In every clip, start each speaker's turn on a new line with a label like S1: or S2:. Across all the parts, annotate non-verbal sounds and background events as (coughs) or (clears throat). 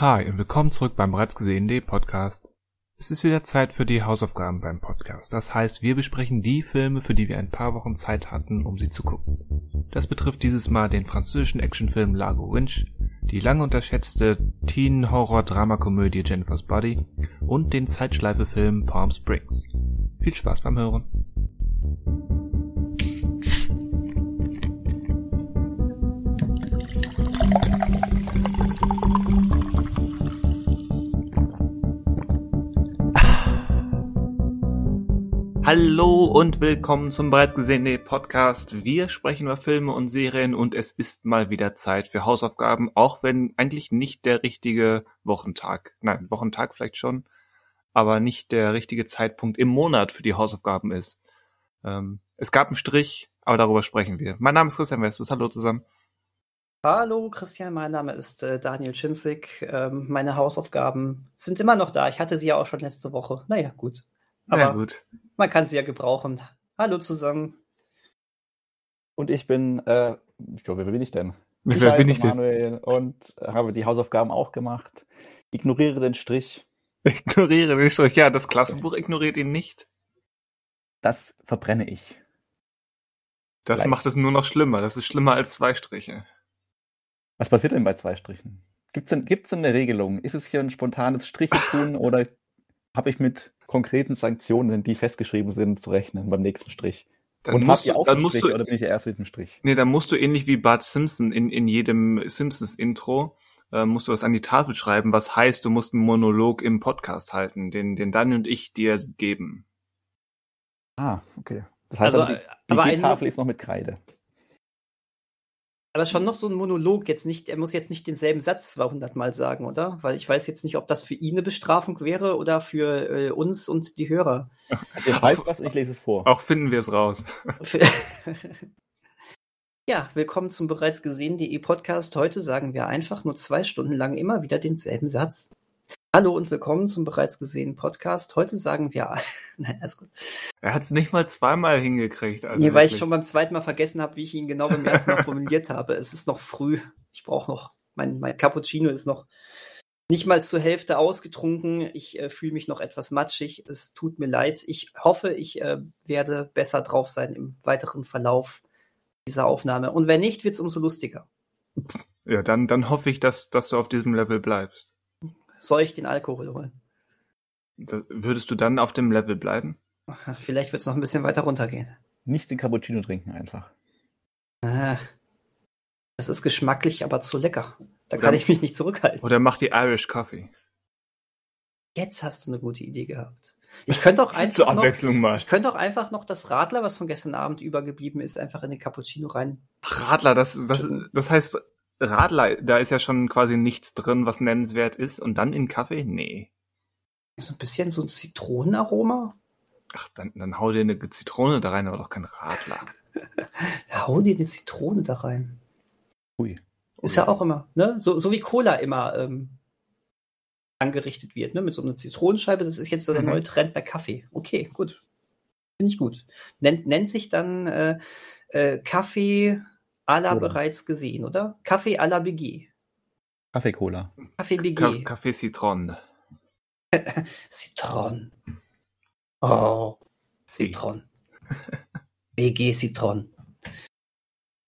S1: Hi und willkommen zurück beim bereits gesehenen Podcast. Es ist wieder Zeit für die Hausaufgaben beim Podcast. Das heißt, wir besprechen die Filme, für die wir ein paar Wochen Zeit hatten, um sie zu gucken. Das betrifft dieses Mal den französischen Actionfilm Lago Winch, die lange unterschätzte Teen-Horror-Dramakomödie Jennifer's Body und den Zeitschleife-Film Palm Springs. Viel Spaß beim Hören. Hallo und willkommen zum bereits gesehenen Podcast. Wir sprechen über Filme und Serien und es ist mal wieder Zeit für Hausaufgaben, auch wenn eigentlich nicht der richtige Wochentag, nein, Wochentag vielleicht schon, aber nicht der richtige Zeitpunkt im Monat für die Hausaufgaben ist. Ähm, es gab einen Strich, aber darüber sprechen wir. Mein Name ist Christian Westus. Hallo zusammen.
S2: Hallo Christian, mein Name ist äh, Daniel Schinzig. Ähm, meine Hausaufgaben sind immer noch da. Ich hatte sie ja auch schon letzte Woche. Naja, gut. Aber
S1: ja, gut.
S2: man kann sie ja gebrauchen. Hallo zusammen.
S3: Und ich bin, äh, ich glaube, wer bin ich denn?
S1: Wie wer bin ich
S3: Manuel denn? Und habe die Hausaufgaben auch gemacht. Ignoriere den Strich. (laughs)
S1: Ignoriere den Strich. Ja, das Klassenbuch ignoriert ihn nicht.
S3: Das verbrenne ich.
S1: Das Vielleicht. macht es nur noch schlimmer. Das ist schlimmer als zwei Striche.
S3: Was passiert denn bei zwei Strichen? Gibt es denn, gibt's denn eine Regelung? Ist es hier ein spontanes Striche tun (laughs) oder habe ich mit konkreten Sanktionen, die festgeschrieben sind, zu rechnen beim nächsten Strich.
S1: Dann und musst habt ihr auch
S3: dann
S1: musst
S3: Strich, du, oder bin ich erst mit dem Strich?
S1: Nee, dann musst du ähnlich wie Bart Simpson in, in jedem Simpsons-Intro, äh, musst du was an die Tafel schreiben, was heißt, du musst einen Monolog im Podcast halten, den, den Daniel und ich dir geben.
S3: Ah, okay. Das heißt, also, aber die, die Tafel ist noch mit Kreide.
S2: Aber schon noch so ein Monolog, jetzt nicht, er muss jetzt nicht denselben Satz 200 Mal sagen, oder? Weil ich weiß jetzt nicht, ob das für ihn eine Bestrafung wäre oder für äh, uns und die Hörer. (laughs)
S3: Ihr schreibt was, ich lese es vor.
S1: Auch finden wir es raus. (laughs)
S2: ja, willkommen zum bereits gesehenen.de Podcast. Heute sagen wir einfach nur zwei Stunden lang immer wieder denselben Satz. Hallo und willkommen zum bereits gesehenen Podcast. Heute sagen wir, (laughs) nein, alles gut.
S1: Er hat es nicht mal zweimal hingekriegt.
S2: Also nee, weil wirklich. ich schon beim zweiten Mal vergessen habe, wie ich ihn genau beim ersten Mal (laughs) formuliert habe. Es ist noch früh. Ich brauche noch, mein, mein Cappuccino ist noch nicht mal zur Hälfte ausgetrunken. Ich äh, fühle mich noch etwas matschig. Es tut mir leid. Ich hoffe, ich äh, werde besser drauf sein im weiteren Verlauf dieser Aufnahme. Und wenn nicht, wird es umso lustiger.
S1: Ja, dann, dann hoffe ich, dass, dass du auf diesem Level bleibst
S2: soll ich den Alkohol holen.
S1: Würdest du dann auf dem Level bleiben? (laughs)
S2: Vielleicht wird es noch ein bisschen weiter runtergehen.
S3: Nicht den Cappuccino trinken einfach.
S2: Ah, das ist geschmacklich, aber zu lecker. Da oder, kann ich mich nicht zurückhalten.
S1: Oder mach die Irish Coffee.
S2: Jetzt hast du eine gute Idee gehabt. Ich könnte auch (laughs) einfach
S1: Zur Abwechslung
S2: noch,
S1: mal.
S2: Ich könnte auch einfach noch das Radler, was von gestern Abend übergeblieben ist, einfach in den Cappuccino rein.
S1: Radler, das, das, das heißt Radler, da ist ja schon quasi nichts drin, was nennenswert ist. Und dann in Kaffee? Nee.
S2: So ein bisschen so ein Zitronenaroma?
S1: Ach, dann, dann hau dir eine Zitrone da rein, aber doch kein Radler.
S2: ja, hau dir eine Zitrone da rein.
S3: Ui.
S2: Ist ja auch immer, ne? So, so wie Cola immer ähm, angerichtet wird, ne? Mit so einer Zitronenscheibe. Das ist jetzt so der mhm. neue Trend bei Kaffee. Okay, gut. Finde ich gut. Nennt, nennt sich dann äh, äh, Kaffee Ala bereits gesehen, oder? Kaffee à la BG.
S3: Kaffee Cola.
S2: Kaffee BG.
S1: Kaffee Citron. (laughs)
S2: Citron. Oh, Citron. BG Citron.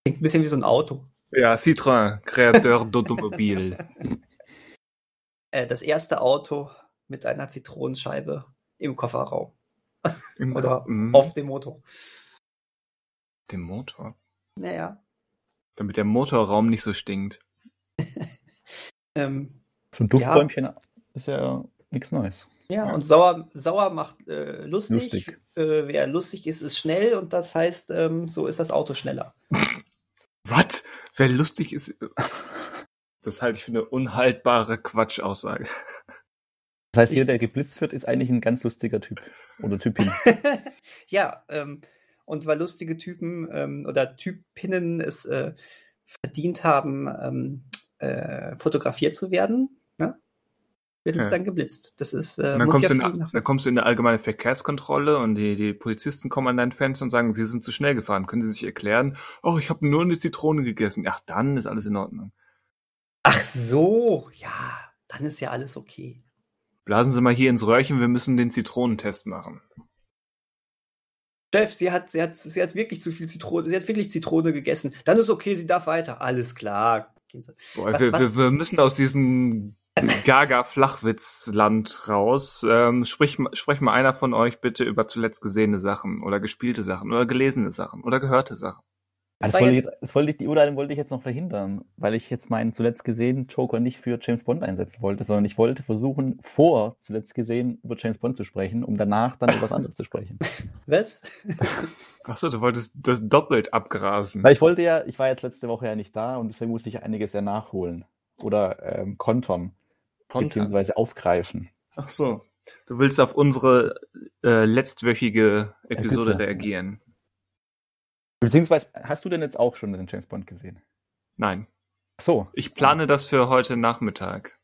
S2: Klingt ein bisschen wie so ein Auto.
S1: Ja, Citroën, Kreateur d'Automobile. (laughs)
S2: Äh, das erste Auto mit einer Zitronenscheibe im Kofferraum. Im (laughs) Oder mm. auf dem Motor.
S1: Dem Motor?
S2: Naja.
S1: Damit der Motorraum nicht so stinkt. (laughs)
S2: ähm,
S3: so ein Duftbäumchen ja. ist ja nichts Neues.
S2: Ja, und sauer, sauer macht äh, lustig. lustig. Äh, wer lustig ist, ist schnell und das heißt, ähm, so ist das Auto schneller. (laughs)
S1: Was? Wer lustig ist. Das halte ich für eine unhaltbare Quatschaussage.
S3: Das heißt, jeder, der geblitzt wird, ist eigentlich ein ganz lustiger Typ oder Typin. (laughs)
S2: ja, ähm, und weil lustige Typen ähm, oder Typinnen es äh, verdient haben, ähm, äh, fotografiert zu werden, ne? wird es ja. dann geblitzt. Das ist, äh,
S1: dann, kommst ja du in, dann kommst du in eine allgemeine Verkehrskontrolle und die, die Polizisten kommen an dein Fenster und sagen, sie sind zu schnell gefahren. Können sie sich erklären? Oh, ich habe nur eine Zitrone gegessen. Ach, dann ist alles in Ordnung.
S2: Ach so, ja, dann ist ja alles okay.
S1: Blasen Sie mal hier ins Röhrchen, wir müssen den Zitronentest machen.
S2: Chef, sie hat, sie hat, sie hat wirklich zu viel Zitrone, sie hat wirklich Zitrone gegessen. Dann ist okay, sie darf weiter. Alles klar.
S1: Boah, was, wir, was? Wir, müssen aus diesem Gaga-Flachwitz-Land raus. Ähm, sprich, sprich mal einer von euch bitte über zuletzt gesehene Sachen oder gespielte Sachen oder gelesene Sachen oder gehörte Sachen.
S3: Das, das, wollte ich, das wollte ich, die Urteilung wollte ich jetzt noch verhindern, weil ich jetzt meinen zuletzt gesehenen Joker nicht für James Bond einsetzen wollte, sondern ich wollte versuchen, vor zuletzt gesehen über James Bond zu sprechen, um danach dann über was anderes zu sprechen. (laughs)
S2: Was? (laughs)
S1: Achso, du wolltest das doppelt abgrasen.
S3: Weil ich wollte ja, ich war jetzt letzte Woche ja nicht da und deswegen musste ich einiges ja nachholen. Oder ähm, kontern. Kontern. Beziehungsweise aufgreifen.
S1: Ach so. Du willst auf unsere äh, letztwöchige Episode reagieren.
S3: Beziehungsweise, hast du denn jetzt auch schon den James Bond gesehen?
S1: Nein.
S3: Ach so.
S1: Ich plane das für heute Nachmittag.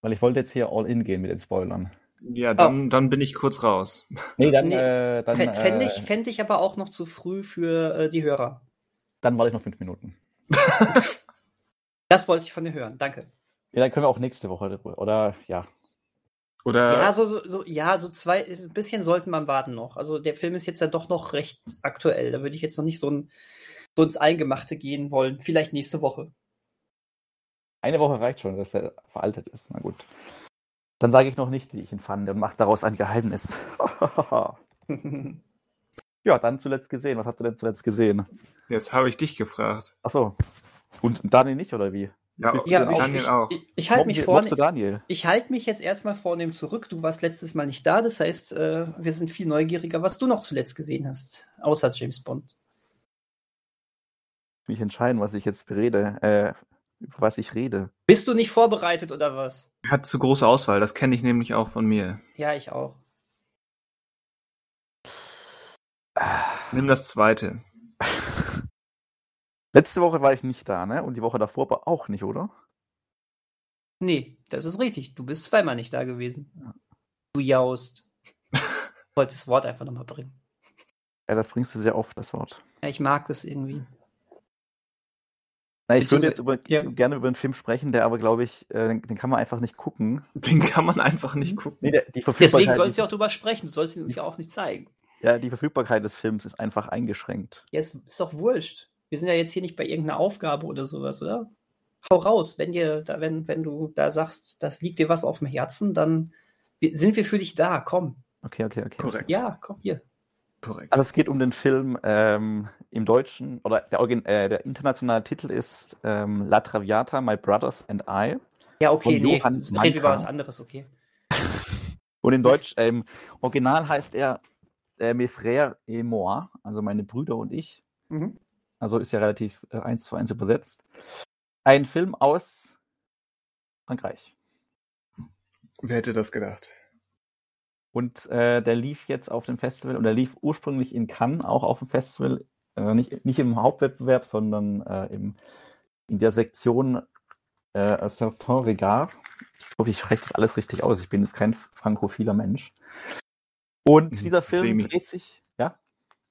S3: Weil ich wollte jetzt hier all in gehen mit den Spoilern.
S1: Ja, dann, oh. dann bin ich kurz raus.
S2: Nee, dann. Nee, äh, dann fände ich, äh, fänd ich aber auch noch zu früh für äh, die Hörer.
S3: Dann warte ich noch fünf Minuten. (laughs)
S2: das wollte ich von dir hören. Danke.
S3: Ja, dann können wir auch nächste Woche oder ja.
S2: Oder ja, so, so, so, ja, so zwei, ein bisschen sollten man warten noch. Also der Film ist jetzt ja doch noch recht aktuell. Da würde ich jetzt noch nicht so, ein, so ins Eingemachte gehen wollen. Vielleicht nächste Woche.
S3: Eine Woche reicht schon, dass er veraltet ist. Na gut. Dann sage ich noch nicht, wie ich ihn fand und mache daraus ein Geheimnis. (laughs) ja, dann zuletzt gesehen. Was habt ihr denn zuletzt gesehen?
S1: Jetzt habe ich dich gefragt.
S3: Ach so. Und Daniel nicht, oder wie?
S2: Ja, ja Daniel ich, auch. Ich, ich halte mich vorne. Daniel? Ich halte mich jetzt erstmal vornehm zurück. Du warst letztes Mal nicht da, das heißt, äh, wir sind viel neugieriger, was du noch zuletzt gesehen hast, außer James Bond.
S3: Mich entscheiden, was ich jetzt berede, äh, über was ich rede.
S2: Bist du nicht vorbereitet oder was?
S1: Er hat zu große Auswahl, das kenne ich nämlich auch von mir.
S2: Ja, ich auch.
S1: Nimm das zweite.
S3: Letzte Woche war ich nicht da, ne? Und die Woche davor war auch nicht, oder?
S2: Nee, das ist richtig. Du bist zweimal nicht da gewesen. Ja. Du jaust. ich wollte das Wort einfach nochmal bringen.
S3: Ja, das bringst du sehr oft, das Wort.
S2: Ja, ich mag das irgendwie.
S3: Na, ich würde jetzt über, ja. gerne über einen Film sprechen, der aber, glaube ich, äh, den, den, kann man einfach nicht gucken.
S1: Den kann man einfach nicht gucken. Nee,
S2: der, Deswegen sollst du auch drüber sprechen. Du sollst ihn uns ja auch nicht zeigen.
S3: Ja, die Verfügbarkeit des Films ist einfach eingeschränkt.
S2: Ja, ist, ist doch wurscht. Wir sind ja jetzt hier nicht bei irgendeiner Aufgabe oder sowas, oder? Hau raus, wenn dir, da, wenn, wenn du da sagst, das liegt dir was auf dem Herzen, dann sind wir für dich da, komm.
S3: Okay, okay, okay.
S2: Korrekt. Ja, komm hier.
S3: Korrekt. Also es geht um den Film ähm, im Deutschen, oder der, äh, der internationale Titel ist ähm, La Traviata, My Brothers and I.
S2: Ja, okay, nee, red über was anderes, okay. (laughs)
S3: Und in Deutsch, ähm, original heißt er äh, Mes frères et moi, also meine Brüder und ich. Mhm. Also ist ja relativ äh, eins zu eins übersetzt. Ein Film aus Frankreich.
S1: Wer hätte das gedacht?
S3: Und äh, der lief jetzt auf dem Festival und der lief ursprünglich in Cannes auch auf dem Festival. Äh, nicht, nicht im Hauptwettbewerb, sondern äh, im, in der Sektion äh, Certain Regard. Ich hoffe, ich spreche das alles richtig aus. Ich bin jetzt kein frankophiler Mensch. Und mhm. dieser Film Semi. dreht sich. Ja?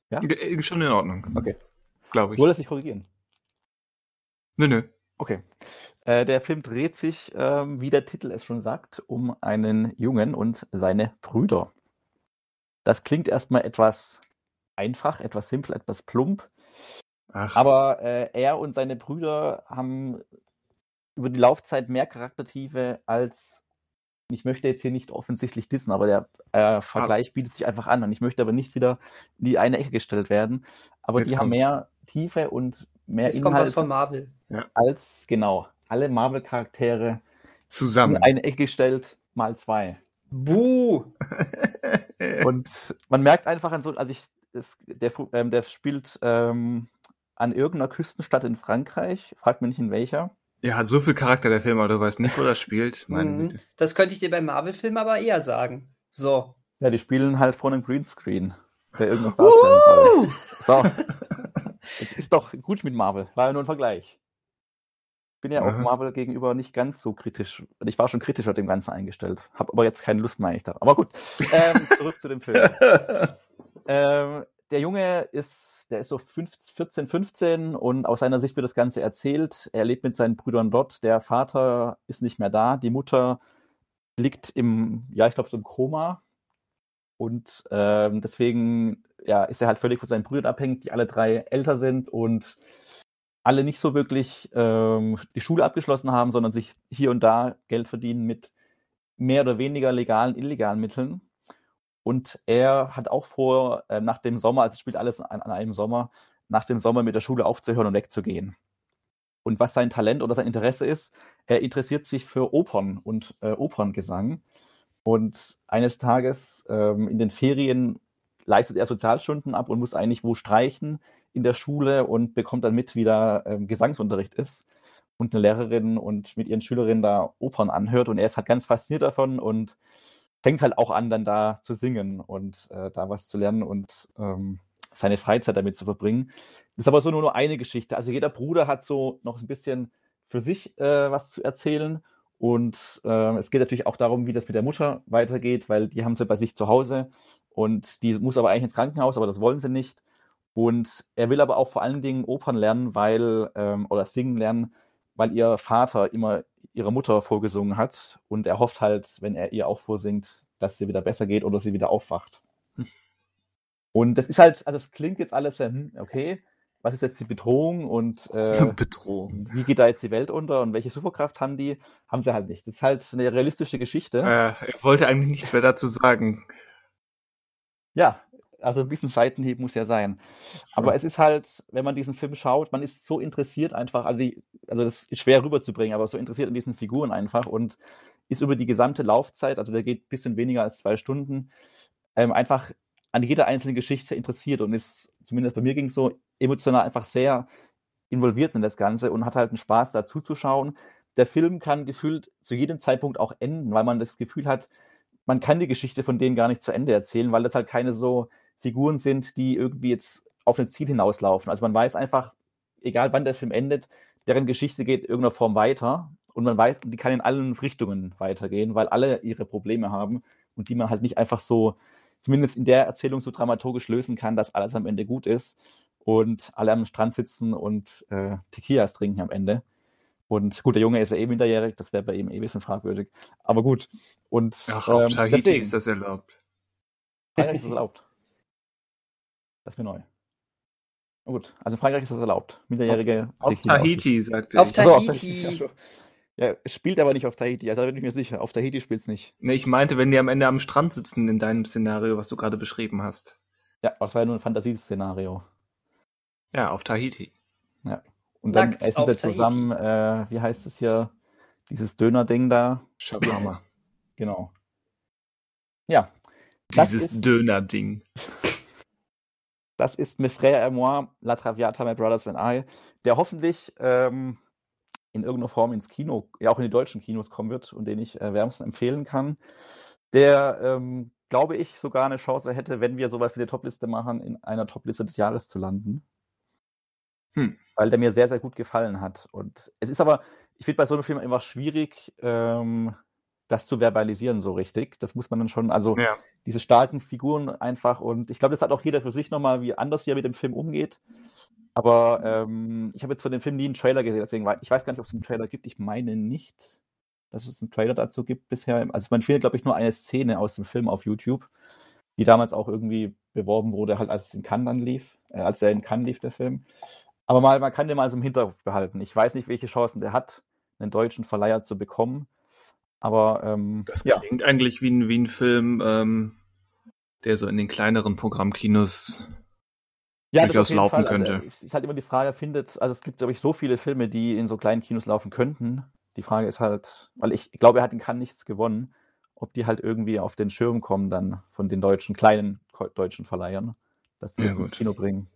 S1: ja? Schon in Ordnung.
S3: Okay
S1: glaube ich.
S3: Wohl das nicht korrigieren?
S1: Nö, nö.
S3: Okay. Äh, der Film dreht sich, ähm, wie der Titel es schon sagt, um einen Jungen und seine Brüder. Das klingt erstmal etwas einfach, etwas simpel, etwas plump. Ach. Aber äh, er und seine Brüder haben über die Laufzeit mehr Charaktertiefe als ich möchte jetzt hier nicht offensichtlich dissen, aber der äh, Vergleich bietet sich einfach an und ich möchte aber nicht wieder in die eine Ecke gestellt werden. Aber jetzt die kommt's. haben mehr Tiefe und mehr
S2: Jetzt Inhalt kommt was von Marvel.
S3: als genau alle Marvel-Charaktere
S1: zusammen
S3: in eine Ecke gestellt mal zwei.
S2: Buh! (laughs)
S3: und man merkt einfach an so, also ich, es, der, ähm, der spielt ähm, an irgendeiner Küstenstadt in Frankreich, fragt mich nicht in welcher.
S1: Ja, hat so viel Charakter der Film, aber du weißt nicht, wo das spielt. (laughs) Meine
S2: mhm. Güte. Das könnte ich dir beim Marvel-Film aber eher sagen. So.
S3: Ja, die spielen halt vor einem Greenscreen, der irgendwas darstellen soll. So. (laughs) Es ist doch gut mit Marvel, war ja nur ein Vergleich. Ich bin ja auch Marvel gegenüber nicht ganz so kritisch. Ich war schon kritischer dem Ganzen eingestellt, habe aber jetzt keine Lust mehr eigentlich da. Aber gut, ähm, (laughs) zurück zu dem Film. ähm, der Junge ist, der ist so 15, 14, 15 und aus seiner Sicht wird das Ganze erzählt. Er lebt mit seinen Brüdern dort. Der Vater ist nicht mehr da. Die Mutter liegt im, ja, ich glaube, so im Koma. Und ähm, deswegen ja, ist er halt völlig von seinen Brüdern abhängig, die alle drei älter sind und alle nicht so wirklich ähm, die Schule abgeschlossen haben, sondern sich hier und da Geld verdienen mit mehr oder weniger legalen, illegalen Mitteln. Und er hat auch vor, äh, nach dem Sommer, also spielt alles an, an, einem Sommer, nach dem Sommer mit der Schule aufzuhören und wegzugehen. Und was sein Talent oder sein Interesse ist, er interessiert sich für Opern und äh, Operngesang. Und eines Tages ähm, in den Ferien leistet er Sozialstunden ab und muss eigentlich wo streichen in der Schule und bekommt dann mit, wie da ähm, Gesangsunterricht ist und eine Lehrerin und mit ihren Schülerinnen da Opern anhört. Und er ist halt ganz fasziniert davon und fängt halt auch an, dann da zu singen und äh, da was zu lernen und ähm, seine Freizeit damit zu verbringen. Das ist aber so nur, nur eine Geschichte. Also jeder Bruder hat so noch ein bisschen für sich äh, was zu erzählen. Und äh, es geht natürlich auch darum, wie das mit der Mutter weitergeht, weil die haben sie bei sich zu Hause und die muss aber eigentlich ins Krankenhaus, aber das wollen sie nicht. Und er will aber auch vor allen Dingen Opern lernen, weil, ähm, oder singen lernen, weil ihr Vater immer ihrer Mutter vorgesungen hat und er hofft halt, wenn er ihr auch vorsingt, dass sie wieder besser geht oder sie wieder aufwacht. Hm. (laughs) Und das ist halt, also es klingt jetzt alles sehr, hm, okay, was ist jetzt die Bedrohung und äh, (laughs)
S1: Bedrohung.
S3: wie geht da jetzt die Welt unter und welche Superkraft haben die? Haben sie halt nicht. Das ist halt eine realistische Geschichte.
S1: Äh, er wollte eigentlich nichts mehr dazu sagen.
S3: Ja, also ein bisschen Seitenhieb muss ja sein. So. Aber es ist halt, wenn man diesen Film schaut, man ist so interessiert einfach, also, die, also das ist schwer rüberzubringen, aber so interessiert an diesen Figuren einfach und ist über die gesamte Laufzeit, also der geht ein bisschen weniger als zwei Stunden, ähm, einfach an jeder einzelnen Geschichte interessiert und ist, zumindest bei mir ging es so, emotional einfach sehr involviert in das Ganze und hat halt einen Spaß dazu zu schauen. Der Film kann gefühlt zu jedem Zeitpunkt auch enden, weil man das Gefühl hat, man kann die Geschichte von denen gar nicht zu Ende erzählen, weil das halt keine so Figuren sind, die irgendwie jetzt auf ein Ziel hinauslaufen. Also man weiß einfach, egal wann der Film endet, deren Geschichte geht in irgendeiner Form weiter und man weiß, die kann in allen Richtungen weitergehen, weil alle ihre Probleme haben und die man halt nicht einfach so, zumindest in der Erzählung so dramaturgisch lösen kann, dass alles am Ende gut ist und alle am Strand sitzen und äh, Tequilas trinken am Ende. Und gut, der Junge ist ja eh minderjährig, das wäre bei ihm eh ein bisschen fragwürdig. Aber gut. Und,
S1: Ach, auf ähm, Tahiti deswegen, ist das erlaubt.
S3: Frankreich ist das erlaubt. Das ist mir neu. Oh gut, also in Frankreich ist das erlaubt. Minderjährige.
S1: Auf, auf Tahiti, sagte
S2: auf Tahiti.
S3: Also, auf Tahiti. Ja, es spielt aber nicht auf Tahiti, also da bin ich mir sicher. Auf Tahiti spielt es nicht.
S1: Nee, ich meinte, wenn die am Ende am Strand sitzen in deinem Szenario, was du gerade beschrieben hast.
S3: Ja, das war ja nur ein Fantasieszenario.
S1: Ja, auf Tahiti.
S3: Ja. Und dann Nackt essen sie zusammen, äh, wie heißt es hier, dieses Döner-Ding da.
S1: Shawarma.
S3: Genau. Ja.
S1: Dieses Döner-Ding.
S3: Das ist Mes Frères et moi, La Traviata, My Brothers and I, der hoffentlich ähm, in irgendeiner Form ins Kino, ja auch in die deutschen Kinos kommen wird und den ich äh, wärmstens empfehlen kann. Der, ähm, glaube ich, sogar eine Chance hätte, wenn wir sowas wie eine Topliste machen, in einer Topliste des Jahres zu landen. Hm. Weil der mir sehr, sehr gut gefallen hat. Und es ist aber, ich finde bei so einem Film immer schwierig, ähm, das zu verbalisieren so richtig. Das muss man dann schon, also ja. diese starken Figuren einfach und ich glaube, das hat auch jeder für sich nochmal, wie anders hier mit dem Film umgeht. Aber ähm, ich habe jetzt von dem Film nie einen Trailer gesehen, deswegen weiß ich weiß gar nicht, ob es einen Trailer gibt. Ich meine nicht, dass es einen Trailer dazu gibt bisher. Also man findet, glaube ich, nur eine Szene aus dem Film auf YouTube, die damals auch irgendwie beworben wurde, halt als es in Cannes dann lief, äh, als er in Cannes lief, der Film. Aber mal, man kann den mal so im Hinterkopf behalten. Ich weiß nicht, welche Chancen der hat, einen deutschen Verleiher zu bekommen. Aber ähm,
S1: das klingt ja. eigentlich wie ein, wie ein Film, ähm, der so in den kleineren Programmkinos ja, durchaus laufen Fall. Also, könnte. Also,
S3: es ist halt immer die Frage, findet, also es gibt, glaube ich, so viele Filme, die in so kleinen Kinos laufen könnten. Die Frage ist halt, weil ich, glaube, er hat in Cannes nichts gewonnen, ob die halt irgendwie auf den Schirm kommen dann von den deutschen, kleinen deutschen Verleihern, dass sie ja, das ins Kino bringen.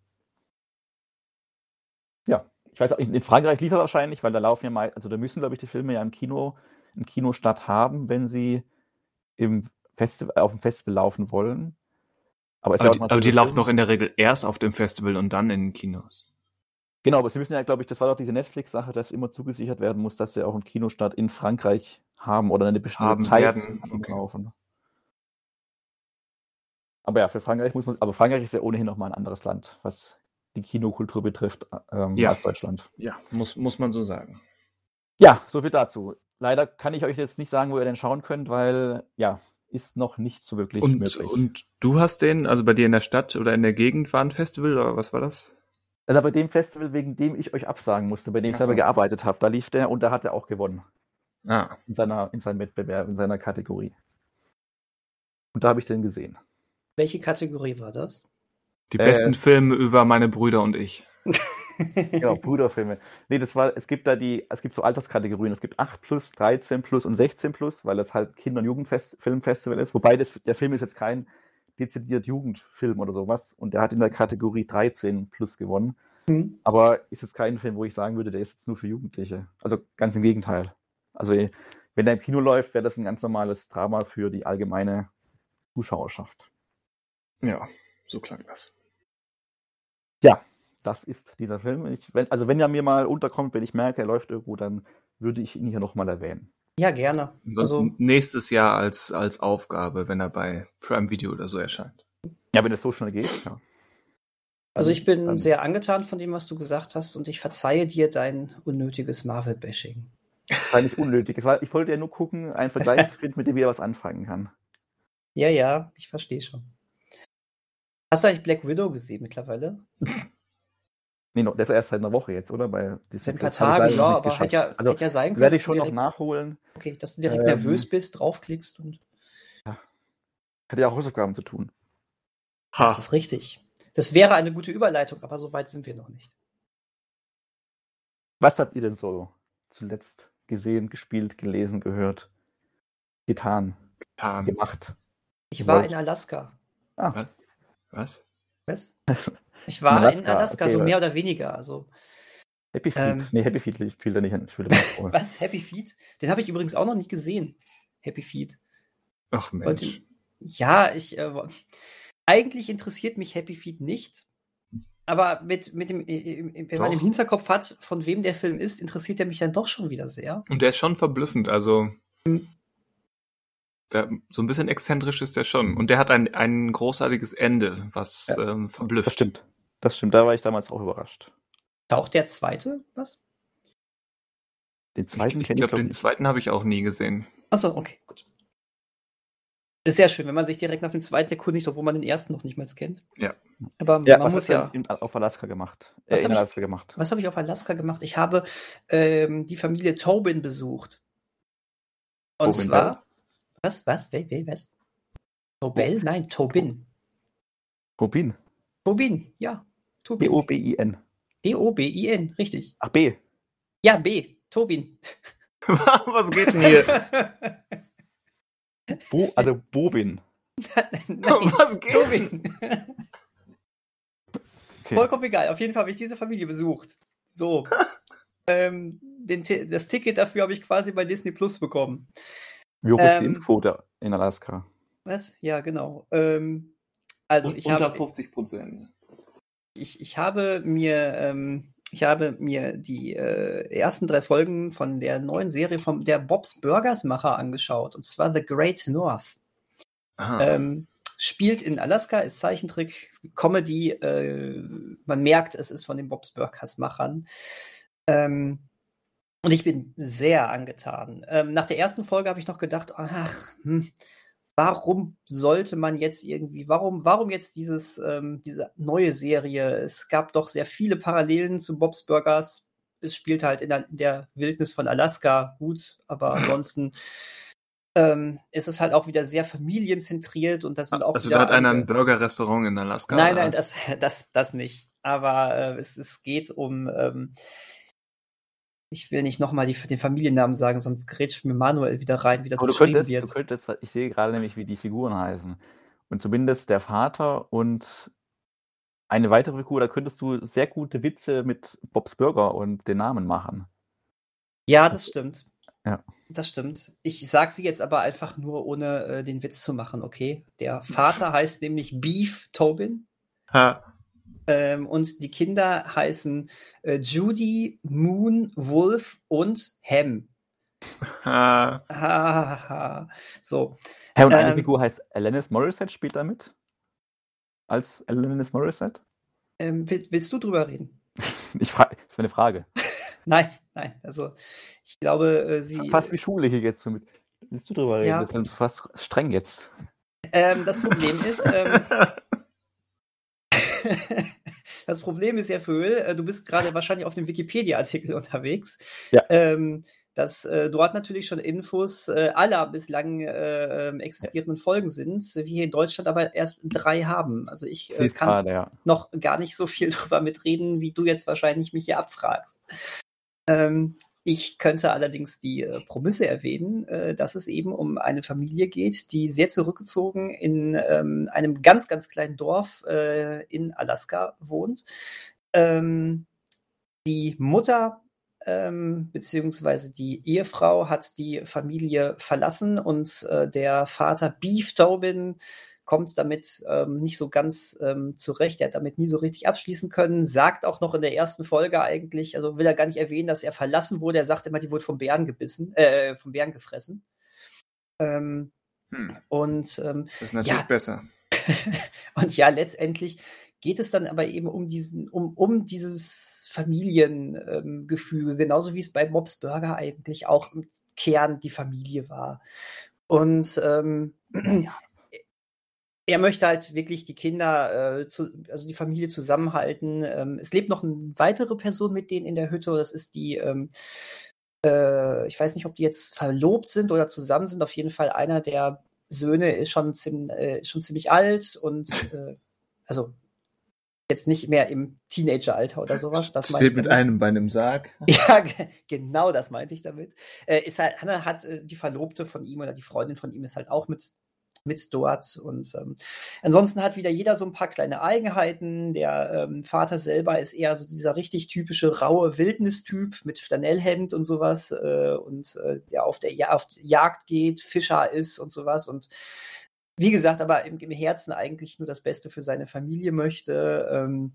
S3: Ja, ich weiß auch, in Frankreich lief er wahrscheinlich, weil da laufen ja mal, also da müssen, glaube ich, die Filme ja im Kino, im Kinostart haben, wenn sie im Festival, auf dem Festival laufen wollen.
S1: Aber, aber, die, aber die laufen doch in der Regel erst auf dem Festival und dann in den Kinos.
S3: Genau, aber sie müssen ja, glaube ich, das war doch diese Netflix-Sache, dass immer zugesichert werden muss, dass sie auch einen Kinostart in Frankreich haben oder eine bestimmte haben Zeit
S1: werden. Okay. laufen.
S3: Aber ja, für Frankreich muss man, aber Frankreich ist ja ohnehin nochmal ein anderes Land, was die Kinokultur betrifft, ähm,
S1: Ja.
S3: als Deutschland.
S1: Ja, muss, muss man so sagen.
S3: Ja, so viel dazu. Leider kann ich euch jetzt nicht sagen, wo ihr den schauen könnt, weil, ja, ist noch nicht so wirklich
S1: Und,
S3: möglich.
S1: und du hast den, also bei dir in der Stadt oder in der Gegend war ein Festival oder was war das?
S3: Also bei dem Festival, wegen dem ich euch absagen musste, bei dem ich
S1: Ach
S3: selber
S1: so.
S3: gearbeitet habe, da lief der und da hat er auch gewonnen.
S1: Ah,
S3: In seiner, in seinem Wettbewerb, in seiner Kategorie. Und da habe ich den gesehen.
S2: Welche Kategorie war das?
S1: Die
S3: Äh,
S1: besten Filme über meine Brüder und ich. (laughs)
S3: Genau, Bruderfilme. Nee, das war, es gibt da die, es gibt so Alterskategorien. Es gibt 8 plus, 13 plus und 16 plus, weil das halt Kinder- und Jugendfilmfestival ist. Wobei das, der Film ist jetzt kein dezidiert Jugendfilm oder sowas. Und der hat in der Kategorie 13 plus gewonnen.
S2: Hm.
S3: Aber ist jetzt kein Film, wo ich sagen würde, der ist jetzt nur für Jugendliche. Also ganz im Gegenteil. Also wenn der im Kino läuft, wäre das ein ganz normales Drama für die allgemeine Zuschauerschaft.
S1: Ja, so klang das.
S3: Das ist dieser Film. Ich, wenn, also wenn er mir mal unterkommt, wenn ich merke, er läuft irgendwo, dann würde ich ihn hier nochmal erwähnen.
S2: Ja, gerne.
S1: Sonst
S2: Also,
S1: nächstes Jahr als, als Aufgabe, wenn er bei Prime Video oder so erscheint.
S3: Ja, wenn es so schnell geht, ja.
S2: also ich bin
S3: Dann-
S2: sehr angetan von dem, was du gesagt hast und ich verzeihe dir dein unnötiges Marvel-Bashing.
S3: War nicht unnötig. Ich wollte ja nur gucken, einen Vergleich zu (laughs) finden, mit dem jeder was anfangen kann.
S2: Ja, ja, ich verstehe schon. Hast du eigentlich Black Widow gesehen mittlerweile? (laughs)
S3: Nee, noch, das ist erst seit einer Woche jetzt, oder? Bei
S2: Seit ein paar
S3: noch
S2: ja, aber hätte ja,
S3: also
S2: hätte ja sein können.
S3: werde ich schon noch
S2: direkt-
S3: nachholen.
S2: Okay, dass du direkt
S3: Ähm,
S2: nervös bist, draufklickst und
S3: Hat ja auch Hausaufgaben zu tun.
S2: das ist richtig. Das wäre eine gute Überleitung, aber so weit sind wir noch nicht.
S3: Was habt ihr denn so zuletzt gesehen, gespielt, gelesen, gehört, getan,
S1: Getan.
S3: gemacht?
S2: Ich war
S3: Wollt-
S2: in Alaska.
S3: Ah,
S1: Was?
S2: Was? Ich war in
S3: Alaska,
S2: Alaska,
S3: okay,
S2: so mehr oder weniger. Also,
S3: Happy Feet.
S2: Ähm,
S3: nee, Happy Feet spielt er nicht an. (laughs)
S2: Was? Happy Feet? Den habe ich übrigens auch noch nicht gesehen. Happy Feet.
S1: Ach
S2: Wollte-
S1: Mensch.
S2: Ja, ich. Äh, eigentlich interessiert mich Happy Feet nicht. Aber mit, mit dem, wenn man im Hinterkopf hat, von wem der Film ist, interessiert er mich dann doch schon wieder sehr.
S1: Und der ist schon verblüffend, also.
S2: Hm.
S1: Der, so ein bisschen exzentrisch ist der schon. Und der hat ein, ein großartiges Ende, was
S3: Ja,
S1: ähm,
S3: Das
S1: verblüfft.
S3: stimmt. Das stimmt. Da war ich damals auch überrascht.
S2: Taucht der zweite? Was?
S3: Den
S1: Ich,
S3: zweiten
S1: ich
S3: ich,
S1: glaube,
S3: glaub
S1: den
S3: nicht.
S1: zweiten habe ich auch nie gesehen.
S2: Achso, okay, gut. Ist sehr schön, wenn man sich direkt nach dem zweiten erkundigt, obwohl man den ersten noch nicht mal kennt.
S1: Ja.
S2: Aber
S3: Ja,
S2: man
S3: was
S2: muss ja.
S3: in, auf Alaska gemacht?
S2: Was
S3: Äh, in
S2: ich-
S3: Alaska gemacht.
S2: Was habe ich auf Alaska gemacht? Ich habe ähm, die Familie Tobin besucht. Und
S3: Tobin
S2: zwar. Was? Was? Wer, wer, was? Tobel? Nein, Tobin.
S3: Rubin.
S2: Tobin, ja. Tobin.
S3: B-O-B-I-N.
S2: D-O-B-I-N, richtig.
S3: Ach, B.
S2: Ja, B. Tobin. (laughs)
S1: was geht denn hier?
S3: Bo, also Bobin. (laughs)
S2: Nein,
S1: was geht?
S2: Tobin.
S3: Okay.
S2: Vollkommen egal. Auf jeden Fall habe ich diese Familie besucht. So. (laughs) ähm, den, das Ticket dafür habe ich quasi bei Disney Plus bekommen.
S3: Wie hoch ist die
S2: Ähm,
S3: Impfquote in Alaska?
S2: Was? Ja, genau. Ähm, also ich habe,
S1: 50 Prozent.
S2: ich, ich habe mir, ähm, ich habe mir die äh, ersten drei Folgen von der neuen Serie von der Bob's Burgers Macher angeschaut. Und zwar The Great North.
S1: Ah.
S2: Ähm, spielt in Alaska, ist Zeichentrick, Comedy. Äh, man merkt, es ist von den Bob's Burgers Machern. Ähm, und ich bin sehr angetan. Ähm, nach der ersten Folge habe ich noch gedacht, ach, hm, warum sollte man jetzt irgendwie, warum, warum jetzt dieses, ähm, diese neue Serie? Es gab doch sehr viele Parallelen zu Bob's Burgers. Es spielt halt in der, in der Wildnis von Alaska gut, aber (laughs) ansonsten ähm, ist es halt auch wieder sehr familienzentriert und das sind auch
S1: also da hat einer ein Burger-Restaurant in Alaska.
S2: Nein, nein, das, das, das nicht. Aber äh, es, es geht um, ähm, ich will nicht nochmal den Familiennamen sagen, sonst grätscht mir Manuel wieder rein, wie das
S3: Aber du
S2: geschrieben
S3: könntest,
S2: wird.
S3: du könntest, ich sehe gerade nämlich, wie die Figuren heißen. Und zumindest der Vater und eine weitere Figur, da könntest du sehr gute Witze mit Bobs Burger und den Namen machen.
S2: Ja, das stimmt.
S3: Ja.
S2: Das stimmt. Ich sag sie jetzt aber einfach nur, ohne äh, den Witz zu machen, okay? Der Vater (laughs) heißt nämlich Beef Tobin
S1: Ha.
S2: Ähm, und die Kinder heißen äh, Judy, Moon, Wolf und Ham.
S1: Ha.
S2: Hahaha. So.
S3: Hey, und eine
S2: Ähm,
S3: Figur heißt Alanis Morissette, spielt da mit? als Alanis Morissette?
S2: Ähm, will, willst du drüber reden? (laughs)
S3: Ich frage, das ist eine Frage.
S2: nein, nein. Also ich glaube, äh, sie.
S3: Fast wie Schule hier jetzt. Mit. Willst du drüber reden?
S2: Ja.
S3: Das ist fast streng jetzt.
S2: Ähm, das Problem ist, ähm, (laughs) (laughs) das Problem ist ja, Föhl, äh, du bist gerade wahrscheinlich auf dem Wikipedia-Artikel (laughs) unterwegs.
S3: Ja.
S2: Ähm, dass äh, dort natürlich schon Infos äh, aller bislang äh, ähm, existierenden Folgen sind, wir hier in Deutschland aber erst drei haben. Also ich äh, kann
S3: gerade, ja.
S2: noch gar nicht so viel (laughs) drüber mitreden, wie du jetzt wahrscheinlich mich hier abfragst. Ähm, ich könnte allerdings die äh, Prämisse erwähnen, äh, dass es eben um eine Familie geht, die sehr zurückgezogen in ähm, einem ganz, ganz kleinen Dorf äh, in Alaska wohnt. Ähm, die Mutter ähm, beziehungsweise die Ehefrau hat die Familie verlassen und äh, der Vater Beef Tobin kommt damit ähm, nicht so ganz ähm, zurecht. Er hat damit nie so richtig abschließen können. Sagt auch noch in der ersten Folge eigentlich, also will er gar nicht erwähnen, dass er verlassen wurde. Er sagt immer, die wurde vom Bären gebissen, äh, vom Bären gefressen. Ähm,
S1: Hm,
S2: und ähm,
S1: das ist natürlich
S2: Ja.
S1: besser. (laughs)
S2: und ja, letztendlich geht es dann aber eben um diesen, um, um dieses Familiengefüge, ähm, genauso wie es bei Bobs Burger eigentlich auch im Kern die Familie war. Und ähm, (clears throat) er möchte halt wirklich die Kinder, äh, zu, also die Familie zusammenhalten. Ähm, es lebt noch eine weitere Person mit denen in der Hütte. Das ist die, ähm, äh, ich weiß nicht, ob die jetzt verlobt sind oder zusammen sind. Auf jeden Fall einer der Söhne ist schon, ziem, äh, schon ziemlich alt und äh, also jetzt nicht mehr im Teenageralter oder sowas. Das
S1: Steht mit einem Bein im Sarg. (laughs)
S2: Ja, ge- genau das meinte ich damit. Äh, ist halt, Hannah hat äh, die Verlobte von ihm oder die Freundin von ihm ist halt auch mit, mit dort. Und ähm, ansonsten hat wieder jeder so ein paar kleine Eigenheiten. Der ähm, Vater selber ist eher so dieser richtig typische raue Wildnistyp mit Flanellhemd und sowas äh, und äh, der auf der ja auf Jagd geht, Fischer ist und sowas. Und wie gesagt, aber im, im Herzen eigentlich nur das Beste für seine Familie möchte. Ähm,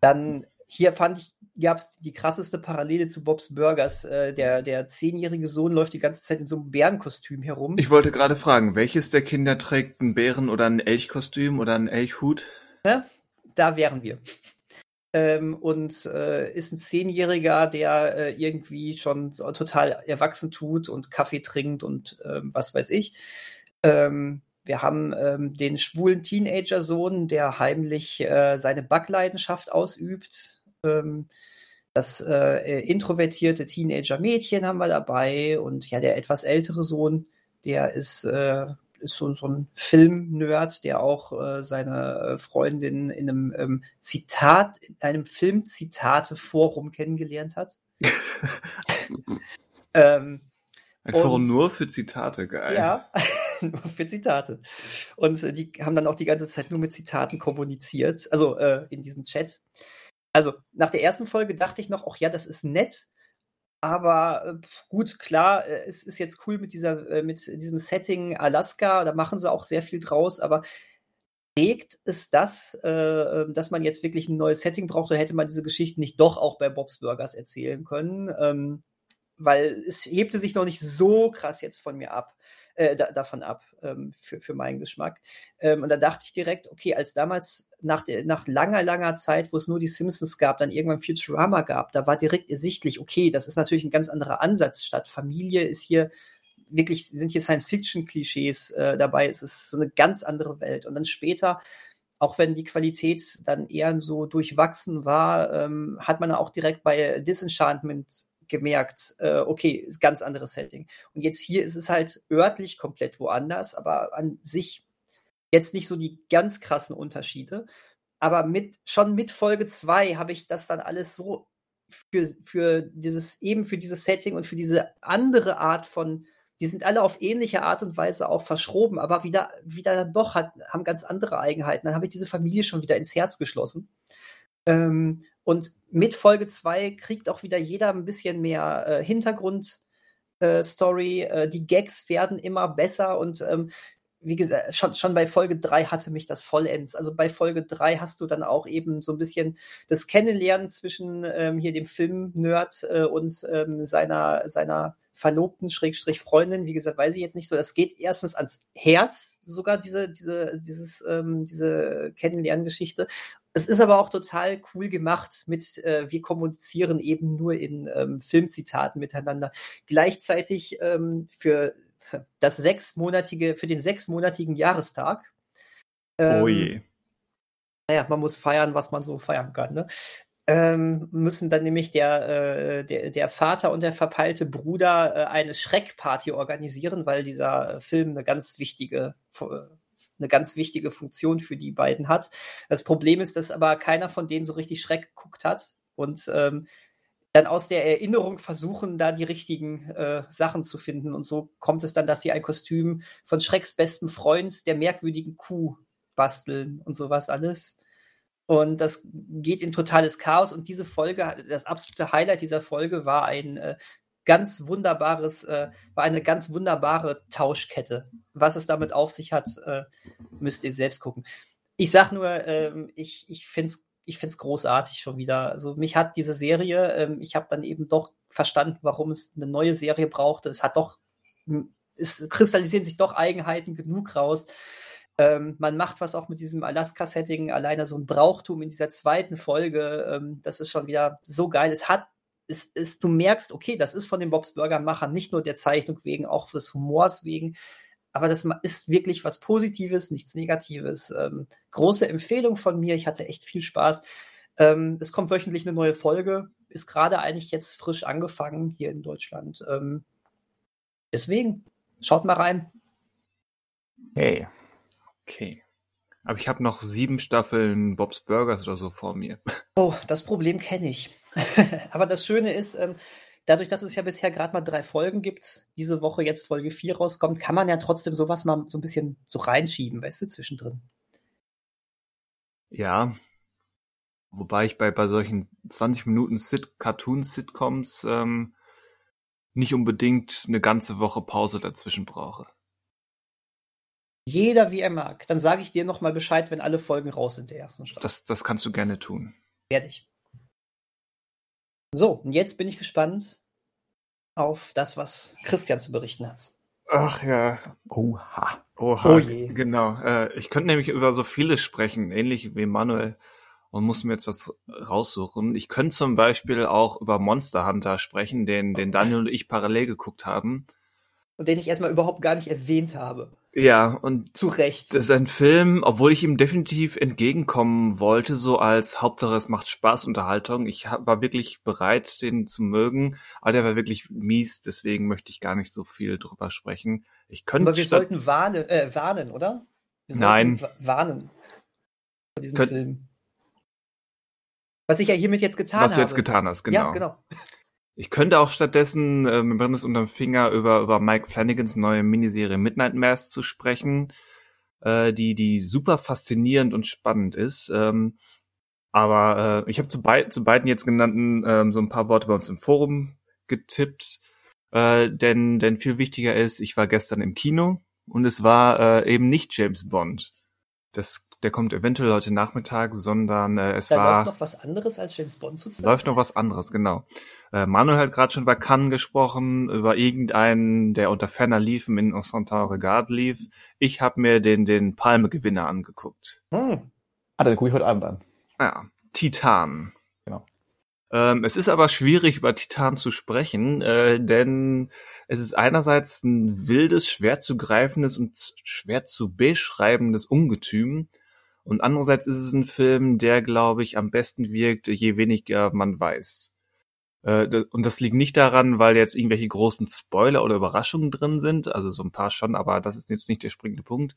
S2: dann hier fand ich, gab es die krasseste Parallele zu Bobs Burgers. Äh, der, der zehnjährige Sohn läuft die ganze Zeit in so einem Bärenkostüm herum.
S1: Ich wollte gerade fragen, welches der Kinder trägt ein Bären- oder ein Elchkostüm oder einen Elchhut?
S2: da wären wir. Ähm, und äh, ist ein Zehnjähriger, der äh, irgendwie schon so total erwachsen tut und Kaffee trinkt und ähm, was weiß ich. Ähm, wir haben ähm, den schwulen Teenager-Sohn, der heimlich äh, seine Backleidenschaft ausübt. Ähm, das äh, introvertierte Teenager-Mädchen haben wir dabei und ja, der etwas ältere Sohn, der ist, äh, ist so, so ein Film-Nerd, der auch äh, seine äh, Freundin in einem ähm, Zitat, in einem Film-Zitate-Forum kennengelernt hat. (laughs) ähm,
S1: Ein
S2: Und-
S1: Forum nur für Zitate, geil.
S2: ja, (laughs) nur für Zitate. Und äh, die haben dann auch die ganze Zeit nur mit Zitaten kommuniziert, also äh, in diesem Chat. Also nach der ersten Folge dachte ich noch, ach ja, das ist nett, aber äh, gut, klar, äh, es ist jetzt cool mit dieser, äh, mit diesem Setting Alaska, da machen sie auch sehr viel draus, aber trägt es das, äh, äh, dass man jetzt wirklich ein neues Setting braucht, oder hätte man diese Geschichten nicht doch auch bei Bob's Burgers erzählen können? Ähm, weil es hebte sich noch nicht so krass jetzt von mir ab, äh, da, davon ab, ähm, für, für meinen Geschmack. Ähm, und da dachte ich direkt, okay, als damals nach, der, nach langer, langer Zeit, wo es nur die Simpsons gab, dann irgendwann Futurama gab, da war direkt ersichtlich, okay, das ist natürlich ein ganz anderer Ansatz. Statt Familie ist hier wirklich, sind hier Science-Fiction-Klischees äh, dabei, es ist so eine ganz andere Welt. Und dann später auch wenn die Qualität dann eher so durchwachsen war, ähm, hat man auch direkt bei Disenchantment gemerkt, äh, okay, ist ganz anderes Setting. Und jetzt hier ist es halt örtlich komplett woanders, aber an sich jetzt nicht so die ganz krassen Unterschiede. Aber mit, schon mit Folge 2 habe ich das dann alles so für, für dieses, eben für dieses Setting und für diese andere Art von, die sind alle auf ähnliche Art und Weise auch verschroben, aber wieder, wieder doch hat, haben ganz andere Eigenheiten. Dann habe ich diese Familie schon wieder ins Herz geschlossen. Ähm, und mit Folge 2 kriegt auch wieder jeder ein bisschen mehr äh, Hintergrundstory. Äh, die Gags werden immer besser und ähm, wie gesagt, schon, schon bei Folge 3 hatte mich das vollends. Also bei Folge 3 hast du dann auch eben so ein bisschen das Kennenlernen zwischen ähm, hier dem Film-Nerd äh, und ähm, seiner, seiner Verlobten, Schrägstrich Freundin, wie gesagt, weiß ich jetzt nicht so. Das geht erstens ans Herz, sogar diese, diese, dieses, ähm, diese Kennenlerngeschichte. Es ist aber auch total cool gemacht mit, äh, wir kommunizieren eben nur in ähm, Filmzitaten miteinander. Gleichzeitig ähm, für das sechsmonatige, für den sechsmonatigen Jahrestag. Ähm,
S1: oh je.
S2: Naja, man muss feiern, was man so feiern kann. Ne? ähm, müssen dann nämlich der, äh, der, der Vater und der verpeilte Bruder äh, eine Schreckparty organisieren, weil dieser äh, Film eine ganz wichtige eine ganz wichtige Funktion für die beiden hat. Das Problem ist, dass aber keiner von denen so richtig Schreck geguckt hat und ähm, dann aus der Erinnerung versuchen, da die richtigen äh, Sachen zu finden. Und so kommt es dann, dass sie ein Kostüm von Schrecks besten Freund, der merkwürdigen Kuh, basteln und sowas alles. Und das geht in totales Chaos. Und diese Folge, das absolute Highlight dieser Folge war ein äh, ganz wunderbares, äh, war eine ganz wunderbare Tauschkette. Was es damit auf sich hat, äh, müsst ihr selbst gucken. Ich sag nur, ähm, ich, ich finde es ich find's großartig schon wieder. Also mich hat diese Serie, ähm, ich habe dann eben doch verstanden, warum es eine neue Serie brauchte. Es hat doch, es kristallisieren sich doch Eigenheiten genug raus, ähm, man macht was auch mit diesem Alaska-Setting, alleine so ein Brauchtum in dieser zweiten Folge. Ähm, das ist schon wieder so geil. Es hat, es ist, du merkst, okay, das ist von den Bobs Burger-Machern nicht nur der Zeichnung wegen, auch des Humors wegen. Aber das ist wirklich was Positives, nichts Negatives. Ähm, große Empfehlung von mir. Ich hatte echt viel Spaß. Ähm, es kommt wöchentlich eine neue Folge. Ist gerade eigentlich jetzt frisch angefangen hier in Deutschland. Ähm, deswegen, schaut mal rein.
S3: Hey,
S1: Okay. Aber ich habe noch sieben Staffeln Bob's Burgers oder so vor mir.
S2: Oh, das Problem kenne ich. (laughs) Aber das Schöne ist, ähm, dadurch, dass es ja bisher gerade mal drei Folgen gibt, diese Woche jetzt Folge 4 rauskommt, kann man ja trotzdem sowas mal so ein bisschen so reinschieben, weißt du, zwischendrin.
S1: Ja. Wobei ich bei, bei solchen 20 Minuten Sit Cartoon-Sitcoms ähm, nicht unbedingt eine ganze Woche Pause dazwischen brauche.
S2: Jeder wie er mag. Dann sage ich dir nochmal Bescheid, wenn alle Folgen raus sind der ersten Staffel.
S1: Das, das kannst du gerne tun.
S2: Werde ich. So, und jetzt bin ich gespannt auf das, was Christian zu berichten hat.
S1: Ach ja.
S3: Oha.
S1: Oha. Oh je. Genau. Äh, ich könnte nämlich über so vieles sprechen, ähnlich wie Manuel, und muss mir jetzt was raussuchen. Ich könnte zum Beispiel auch über Monster Hunter sprechen, den, den Daniel und ich parallel geguckt haben.
S2: Und den ich erstmal überhaupt gar nicht erwähnt habe.
S1: Ja, und
S2: zu Recht.
S1: Das ist ein Film, obwohl ich ihm definitiv entgegenkommen wollte, so als Hauptsache es macht Spaß, Unterhaltung. Ich war wirklich bereit, den zu mögen, aber der war wirklich mies, deswegen möchte ich gar nicht so viel drüber sprechen. Ich könnte.
S2: Aber wir sollten warnen, äh, warnen, oder?
S1: Wir Nein.
S2: Warnen. Vor diesem Kön Film. Was ich ja hiermit jetzt getan habe.
S1: Was du jetzt getan hast, genau.
S2: Ja, genau.
S1: Ich könnte auch stattdessen, äh, mir brennt es unterm Finger, über, über Mike Flanagans neue Miniserie Midnight Mass zu sprechen, äh, die, die super faszinierend und spannend ist. Ähm, aber äh, ich habe zu, bei, zu beiden jetzt genannten ähm, so ein paar Worte bei uns im Forum getippt. Äh, denn, denn viel wichtiger ist, ich war gestern im Kino und es war äh, eben nicht James Bond. Das der kommt eventuell heute Nachmittag, sondern äh, es
S2: da
S1: war.
S2: Läuft noch was anderes als James Bond zu zeigen?
S1: Läuft noch was anderes, genau. Äh, Manuel hat gerade schon über Cannes gesprochen, über irgendeinen, der unter ferner Liefen in Encentin Regard lief. Ich habe mir den, den Palme-Gewinner angeguckt.
S3: Hm. Ah, den gucke ich heute Abend an.
S1: Ja, Titan.
S3: Genau.
S1: Ähm, es ist aber schwierig, über Titan zu sprechen, äh, denn es ist einerseits ein wildes, schwer zu greifendes und schwer zu beschreibendes Ungetüm, und andererseits ist es ein Film, der, glaube ich, am besten wirkt, je weniger man weiß. Äh, und das liegt nicht daran, weil jetzt irgendwelche großen Spoiler oder Überraschungen drin sind, also so ein paar schon, aber das ist jetzt nicht der springende Punkt,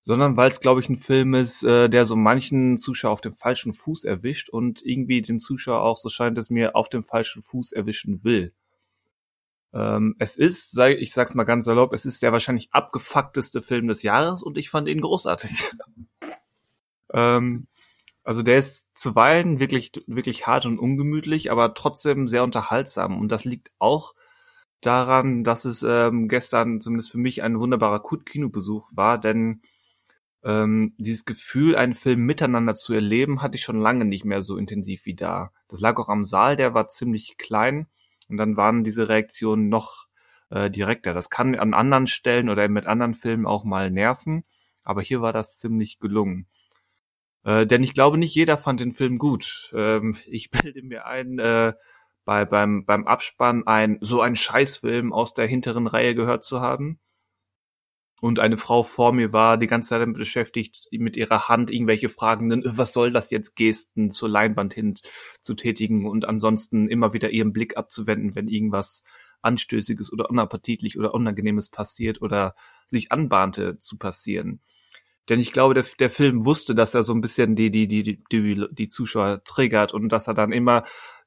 S1: sondern weil es, glaube ich, ein Film ist, äh, der so manchen Zuschauer auf dem falschen Fuß erwischt und irgendwie den Zuschauer auch, so scheint es mir, auf dem falschen Fuß erwischen will. Ähm, es ist, ich sag's mal ganz salopp, es ist der wahrscheinlich abgefuckteste Film des Jahres und ich fand ihn großartig. (laughs) Ähm, also der ist zuweilen wirklich, wirklich hart und ungemütlich, aber trotzdem sehr unterhaltsam. Und das liegt auch daran, dass es ähm, gestern zumindest für mich ein wunderbarer Kinobesuch war, denn ähm, dieses Gefühl, einen Film miteinander zu erleben, hatte ich schon lange nicht mehr so intensiv wie da. Das lag auch am Saal, der war ziemlich klein und dann waren diese Reaktionen noch äh, direkter. Das kann an anderen Stellen oder mit anderen Filmen auch mal nerven, aber hier war das ziemlich gelungen. Äh, denn ich glaube, nicht jeder fand den Film gut. Ähm, ich (laughs) bilde mir ein, äh, bei, beim, beim Abspann ein so ein Scheißfilm aus der hinteren Reihe gehört zu haben. Und eine Frau vor mir war die ganze Zeit damit beschäftigt, mit ihrer Hand irgendwelche fragenden, was soll das jetzt, Gesten zur Leinwand hin zu tätigen und ansonsten immer wieder ihren Blick abzuwenden, wenn irgendwas Anstößiges oder unappetitlich oder Unangenehmes passiert oder sich anbahnte zu passieren. Denn ich glaube, der, der Film wusste, dass er so ein bisschen die, die, die, die, die Zuschauer triggert und dass er dann immer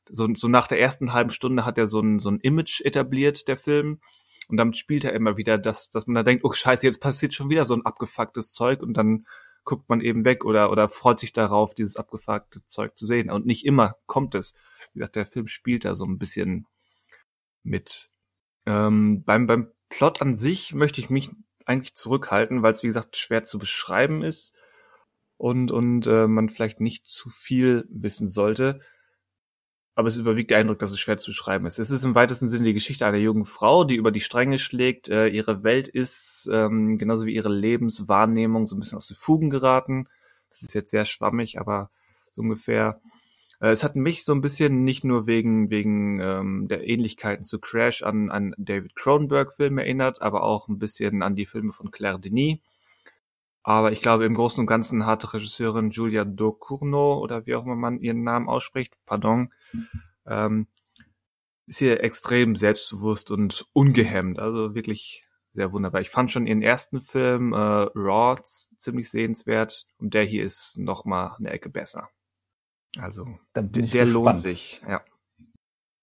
S1: so, so nach der ersten halben Stunde hat er so ein, so ein Image etabliert, der Film. Und damit spielt er immer wieder, dass, dass man da denkt, oh scheiße, jetzt passiert schon wieder so ein abgefucktes Zeug und dann guckt man eben weg oder, oder freut sich darauf, dieses abgefuckte Zeug zu sehen. Und nicht immer kommt es. Wie gesagt, der Film spielt da so ein bisschen mit. Ähm, beim, beim Plot an sich möchte ich mich eigentlich zurückhalten, weil es, wie gesagt, schwer zu beschreiben ist und, und äh, man vielleicht nicht zu viel wissen sollte aber es überwiegt der Eindruck, dass es schwer zu beschreiben ist. Es ist im weitesten Sinne die Geschichte einer jungen Frau, die über die Stränge schlägt. Äh, ihre Welt ist, ähm, genauso wie ihre Lebenswahrnehmung, so ein bisschen aus den Fugen geraten. Das ist jetzt sehr schwammig, aber so ungefähr. Äh, es hat mich so ein bisschen nicht nur wegen, wegen ähm, der Ähnlichkeiten zu Crash an, an David Cronenberg-Film erinnert, aber auch ein bisschen an die Filme von Claire Denis aber ich glaube, im Großen und Ganzen hat Regisseurin Julia Ducournau oder wie auch immer man ihren Namen ausspricht, pardon, ähm, ist hier extrem selbstbewusst und ungehemmt. Also wirklich sehr wunderbar. Ich fand schon ihren ersten Film äh, Raw ziemlich sehenswert und der hier ist noch mal eine Ecke besser. Also der lohnt sich. Ja.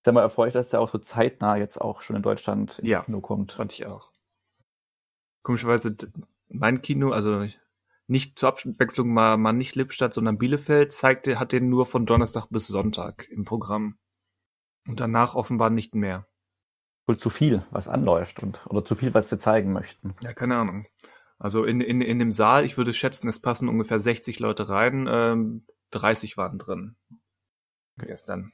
S3: Sehr mal erfreut, dass der auch so zeitnah jetzt auch schon in Deutschland
S1: ins ja,
S3: Kino kommt.
S1: Fand ich auch. Komischerweise mein Kino, also nicht zur Abwechslung mal, mal nicht Lippstadt, sondern Bielefeld, zeigte, hat den nur von Donnerstag bis Sonntag im Programm. Und danach offenbar nicht mehr.
S3: Wohl zu viel, was anläuft und oder zu viel, was sie zeigen möchten.
S1: Ja, keine Ahnung. Also in, in, in dem Saal, ich würde schätzen, es passen ungefähr 60 Leute rein, ähm, 30 waren drin. Gestern.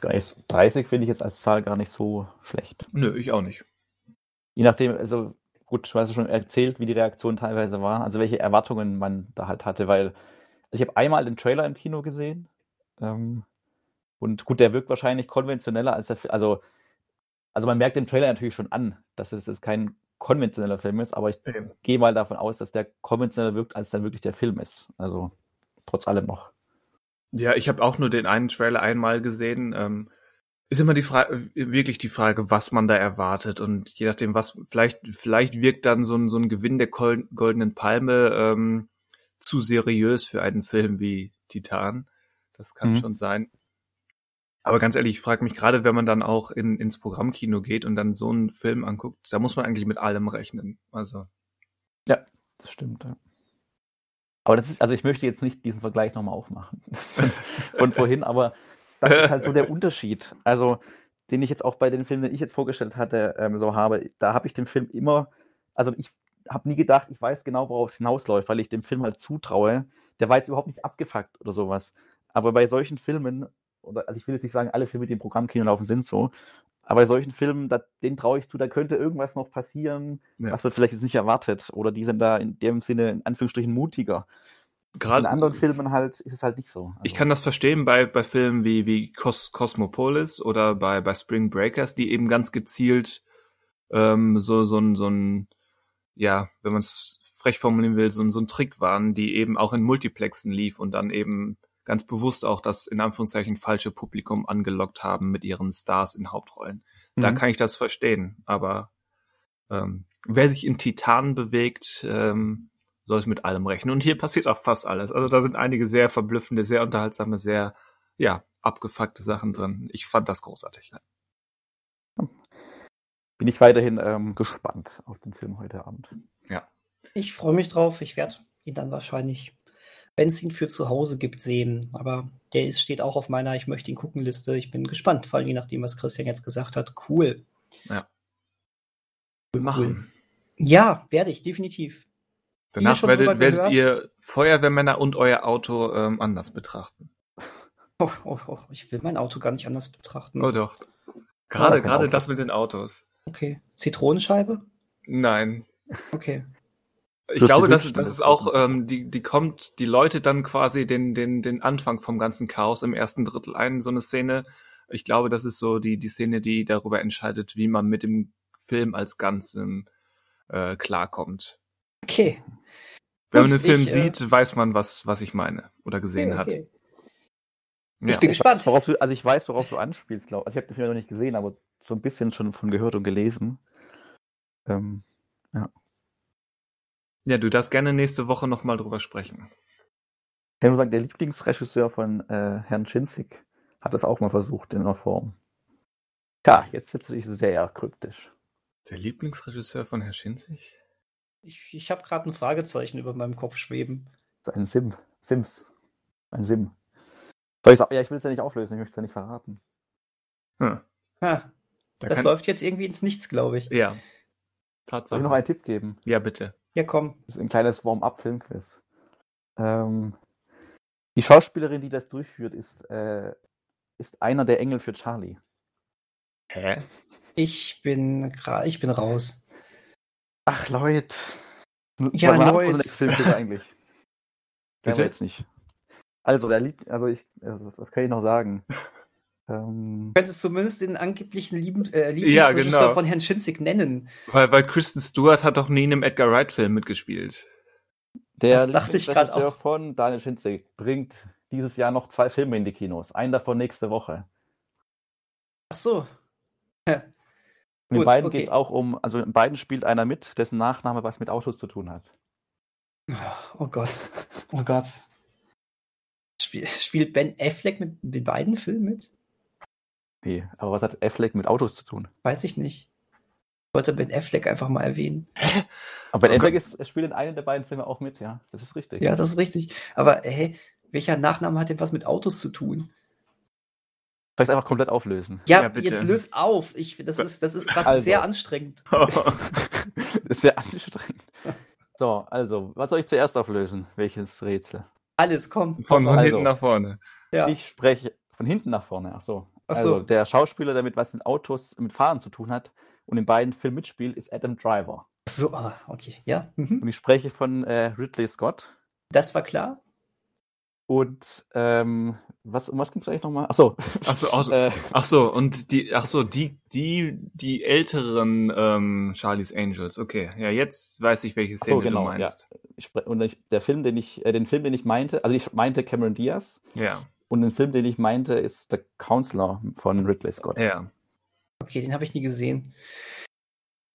S3: gar nicht, 30 finde ich jetzt als Zahl gar nicht so schlecht.
S1: Nö, ich auch nicht.
S3: Je nachdem, also gut, du hast schon erzählt, wie die Reaktion teilweise war, also welche Erwartungen man da halt hatte, weil also ich habe einmal den Trailer im Kino gesehen ähm, und gut, der wirkt wahrscheinlich konventioneller als der Film, also, also man merkt dem Trailer natürlich schon an, dass es, es kein konventioneller Film ist, aber ich okay. gehe mal davon aus, dass der konventioneller wirkt, als dann wirklich der Film ist. Also trotz allem noch.
S1: Ja, ich habe auch nur den einen Trailer einmal gesehen. Ähm, ist immer die Frage, wirklich die Frage, was man da erwartet und je nachdem, was vielleicht vielleicht wirkt dann so ein so ein Gewinn der goldenen Palme ähm, zu seriös für einen Film wie Titan. Das kann mhm. schon sein. Aber ganz ehrlich, ich frage mich gerade, wenn man dann auch in, ins Programmkino geht und dann so einen Film anguckt, da muss man eigentlich mit allem rechnen. Also
S3: ja, das stimmt. Ja. Aber das ist, also ich möchte jetzt nicht diesen Vergleich nochmal aufmachen (laughs) von vorhin, aber das ist halt so der Unterschied. Also, den ich jetzt auch bei den Filmen, die ich jetzt vorgestellt hatte, ähm, so habe. Da habe ich dem Film immer, also ich habe nie gedacht, ich weiß genau, worauf es hinausläuft, weil ich dem Film halt zutraue. Der war jetzt überhaupt nicht abgefuckt oder sowas. Aber bei solchen Filmen, oder also ich will jetzt nicht sagen, alle Filme, die im Programmkino laufen, sind so. Aber bei solchen Filmen, da, denen traue ich zu, da könnte irgendwas noch passieren, ja. was man vielleicht jetzt nicht erwartet. Oder die sind da in dem Sinne in Anführungsstrichen mutiger. Gerade, in anderen Filmen halt ist es halt nicht so. Also.
S1: Ich kann das verstehen bei, bei Filmen wie, wie Cos Cosmopolis oder bei, bei Spring Breakers, die eben ganz gezielt ähm, so, so, ein, so ein, ja, wenn man es frech formulieren will, so, so ein Trick waren, die eben auch in Multiplexen lief und dann eben ganz bewusst auch das in Anführungszeichen falsche Publikum angelockt haben mit ihren Stars in Hauptrollen. Mhm. Da kann ich das verstehen, aber ähm, wer sich in Titanen bewegt, ähm, sollte mit allem rechnen. Und hier passiert auch fast alles. Also da sind einige sehr verblüffende, sehr unterhaltsame, sehr, ja, abgefuckte Sachen drin. Ich fand das großartig.
S3: Bin ich weiterhin ähm, gespannt auf den Film heute Abend.
S2: Ja. Ich freue mich drauf. Ich werde ihn dann wahrscheinlich, wenn es ihn für zu Hause gibt, sehen. Aber der ist, steht auch auf meiner Ich möchte ihn gucken Liste. Ich bin gespannt, vor allem je nachdem, was Christian jetzt gesagt hat. Cool.
S1: Ja.
S2: Cool, machen. Ja, werde ich, definitiv.
S1: Danach werdet, werdet ihr Feuerwehrmänner und euer Auto ähm, anders betrachten.
S2: Oh, oh, oh, ich will mein Auto gar nicht anders betrachten.
S1: Oh doch. Gerade, gerade das mit den Autos.
S2: Okay. Zitronenscheibe?
S1: Nein.
S2: Okay.
S1: Ich glaube, das, das ist auch, ähm, die, die kommt, die läutet dann quasi den, den, den Anfang vom ganzen Chaos im ersten Drittel ein, so eine Szene. Ich glaube, das ist so die, die Szene, die darüber entscheidet, wie man mit dem Film als Ganzem äh, klarkommt.
S2: Okay.
S1: Wenn
S2: Gut,
S1: man den Film
S2: ich, äh,
S1: sieht, weiß man, was, was ich meine oder gesehen
S2: okay,
S1: hat.
S2: okay.
S1: Ja.
S2: Ich bin
S3: Ich
S2: gespannt.
S3: weiß, worauf du, also ich weiß, worauf du anspielst, glaube Also ich habe den Film noch nicht gesehen, aber so ein bisschen schon von gehört und gelesen. Ähm,
S1: ja, du darfst gerne nächste Woche nochmal drüber sprechen.
S3: ich kann nur sagen, der Lieblingsregisseur von äh, Herrn Schinzig hat das auch mal versucht in einer Form. Ja, jetzt wird es natürlich sehr kryptisch.
S1: Der Lieblingsregisseur von Herr Schinzig?
S2: Ich, ich habe gerade ein Fragezeichen über meinem Kopf schweben.
S3: Das ist ein Sim. Sims. Ein Sim. Soll ich sagen? Ja, ich will es ja nicht auflösen, ich möchte es ja nicht verraten.
S1: Hm.
S2: Ha,
S1: Da
S2: das läuft jetzt irgendwie ins Nichts, glaube ich.
S1: Ja.
S3: Soll
S1: Tatsache.
S3: ich noch einen Tipp geben?
S1: ja, bitte.
S2: Ja, komm.
S3: Das ist ein kleines Warm-up-Filmquiz. Ähm, die Schauspielerin, die das durchführt, ist, äh, ist einer der Engel für Charlie.
S1: Hä?
S2: Ich bin ich bin raus.
S3: Ach, Leute.
S2: Ja, Leute.
S3: Filmtipp eigentlich. (laughs)
S1: Bitte?
S3: Jetzt nicht. Also, der Lieb also ich, also, was kann ich noch sagen? Ähm,
S2: Du könntest zumindest den angeblichen Lieben, äh,
S1: Ja,
S2: Lieblingsregisseur
S1: genau.
S2: von Herrn Schinzig nennen.
S1: Weil, weil Kristen Stewart hat doch nie in einem Edgar Wright-Film mitgespielt.
S3: der
S2: Das dachte ich
S3: Lieblingsregisseur
S2: auch.
S3: von Daniel Schinzig bringt dieses Jahr noch zwei Filme in die Kinos. Einen davon nächste Woche.
S2: Ach so. (laughs)
S3: Und in
S2: Gut,
S3: beiden
S2: okay.
S3: geht es auch um, also in beiden spielt einer mit, dessen Nachname was mit Autos zu tun hat.
S2: Oh Gott. Oh Gott. Spiel, spielt Ben Affleck mit den beiden Filmen mit?
S3: Nee, aber was hat Affleck mit Autos zu tun?
S2: Weiß ich nicht. Ich wollte Ben Affleck einfach mal erwähnen.
S3: Aber Ben
S1: Oh
S3: Affleck ist, spielt in einem der beiden Filme auch mit, ja. Das ist richtig.
S2: Ja, das ist richtig. Aber hey, welcher Nachname hat denn was mit Autos zu tun?
S3: Soll ich es einfach komplett auflösen?
S2: Ja,
S1: Ja, bitte.
S2: jetzt löse auf. Ich, das ist, das ist gerade
S3: Also.
S2: sehr anstrengend.
S3: das (laughs) ist (laughs) sehr anstrengend. So, also, was soll ich zuerst auflösen? Welches Rätsel?
S2: Alles, komm.
S1: Von, von
S3: Also.
S1: hinten nach vorne.
S2: Ja.
S3: Ich spreche von hinten nach vorne. Ach so.
S2: Ach so.
S3: Also, der Schauspieler, der mit was mit Autos, mit Fahren zu tun hat und in beiden Filmen mitspielt, ist Adam Driver.
S2: So, ah, okay. Ja. Mhm.
S3: Und ich spreche von äh, Ridley Scott.
S2: Das war klar.
S3: Und ähm, was, um was ging es eigentlich nochmal? Achso.
S1: Ach so, ach so. (laughs)
S3: äh,
S1: Ach so, und die, ach so, die, die, die älteren ähm, Charlie's Angels. Okay, ja, jetzt weiß ich, welche
S3: Ach
S1: Szene
S3: so, genau,
S1: du meinst.
S3: ich spre- und ich, der Film, den ich, äh, den Film, den ich meinte, also ich meinte Cameron Diaz
S1: Ja,
S3: und den Film, den ich meinte, ist The Counselor von Ridley Scott.
S1: ja.
S2: Okay, den habe ich nie gesehen.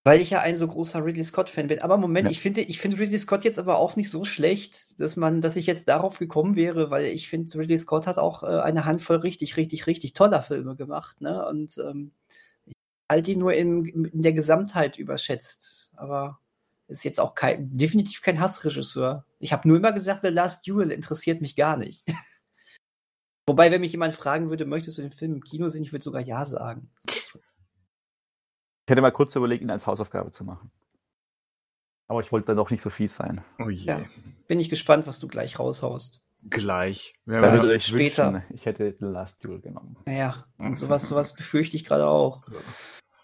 S2: Weil ich ja ein so großer Ridley Scott-Fan bin. Aber Moment,
S3: Ja.
S2: ich finde ich finde Ridley Scott jetzt aber auch nicht so schlecht, dass man, dass ich jetzt darauf gekommen wäre, weil ich finde, Ridley Scott hat auch äh, eine Handvoll richtig, richtig, richtig toller Filme gemacht, ne? Und ähm, ich halte ihn nur in, in der Gesamtheit überschätzt. Aber ist jetzt auch kein, definitiv kein Hassregisseur. Ich habe nur immer gesagt, The Last Duel interessiert mich gar nicht. (laughs) Wobei, wenn mich jemand fragen würde, möchtest du den Film im Kino sehen, ich würde sogar ja sagen.
S3: Ich hätte mal kurz überlegt, ihn als Hausaufgabe zu machen. Aber ich wollte dann doch nicht so fies sein.
S1: Oh je.
S2: Ja. Bin ich gespannt, was du gleich raushaust.
S1: Gleich. Wer
S3: Da
S2: Ja,
S3: würde ich
S2: später.
S3: wünschen, ich hätte The Last Duel genommen.
S2: Naja, und sowas, sowas befürchte ich gerade auch.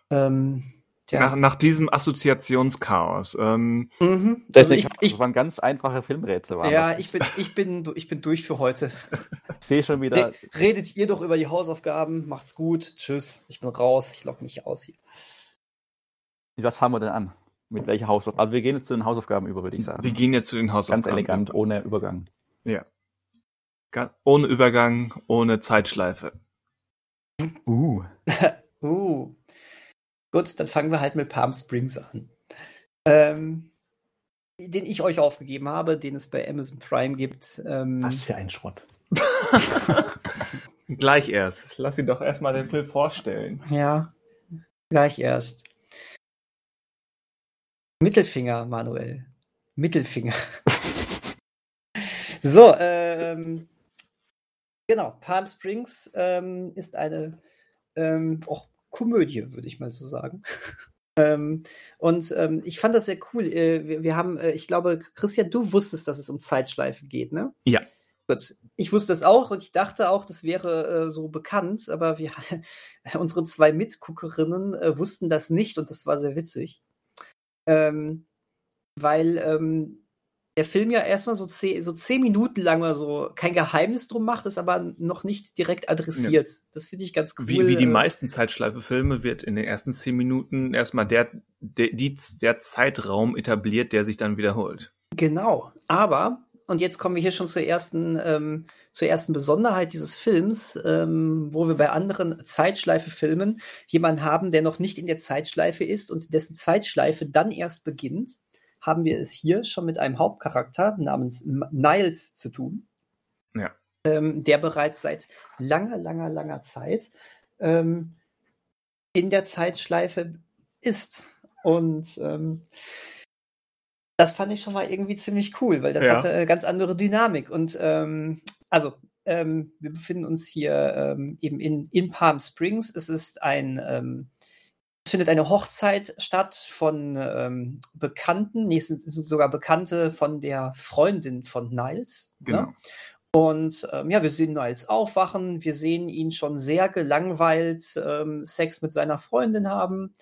S2: Ähm,
S1: Nach,
S2: tja.
S1: nach diesem Assoziationschaos. Ähm,
S2: Mhm.
S3: Das,
S2: Also ich,
S3: das
S2: ich,
S3: waren ganz einfache Filmrätsel. Waren
S2: ja,
S3: das.
S2: ich bin, ich bin, ich bin durch für heute.
S3: ich sehe schon wieder.
S2: Re redet ihr doch über die Hausaufgaben. Macht's gut. Tschüss. Ich bin raus. Ich lock mich aus hier.
S3: Was fangen wir denn an? Mit welcher Hausaufgabe? Also wir gehen jetzt zu den Hausaufgaben über, würde ich sagen.
S1: wir gehen jetzt zu den Hausaufgaben.
S3: Ganz elegant, ohne Übergang.
S1: Ga- Ohne Übergang, ohne Zeitschleife.
S3: Uh. (laughs)
S2: Uh. Gut, dann fangen wir halt mit Palm Springs an. Ähm, den ich euch aufgegeben habe, den es bei Amazon Prime gibt. Ähm,
S3: Was für ein Schrott. (laughs)
S1: Gleich erst. Lass ihn doch erstmal den Film vorstellen.
S2: Ja, gleich erst. Mittelfinger, Manuel. Mittelfinger. (laughs) so, ähm, genau. Palm Springs ähm, ist eine ähm, auch Komödie, würde ich mal so sagen. (laughs) ähm, und ähm, ich fand das sehr cool. Äh, wir, wir haben, äh, ich glaube, Christian, du wusstest, dass es um Zeitschleife geht, ne?
S1: Ja.
S2: Gut. ich wusste es auch und ich dachte auch, das wäre äh, so bekannt, aber wir, (laughs) unsere zwei Mitguckerinnen äh, wussten das nicht und das war sehr witzig. Ähm, weil ähm, der Film ja erst mal so zehn, so zehn Minuten lang oder so kein Geheimnis drum macht, ist aber noch nicht direkt adressiert. Ja. Das finde ich ganz cool.
S1: Wie, wie die meisten Zeitschleife-Filme wird in den ersten zehn Minuten erstmal der, der, die, der Zeitraum etabliert, der sich dann wiederholt.
S2: Genau, aber und jetzt kommen wir hier schon zur ersten, ähm, zur ersten Besonderheit dieses Films, ähm, wo wir bei anderen Zeitschleife-Filmen jemanden haben, der noch nicht in der Zeitschleife ist und dessen Zeitschleife dann erst beginnt, haben wir es hier schon mit einem Hauptcharakter namens Niles zu tun.
S1: Ja.
S2: Ähm, der bereits seit langer, langer, langer Zeit ähm, in der Zeitschleife ist. Und ähm, das fand ich schon mal irgendwie ziemlich cool, weil das ja. hatte eine ganz andere Dynamik. Und ähm, also, ähm, wir befinden uns hier ähm, eben in, in Palm Springs. Es ist ein, es findet eine Hochzeit statt von ähm, Bekannten, es sind, sogar Bekannte von der Freundin von Niles. Ne? Genau. Ne? Und ähm, ja, wir sehen Niles aufwachen, wir sehen ihn schon sehr gelangweilt Sex mit seiner Freundin haben.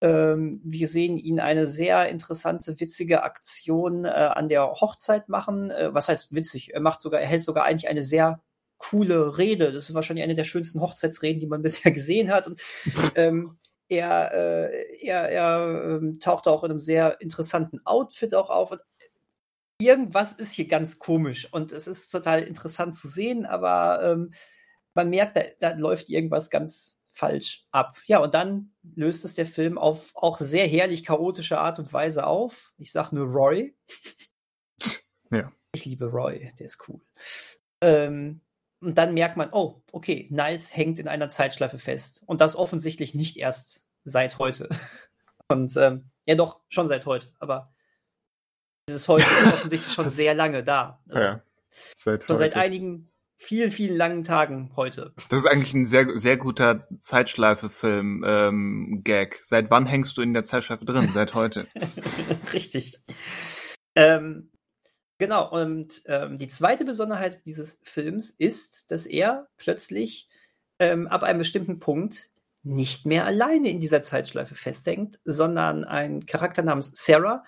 S2: Ähm, wir sehen ihn eine sehr interessante, witzige Aktion äh, an der Hochzeit machen. Äh, was heißt witzig? Er macht sogar, er hält sogar eigentlich eine sehr coole Rede. Das ist wahrscheinlich eine der schönsten Hochzeitsreden, die man (laughs) bisher gesehen hat. Und ähm, er, äh, er, er ähm, taucht auch in einem sehr interessanten Outfit auch auf. Und irgendwas ist hier ganz komisch und es ist total interessant zu sehen, aber ähm, man merkt, da, da läuft irgendwas ganz falsch ab. Ja, und dann löst es der Film auf auch sehr herrlich chaotische Art und Weise auf. Ich sag nur Roy.
S1: Ja.
S2: Ich liebe Roy, der ist cool. Ähm, und dann merkt man, oh, okay, Niles hängt in einer Zeitschleife fest. Und das offensichtlich nicht erst seit heute. (laughs) Und ähm, ja, doch, schon seit heute. Aber dieses heute ist offensichtlich schon (laughs) sehr lange da.
S1: Also, ja,
S2: seit, schon seit einigen vielen, vielen langen Tagen heute.
S1: Das ist eigentlich ein sehr, sehr guter Zeitschleife-Film-Gag. Ähm, Seit wann hängst du in der Zeitschleife drin? Seit heute. (laughs)
S2: Richtig. Ähm, genau, und ähm, die zweite Besonderheit dieses Films ist, dass er plötzlich ähm, ab einem bestimmten Punkt nicht mehr alleine in dieser Zeitschleife festhängt, sondern ein Charakter namens Sarah,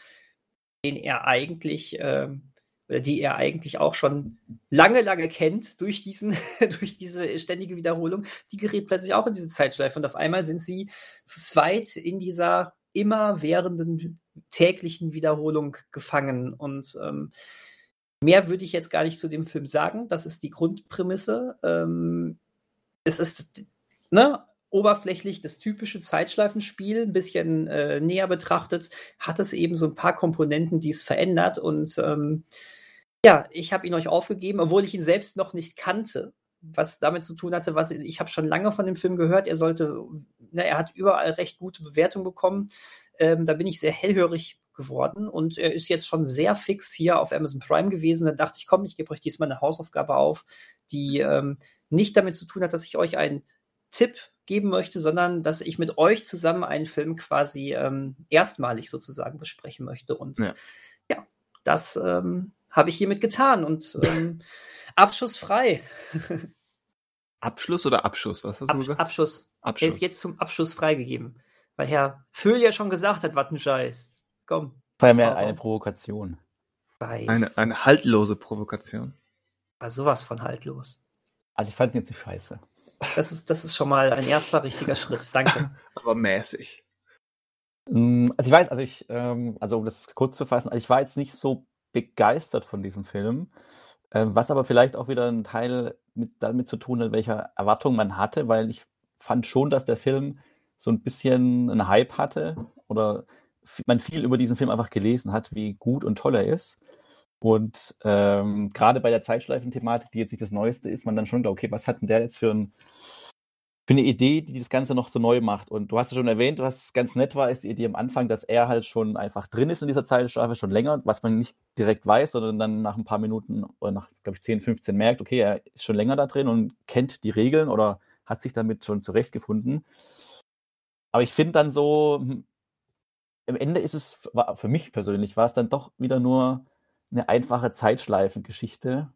S2: den er eigentlich ähm, die er eigentlich auch schon lange, lange kennt durch diesen, (laughs) durch diese ständige Wiederholung, die gerät plötzlich auch in diese Zeitschleife. Und auf einmal sind sie zu zweit in dieser immer währenden täglichen Wiederholung gefangen und ähm, mehr würde ich jetzt gar nicht zu dem Film sagen. Das ist die Grundprämisse. Ähm, es ist ne, oberflächlich das typische Zeitschleifenspiel ein bisschen äh, näher betrachtet, hat es eben so ein paar Komponenten, die es verändert und ähm, ja, ich habe ihn euch aufgegeben, obwohl ich ihn selbst noch nicht kannte, was damit zu tun hatte, was ich habe schon lange von dem Film gehört. Er sollte, ne, er hat überall recht gute Bewertungen bekommen. Ähm, da bin ich sehr hellhörig geworden und er ist jetzt schon sehr fix hier auf Amazon Prime gewesen. Da dachte ich, komm, ich gebe euch diesmal eine Hausaufgabe auf, die ähm, nicht damit zu tun hat, dass ich euch einen Tipp geben möchte, sondern dass ich mit euch zusammen einen Film quasi ähm, erstmalig sozusagen besprechen möchte. Und ja, ja das ähm, habe ich hiermit getan und ähm, abschussfrei.
S1: Abschluss oder Abschuss? Was hast du
S2: Ab
S1: gesagt?
S2: Abschuss. Abschuss. Er ist jetzt zum Abschluss freigegeben. Weil Herr Föhl ja schon gesagt hat, was ein Scheiß. Komm.
S3: War ja mehr eine Provokation.
S1: Weiß. Eine, eine haltlose Provokation.
S2: War sowas von haltlos.
S3: Also ich fand ihn jetzt nicht scheiße.
S2: Das ist, das ist schon mal ein erster richtiger Schritt. Danke. (laughs)
S1: Aber mäßig.
S3: Mm, also ich weiß, also ich, ähm, also um das kurz zu fassen, also ich war jetzt nicht so begeistert von diesem Film, äh, was aber vielleicht auch wieder ein Teil mit, damit zu tun hat, welcher Erwartung man hatte, weil ich fand schon, dass der Film so ein bisschen einen Hype hatte oder man viel über diesen Film einfach gelesen hat, wie gut und toll er ist. Und ähm, gerade bei der Zeitschleifen-Thematik, die jetzt nicht das Neueste ist, man dann schon glaubt, okay, was hat denn der jetzt für ein für eine Idee, die das Ganze noch so neu macht. Und du hast ja schon erwähnt, was ganz nett war, ist die Idee am Anfang, dass er halt schon einfach drin ist in dieser Zeitstrafe, schon länger, was man nicht direkt weiß, sondern dann nach ein paar Minuten oder nach, glaube ich, 10, 15 merkt, okay, er ist schon länger da drin und kennt die Regeln oder hat sich damit schon zurechtgefunden. Aber ich finde dann so, hm, im Ende ist es, für mich persönlich, war es dann doch wieder nur eine einfache Zeitschleifengeschichte,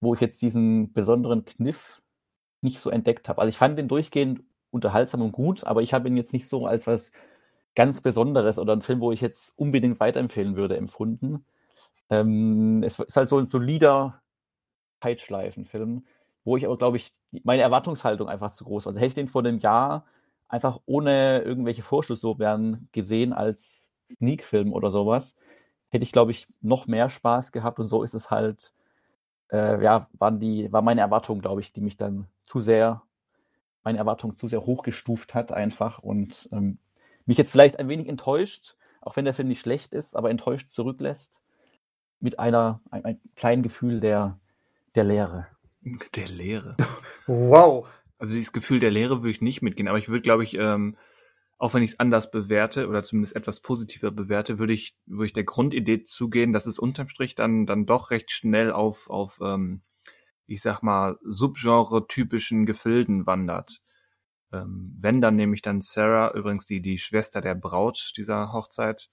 S3: wo ich jetzt diesen besonderen Kniff nicht so entdeckt habe. Also ich fand den durchgehend unterhaltsam und gut, aber ich habe ihn jetzt nicht so als was ganz Besonderes oder ein Film, wo ich jetzt unbedingt weiterempfehlen würde, empfunden. Ähm, es ist halt so ein solider Zeitschleifenfilm, wo ich aber, glaube ich, meine Erwartungshaltung einfach zu groß war. Also hätte ich den vor einem Jahr einfach ohne irgendwelche Vorschusslorbeeren gesehen als Sneak-Film oder sowas, hätte ich, glaube ich, noch mehr Spaß gehabt und so ist es halt, äh, ja, waren die, war meine Erwartung, glaube ich, die mich dann zu sehr, meine Erwartung zu sehr hochgestuft hat einfach und ähm, mich jetzt vielleicht ein wenig enttäuscht, auch wenn der Film nicht schlecht ist, aber enttäuscht zurücklässt mit einer, ein, ein kleinen Gefühl der, der Leere.
S1: Der Leere.
S2: Wow.
S1: Also dieses Gefühl der Leere würde ich nicht mitgehen, aber ich würde, glaube ich, ähm, auch wenn ich es anders bewerte oder zumindest etwas positiver bewerte, würde ich, würde ich der Grundidee zugehen, dass es unterm Strich dann, dann doch recht schnell auf, auf ähm, ich sag mal, Subgenre-typischen Gefilden wandert. Ähm, wenn dann nämlich dann Sarah, übrigens die, die Schwester der Braut dieser Hochzeit,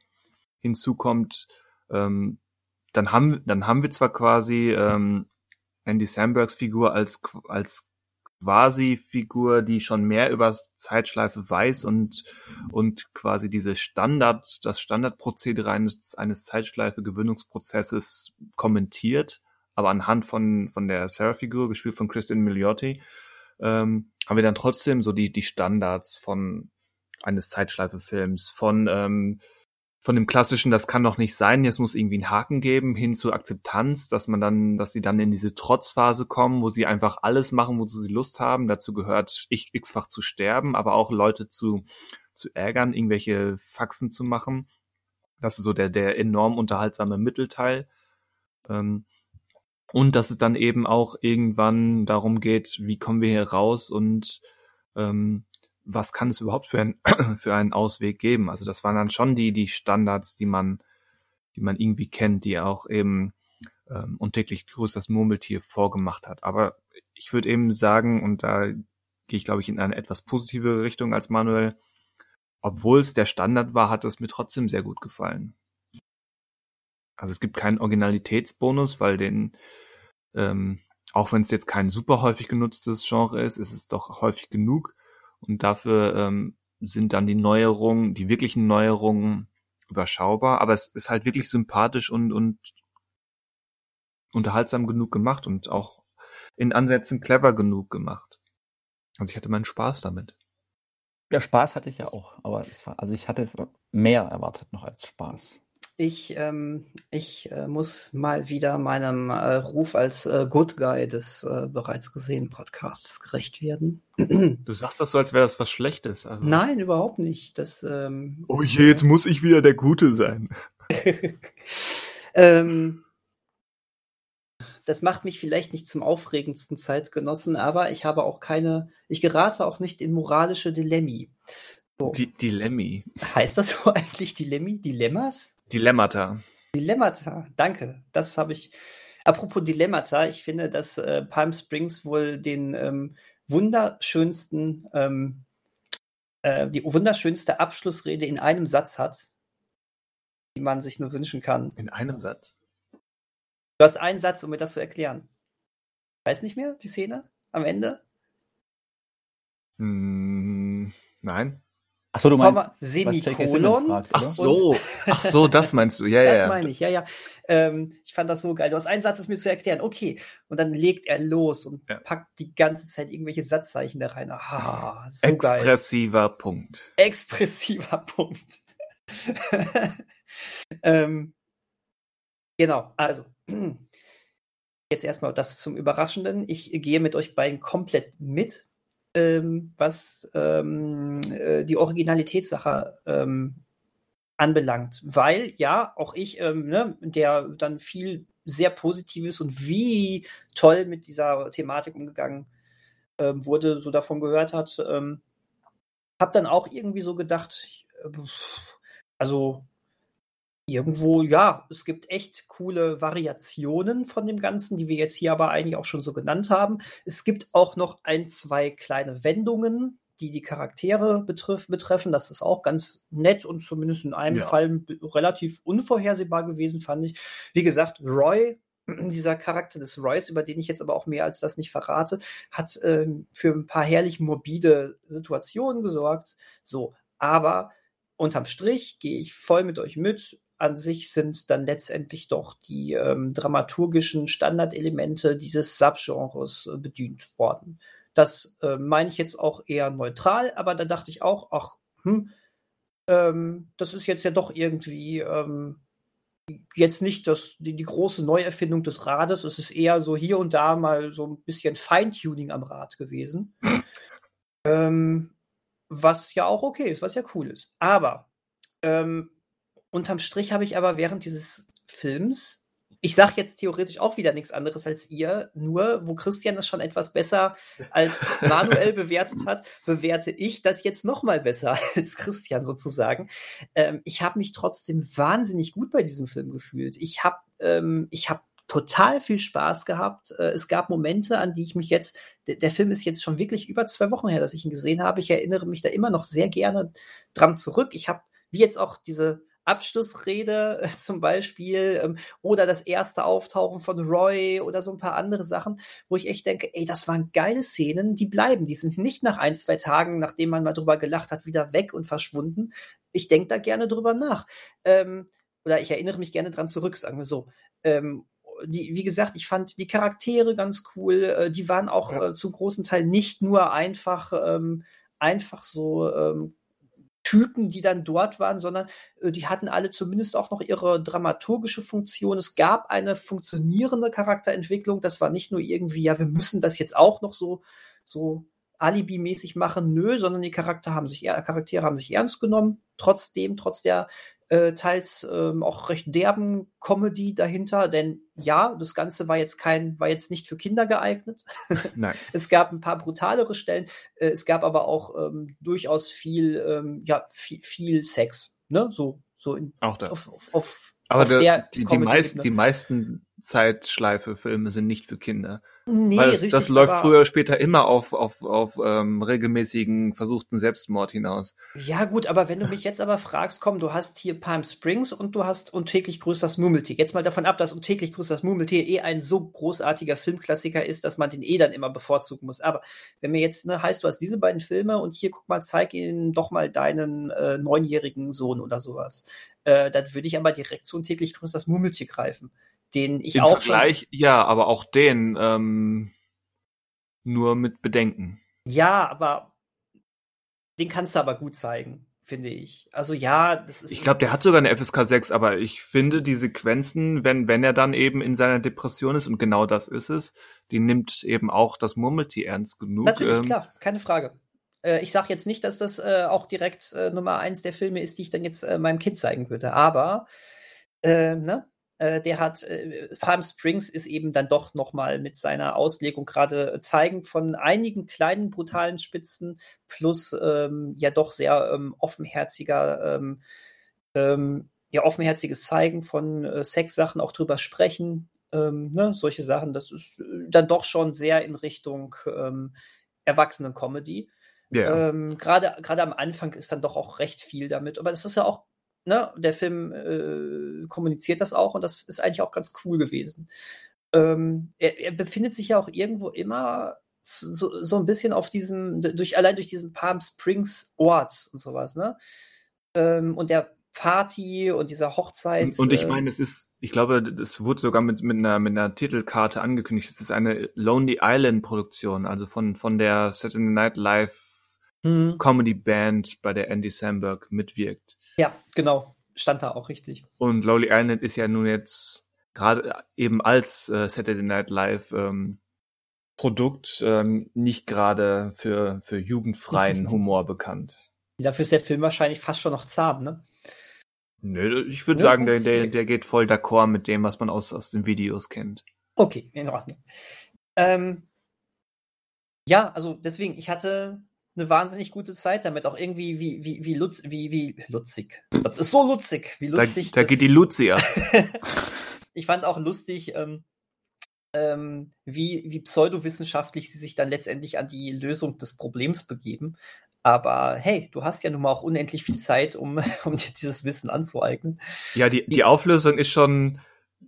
S1: hinzukommt, ähm, dann haben, dann haben wir zwar quasi ähm, Andy Sambergs Figur als, als quasi Figur, die schon mehr über Zeitschleife weiß und, und quasi diese Standard, das Standardprozedere eines, eines Zeitschleife-Gewinnungsprozesses kommentiert, aber anhand von, von der Sarah-Figur, gespielt von Christian Milioti, ähm, haben wir dann trotzdem so die, die Standards von eines Zeitschleife-Films, von ähm, von dem klassischen, das kann doch nicht sein, jetzt muss irgendwie einen Haken geben, hin zur Akzeptanz, dass man dann, dass sie dann in diese Trotzphase kommen, wo sie einfach alles machen, wozu sie Lust haben. Dazu gehört x-fach zu sterben, aber auch Leute zu, zu ärgern, irgendwelche Faxen zu machen. Das ist so der, der enorm unterhaltsame Mittelteil. Ähm, und dass es dann eben auch irgendwann darum geht, wie kommen wir hier raus und ähm, was kann es überhaupt für, ein, (clears throat) für einen Ausweg geben? Also das waren dann schon die, die Standards, die man, die man irgendwie kennt, die auch eben ähm, und täglich grüßt das Murmeltier vorgemacht hat. Aber ich würde eben sagen, und da gehe ich, glaube ich, in eine etwas positivere Richtung als Manuel, obwohl es der Standard war, hat es mir trotzdem sehr gut gefallen. Also es gibt keinen Originalitätsbonus, weil den, ähm, auch wenn es jetzt kein super häufig genutztes Genre ist, ist es doch häufig genug. Und dafür ähm, sind dann die Neuerungen, die wirklichen Neuerungen überschaubar. Aber es ist halt wirklich sympathisch und, und unterhaltsam genug gemacht und auch in Ansätzen clever genug gemacht. Also ich hatte meinen Spaß damit.
S3: Ja, Spaß hatte ich ja auch, aber es war, also ich hatte mehr erwartet noch als Spaß.
S2: Ich, ähm, ich äh, muss mal wieder meinem äh, Ruf als äh, Good Guy des äh, bereits gesehenen Podcasts gerecht werden. (clears throat)
S1: Du sagst das so, als wäre das was Schlechtes.
S2: Also. Nein, überhaupt nicht. Das, ähm,
S1: oh je, jetzt muss ich wieder der Gute sein. (laughs)
S2: ähm, das macht mich vielleicht nicht zum aufregendsten Zeitgenossen, aber ich habe auch keine, ich gerate auch nicht in moralische Dilemmi.
S1: So. Die Dilemmi.
S2: Heißt das (laughs) so eigentlich Dilemmi? Dilemmas?
S1: Dilemmata.
S2: Dilemmata, danke. Das habe ich. Apropos Dilemmata, ich finde, dass äh, Palm Springs wohl den ähm, wunderschönsten, ähm, äh, die wunderschönste Abschlussrede in einem Satz hat, die man sich nur wünschen kann.
S1: In einem Satz?
S2: Du hast einen Satz, um mir das zu erklären. Weiß nicht mehr, die Szene am Ende?
S1: Hm, nein.
S3: Ach so, du meinst
S2: Komma, Semikolon.
S1: Fragt, Ach so, ach so, das meinst du. Ja, ja.
S2: Das meine ich, ja, ja. Ähm, ich fand das so geil. Du hast einen Satz, das mir zu erklären. Okay. Und dann legt er los und ja. packt die ganze Zeit irgendwelche Satzzeichen da rein. Ah, so
S1: Expressiver
S2: geil.
S1: Punkt.
S2: Expressiver (laughs) Punkt. ähm, genau, also. (clears throat) Jetzt erstmal das zum Überraschenden. Ich gehe mit euch beiden komplett mit ähm, was ähm, äh, die Originalitätssache ähm, anbelangt. Weil ja, auch ich, ähm, ne, der dann viel sehr Positives und wie toll mit dieser Thematik umgegangen ähm, wurde, so davon gehört hat, ähm, habe dann auch irgendwie so gedacht, äh, also irgendwo, ja, es gibt echt coole Variationen von dem Ganzen, die wir jetzt hier aber eigentlich auch schon so genannt haben. Es gibt auch noch ein, zwei kleine Wendungen, die die Charaktere betrifft, betreffen. Das ist auch ganz nett und zumindest in einem ja. Fall relativ unvorhersehbar gewesen, fand ich. Wie gesagt, Roy (clears throat) dieser Charakter des Royce, über den ich jetzt aber auch mehr als das nicht verrate, hat ähm, für ein paar herrlich morbide Situationen gesorgt. So, aber unterm Strich gehe ich voll mit euch mit. An sich sind dann letztendlich doch die ähm, dramaturgischen Standardelemente dieses Subgenres äh, bedient worden. Das äh, meine ich jetzt auch eher neutral, aber da dachte ich auch, ach, hm, ähm, das ist jetzt ja doch irgendwie ähm, jetzt nicht das, die, die, große Neuerfindung des Rades. Es ist eher so hier und da mal so ein bisschen Feintuning am Rad gewesen. (clears throat) ähm, was ja auch okay ist, was ja cool ist. Aber ähm, unterm Strich habe ich aber während dieses Films ich sage jetzt theoretisch auch wieder nichts anderes als ihr, nur wo Christian es schon etwas besser als (laughs) Manuel bewertet hat, bewerte ich das jetzt noch mal besser (laughs) als Christian sozusagen. Ähm, ich habe mich trotzdem wahnsinnig gut bei diesem Film gefühlt. Ich habe ähm, ich habe total viel Spaß gehabt. Äh, es gab Momente, an die ich mich jetzt, der Film ist jetzt schon wirklich über zwei Wochen her, dass ich ihn gesehen habe. Ich erinnere mich da immer noch sehr gerne dran zurück. Ich habe, wie jetzt auch diese Abschlussrede äh, (laughs) zum Beispiel ähm, oder das erste Auftauchen von Roy oder so ein paar andere Sachen, wo ich echt denke, ey, das waren geile Szenen, die bleiben. Die sind nicht nach ein, zwei Tagen, nachdem man mal drüber gelacht hat, wieder weg und verschwunden. Ich denke da gerne drüber nach. Ähm, oder ich erinnere mich gerne dran zurück, sagen wir so. Ähm, die, wie gesagt, ich fand die Charaktere ganz cool. Äh, die waren auch ja. äh, zu großen Teil nicht nur einfach, ähm, einfach so ähm, Typen, die dann dort waren, sondern äh, die hatten alle zumindest auch noch ihre dramaturgische Funktion. Es gab eine funktionierende Charakterentwicklung. Das war nicht nur irgendwie, ja, wir müssen das jetzt auch noch so, so Alibi-mäßig machen, nö, sondern die Charakter haben sich, Charaktere haben sich ernst genommen, trotzdem, trotz der äh, teils ähm, auch recht derben Comedy dahinter, denn ja, das Ganze war jetzt kein, war jetzt nicht für Kinder geeignet. (laughs) (laughs) Nein. es gab ein paar brutalere Stellen, äh, es gab aber auch ähm, durchaus viel, ähm, ja, viel, viel Sex, ne, so, so in,
S1: auch da.
S2: Auf, auf, auf,
S1: aber der, der die, die, meist, die meisten Zeitschleife-Filme sind nicht für Kinder. Nee, Weil das, richtig, das läuft früher oder später immer auf, auf, auf ähm, regelmäßigen versuchten Selbstmord hinaus.
S2: Ja, gut, aber wenn du mich jetzt aber fragst, komm, du hast hier Palm Springs und du hast Und täglich grüßt das Murmeltier. Jetzt mal davon ab, dass Und täglich grüßt das Murmeltier eh ein so großartiger Filmklassiker ist, dass man den eh dann immer bevorzugen muss. Aber wenn mir jetzt ne, heißt, du hast diese beiden Filme und hier guck mal, zeig ihnen doch mal deinen äh, neunjährigen Sohn oder sowas, äh, dann würde ich aber direkt zu Und täglich grüßt das Murmeltier greifen den ich
S1: Im
S2: auch
S1: Vergleich, ja, aber auch den ähm, nur mit Bedenken.
S2: Ja, aber den kannst du aber gut zeigen, finde ich. Also ja, das ist.
S1: Ich glaube, der hat sogar eine FSK 6, aber ich finde die Sequenzen, wenn wenn er dann eben in seiner Depression ist und genau das ist es, die nimmt eben auch das Murmeltier ernst genug.
S2: Natürlich ähm, klar, keine Frage. Äh, ich sage jetzt nicht, dass das äh, auch direkt äh, Nummer eins der Filme ist, die ich dann jetzt äh, meinem Kind zeigen würde, aber äh, ne? Äh, der hat äh, Palm Springs ist eben dann doch noch mal mit seiner Auslegung gerade zeigen von einigen kleinen brutalen Spitzen plus ähm, ja doch sehr ähm, offenherziger ähm, ähm ja offenherziges Zeigen von äh, Sexsachen auch drüber sprechen ähm, ne, solche Sachen das ist äh, dann doch schon sehr in Richtung ähm, Erwachsenen Comedy Yeah. Gerade gerade am Anfang ist dann doch auch recht viel damit. Aber das ist ja auch ne, der Film äh, kommuniziert das auch und das ist eigentlich auch ganz cool gewesen. Ähm, er, er, befindet sich ja auch irgendwo immer so, so ein bisschen auf diesem, durch, allein durch diesen Palm Springs Ort und sowas, ne? Ähm, und der Party und dieser Hochzeit.
S1: Und, ich äh, meine, es ist, ich glaube, das wurde sogar mit, mit, einer, mit einer Titelkarte angekündigt. Es ist eine Lonely Island Produktion, also von, von der Saturday Night Live hm. Comedy Band, bei der Andy Samberg mitwirkt.
S2: Ja, genau. Stand da auch richtig.
S1: Und Lonely Island ist ja nun jetzt gerade eben als äh, Saturday Night Live ähm, Produkt ähm, nicht gerade für, für jugendfreien (laughs) Humor bekannt.
S2: Dafür ist der Film wahrscheinlich fast schon noch zahm, ne?
S1: Nö, ich würde ja, sagen, der, der, der geht voll d'accord mit dem, was man aus, aus den Videos kennt.
S2: Okay, in Ordnung. Ähm, ja, also deswegen, ich hatte eine wahnsinnig gute Zeit damit. Auch irgendwie wie, wie, wie, Lutz, wie, wie lutzig. Das ist so lutzig, wie lustig.
S1: Da, da geht die Lucia. (laughs)
S2: ich fand auch lustig, ähm, ähm, wie, wie pseudowissenschaftlich sie sich dann letztendlich an die Lösung des Problems begeben. Aber hey, du hast ja nun mal auch unendlich viel Zeit, um, (laughs) um dir dieses Wissen anzueignen.
S1: Ja, die, die Auflösung ist schon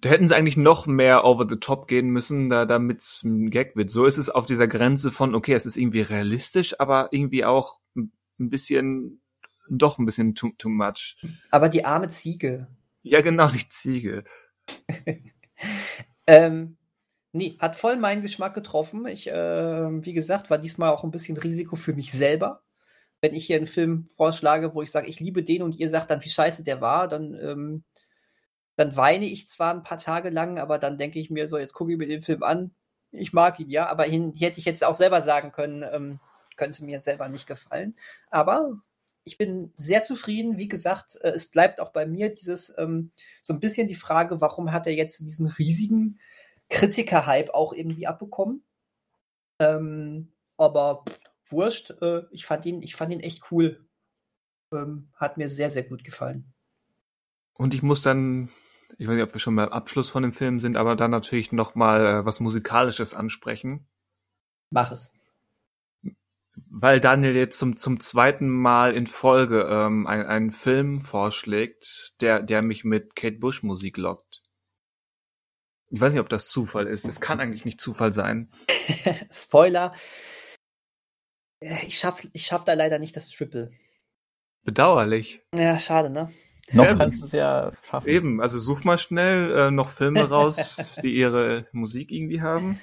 S1: da hätten sie eigentlich noch mehr over the top gehen müssen, da, damit es ein Gag wird. So ist es auf dieser Grenze von, okay, es ist irgendwie realistisch, aber irgendwie auch ein bisschen, doch ein bisschen too, too much.
S2: Aber die arme Ziege.
S1: Ja, genau, die Ziege. (laughs)
S2: ähm, nee, hat voll meinen Geschmack getroffen. Ich, äh, wie gesagt, war diesmal auch ein bisschen Risiko für mich selber. Wenn ich hier einen Film vorschlage, wo ich sage, ich liebe den und ihr sagt dann, wie scheiße der war, dann ähm, dann weine ich zwar ein paar Tage lang, aber dann denke ich mir so, jetzt gucke ich mir den Film an. Ich mag ihn, ja, aber ihn hätte ich jetzt auch selber sagen können, ähm, könnte mir selber nicht gefallen. Aber ich bin sehr zufrieden. Wie gesagt, äh, es bleibt auch bei mir dieses ähm, so ein bisschen die Frage, warum hat er jetzt diesen riesigen Kritiker-Hype auch irgendwie abbekommen? Ähm, aber pff, wurscht, äh, ich fand ihn, ich fand ihn echt cool. Ähm, hat mir sehr, sehr gut gefallen.
S1: Und ich muss dann ich weiß nicht, ob wir schon beim Abschluss von dem Film sind, aber dann natürlich noch mal äh, was Musikalisches ansprechen.
S2: Mach es.
S1: Weil Daniel jetzt zum, zum zweiten Mal in Folge ähm, ein, einen Film vorschlägt, der, der mich mit Kate Bush Musik lockt. Ich weiß nicht, ob das Zufall ist. Es kann eigentlich nicht Zufall sein. (laughs)
S2: Spoiler. Äh, ich schaff, ich schaff da leider nicht das Triple.
S1: Bedauerlich.
S2: Ja, schade, ne?
S3: Noch ja, kannst du es ja schaffen.
S1: Eben, also such mal schnell äh, noch Filme raus, die ihre Musik irgendwie haben.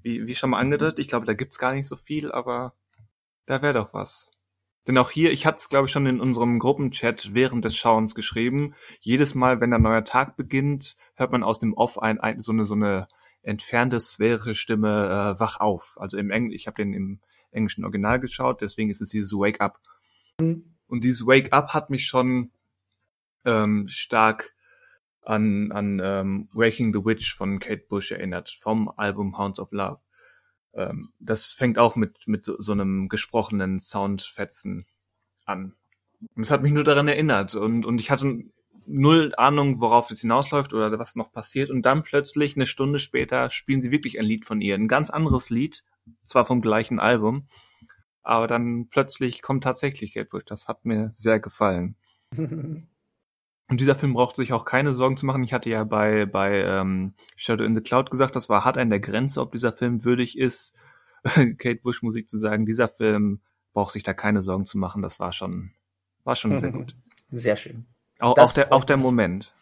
S1: Wie, wie schon mal angedeutet, ich glaube, da gibt's gar nicht so viel, aber da wäre doch was. Denn auch hier, ich hatte es, glaube ich, schon in unserem Gruppenchat während des Schauens geschrieben. Jedes Mal, wenn ein neuer Tag beginnt, hört man aus dem Off ein, ein so eine so eine entfernte sphärische Stimme äh, wach auf. Also im Englisch, ich habe den im englischen Original geschaut, deswegen ist es dieses Wake Up. Mhm. Und dieses Wake Up hat mich schon ähm, stark an, an ähm, Waking the Witch von Kate Bush erinnert, vom Album Hounds of Love. Ähm, das fängt auch mit, mit so, so einem gesprochenen Soundfetzen an. Und es hat mich nur daran erinnert und, und ich hatte null Ahnung, worauf es hinausläuft oder was noch passiert. Und dann plötzlich, eine Stunde später, spielen sie wirklich ein Lied von ihr. Ein ganz anderes Lied, zwar vom gleichen Album, aber dann plötzlich kommt tatsächlich Kate Bush. Das hat mir sehr gefallen. (laughs) Und dieser Film braucht sich auch keine Sorgen zu machen. Ich hatte ja bei, bei ähm, Shadow in the Cloud gesagt, das war hart an der Grenze, ob dieser Film würdig ist, (laughs) Kate Bush Musik zu sagen. Dieser Film braucht sich da keine Sorgen zu machen. Das war schon, war schon sehr gut. (laughs)
S2: Sehr schön.
S1: Auch, auch der, auch der Moment.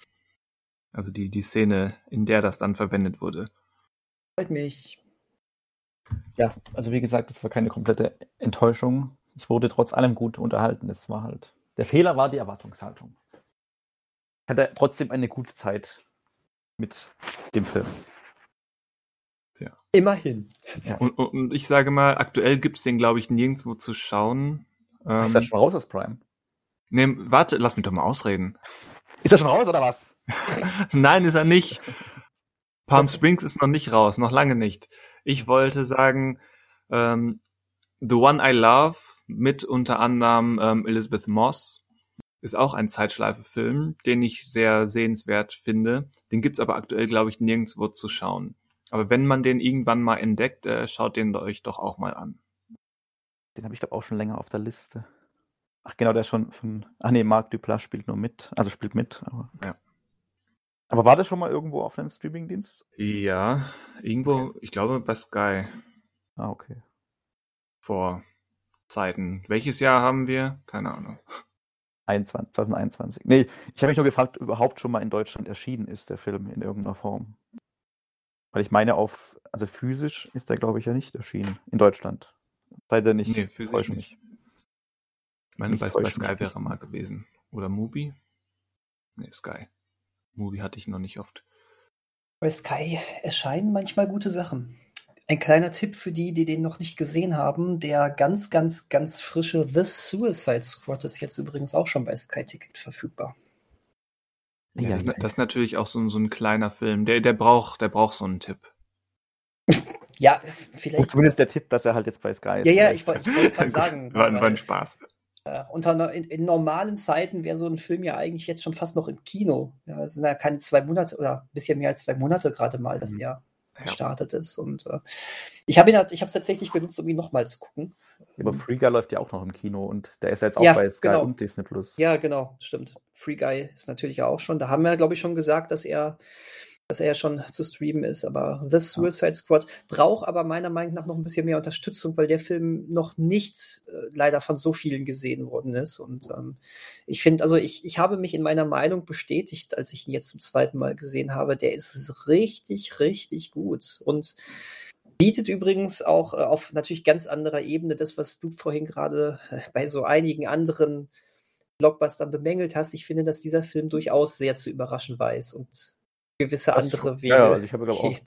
S1: Also die, die Szene, in der das dann verwendet wurde.
S2: Freut mich.
S3: Ja, also wie gesagt, das war keine komplette Enttäuschung. Ich wurde trotz allem gut unterhalten. Es war halt, der Fehler war die Erwartungshaltung hatte trotzdem eine gute Zeit mit dem Film.
S2: Ja. Immerhin.
S1: Ja. Und, und, ich sage mal, aktuell gibt es den, glaube ich, nirgendwo zu schauen.
S3: Ähm, ist das schon raus aus Prime?
S1: Nee, warte, lass mich doch mal ausreden.
S3: Ist er schon raus oder was? (laughs)
S1: Nein, ist er nicht. (laughs) Palm Springs ist noch nicht raus, noch lange nicht. Ich wollte sagen, ähm, The One I Love mit unter anderem ähm, Elizabeth Moss ist auch ein Zeitschleife-Film, den ich sehr sehenswert finde. Den gibt's aber aktuell, glaube ich, nirgendwo zu schauen. Aber wenn man den irgendwann mal entdeckt, äh, schaut den euch doch auch mal an.
S3: Den habe ich glaube auch schon länger auf der Liste. Ach genau, der ist schon von. Ach nee, Marc Duplas spielt nur mit, also spielt mit. Aber,
S1: ja.
S3: Aber war der schon mal irgendwo auf einem Streamingdienst?
S1: Ja, irgendwo, okay. ich glaube bei Sky.
S3: Ah, okay.
S1: Vor Zeiten. Welches Jahr haben wir? Keine Ahnung.
S3: 21, 2021. Nee, ich habe mich nur gefragt, ob überhaupt schon mal in Deutschland erschienen ist, der Film in irgendeiner Form. Weil ich meine, auf, also physisch ist der, glaube ich, ja nicht erschienen. In Deutschland. Sei der nicht.
S1: Nee, physisch nicht. Ich meine, bei, bei Sky wäre mal gewesen. Oder Mubi? Nee, Sky. Mubi hatte ich noch nicht oft.
S2: Bei Sky erscheinen manchmal gute Sachen. Ein kleiner Tipp für die, die den noch nicht gesehen haben. Der ganz, ganz, ganz frische The Suicide Squad ist jetzt übrigens auch schon bei Sky Ticket verfügbar.
S1: Ja, das, das, ist natürlich auch so, so ein kleiner Film. Der, der braucht, der braucht so einen Tipp. (laughs)
S2: ja, vielleicht. Und
S3: zumindest der Tipp, dass er halt jetzt bei Sky
S2: ist. Ja, ja, ich, ich wollte gerade sagen.
S1: war, war ein Spaß.
S2: Äh, unter, in, in, normalen Zeiten wäre so ein Film ja eigentlich jetzt schon fast noch im Kino. Ja, es sind ja keine zwei Monate oder ein bisschen mehr als zwei Monate gerade mal das mhm. Jahr. ja. gestartet ist. Und äh, ich habe ihn halt, ich habe es tatsächlich benutzt, um ihn nochmal zu gucken.
S3: Ja, aber Free Guy läuft ja auch noch im Kino und der ist jetzt auch ja, bei Sky
S2: genau.
S3: und Disney Plus.
S2: Ja, genau, stimmt. Free Guy ist natürlich auch schon. Da haben wir, glaube ich, schon gesagt, dass er dass er ja schon zu streamen ist. Aber The Suicide Squad braucht aber meiner Meinung nach noch ein bisschen mehr Unterstützung, weil der Film noch nicht äh, leider von so vielen gesehen worden ist. Und ähm, ich finde, also ich, ich habe mich in meiner Meinung bestätigt, als ich ihn jetzt zum zweiten Mal gesehen habe. Der ist richtig, richtig gut. Und bietet übrigens auch äh, auf natürlich ganz anderer Ebene das, was du vorhin gerade äh, bei so einigen anderen Blockbustern bemängelt hast. Ich finde, dass dieser Film durchaus sehr zu überraschen weiß und gewisse andere
S3: Wege. Ja, also ich habe, glaube auch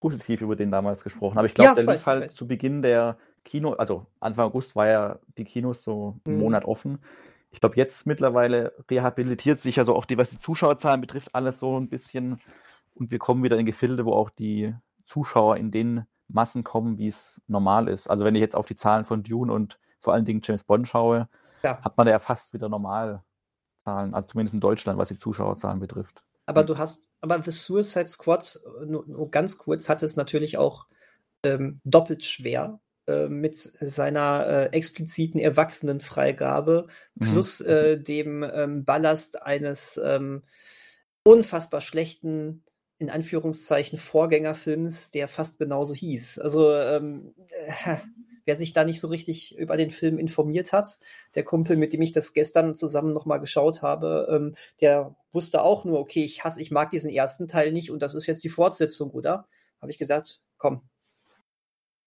S3: positiv über den damals gesprochen. Aber ich glaube, ja, der lief halt zu Beginn der Kino, also Anfang August war ja die Kinos so einen mhm. Monat offen. Ich glaube, jetzt mittlerweile rehabilitiert sich also auch die, was die Zuschauerzahlen betrifft, alles so ein bisschen. Und wir kommen wieder in Gefilde, wo auch die Zuschauer in den Massen kommen, wie es normal ist. Also wenn ich jetzt auf die Zahlen von Dune und vor allen Dingen James Bond schaue, ja. hat man ja fast wieder Normalzahlen, also zumindest in Deutschland, was die Zuschauerzahlen betrifft.
S2: Aber du hast, aber The Suicide Squad, nur, nur ganz kurz, hat es natürlich auch ähm, doppelt schwer äh, mit seiner äh, expliziten Erwachsenenfreigabe mhm. plus äh, dem ähm, Ballast eines ähm, unfassbar schlechten, in Anführungszeichen, Vorgängerfilms, der fast genauso hieß. Also ähm, äh, wer sich da nicht so richtig über den Film informiert hat, der Kumpel, mit dem ich das gestern zusammen nochmal geschaut habe, ähm, der wusste auch nur, okay, ich hasse, ich mag diesen ersten Teil nicht und das ist jetzt die Fortsetzung, oder? Habe ich gesagt, komm.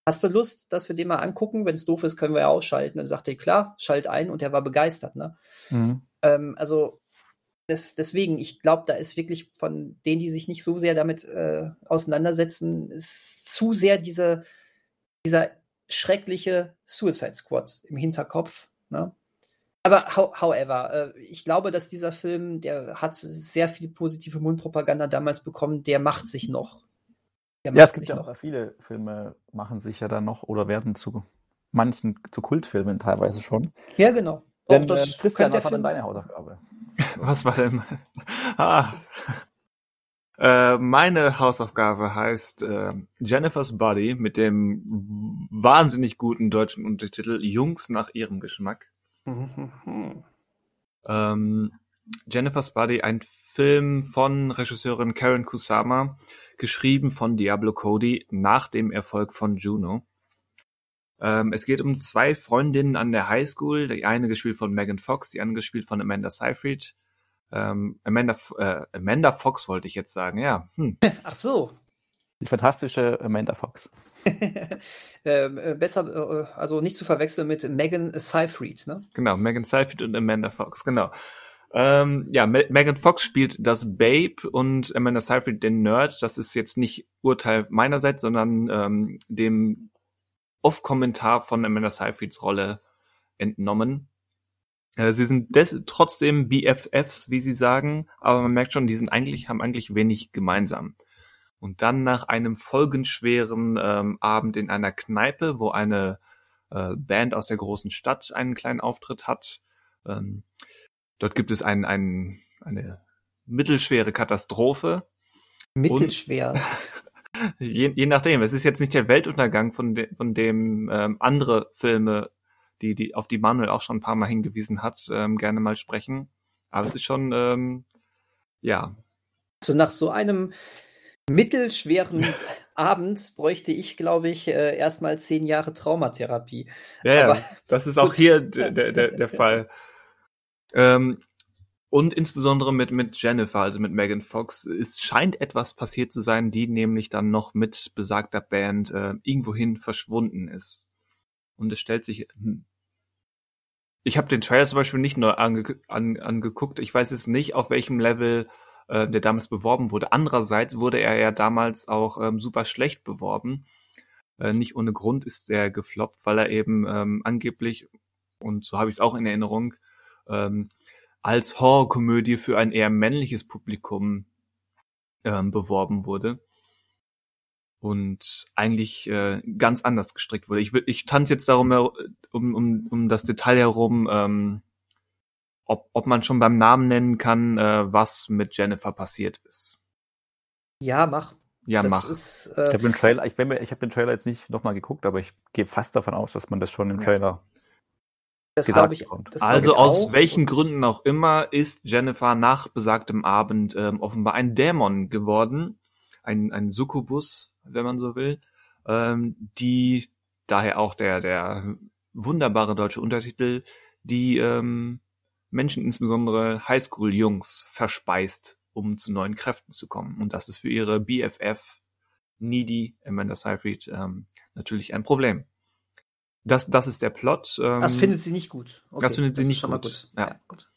S2: Hast du Lust, dass wir den mal angucken? Wenn es doof ist, können wir ja ausschalten. Dann sagte er, klar, schalt ein und er war begeistert. Ne? Mhm. Ähm, also das, deswegen, ich glaube, da ist wirklich von denen, die sich nicht so sehr damit äh, auseinandersetzen, ist zu sehr diese, dieser schreckliche Suicide Squad im Hinterkopf. Ne? Aber however, äh, ich glaube, dass dieser Film, der hat sehr viel positive Mundpropaganda damals bekommen, der macht sich noch.
S3: ja, es gibt ja noch. viele Filme, machen sich ja dann noch oder werden zu manchen zu Kultfilmen teilweise schon.
S2: Ja, genau.
S3: Denn, Auch das äh, Christian, was war denn deine Hausaufgabe?
S1: Was war denn? Ah, äh, meine Hausaufgabe heißt äh, Jennifer's Body mit dem wahnsinnig guten deutschen Untertitel Jungs nach ihrem Geschmack. (laughs) ähm, Jennifer's Body, ein Film von Regisseurin Karen Kusama, geschrieben von Diablo Cody nach dem Erfolg von Juno. Ähm, es geht um zwei Freundinnen an der Highschool, die eine gespielt von Megan Fox, die andere gespielt von Amanda Seyfried ähm, Amanda, äh, Amanda Fox wollte ich jetzt sagen, ja. Hm. (laughs)
S2: Ach so.
S3: Die fantastische Amanda Fox. (laughs)
S2: ähm, äh, besser, äh, also nicht zu verwechseln mit Megan Seyfried, ne?
S1: Genau, Megan Seyfried und Amanda Fox, genau. Ähm, ja, Me Megan Fox spielt das Babe und Amanda Seyfried den Nerd. Das ist jetzt nicht Urteil meinerseits, sondern ähm, dem Off-Kommentar von Amanda Seyfrieds Rolle entnommen. Äh, sie sind trotzdem BFFs, wie sie sagen, aber man merkt schon, die sind eigentlich, haben eigentlich wenig gemeinsam. Und dann nach einem folgenschweren ähm, Abend in einer Kneipe, wo eine äh, Band aus der großen Stadt einen kleinen Auftritt hat, ähm, dort gibt es ein, ein, eine mittelschwere Katastrophe.
S2: Mittelschwer. (laughs)
S1: je, je nachdem, es ist jetzt nicht der Weltuntergang, von, de, von dem ähm, andere Filme die, die, auf die Manuel auch schon ein paar Mal hingewiesen hat, ähm, gerne mal sprechen. Aber es ist schon, ähm, ja.
S2: Also nach so einem mittelschweren (laughs) Abend bräuchte ich, glaube ich, äh, erstmal zehn Jahre Traumatherapie.
S1: Ja, Aber, ja das ist auch hier der, der, der Fall. Ähm, und insbesondere mit, mit Jennifer, also mit Megan Fox, es scheint etwas passiert zu sein, die nämlich dann noch mit besagter Band äh, irgendwohin verschwunden ist. Und es stellt sich, hm, ich habe den Trailer zum Beispiel nicht nur ange an, angeguckt. Ich weiß jetzt nicht, auf welchem Level äh, der damals beworben wurde. Andererseits wurde er ja damals auch ähm, super schlecht beworben. Äh, nicht ohne Grund ist er gefloppt, weil er eben ähm, angeblich, und so habe ich es auch in Erinnerung, ähm, als Horrorkomödie für ein eher männliches Publikum ähm, beworben wurde und eigentlich äh, ganz anders gestrickt wurde. Ich, ich tanze jetzt darum um, um, um das Detail herum, ähm, ob, ob man schon beim Namen nennen kann, äh, was mit Jennifer passiert ist.
S2: Ja, mach.
S1: Ja,
S2: das
S1: mach.
S2: ist,
S3: Ich
S2: äh,
S3: habe den Trailer, ich, bin ich habe den Trailer jetzt nicht nochmal geguckt, aber ich gehe fast davon aus, dass man das schon im. Trailer.
S2: das
S3: gesagt
S2: habe ich.
S3: bekommt.
S2: Das
S1: Also
S2: ich
S1: aus
S2: auch.
S1: welchen Gründen auch immer ist Jennifer nach besagtem Abend ähm, offenbar ein Dämon geworden, ein, ein Succubus, wenn man so will, ähm, die daher auch der der wunderbare deutsche Untertitel, die ähm, Menschen, insbesondere Highschool-Jungs, verspeist, um zu neuen Kräften zu kommen. Und das ist für ihre BFF Needy Amanda Seyfried ähm, natürlich ein Problem. Das, das ist der Plot. Ähm,
S2: Das findet sie nicht gut. Okay,
S1: das findet sie
S2: ist
S1: nicht
S2: mal
S1: gut.
S2: Ja.
S1: Ja.
S2: gut.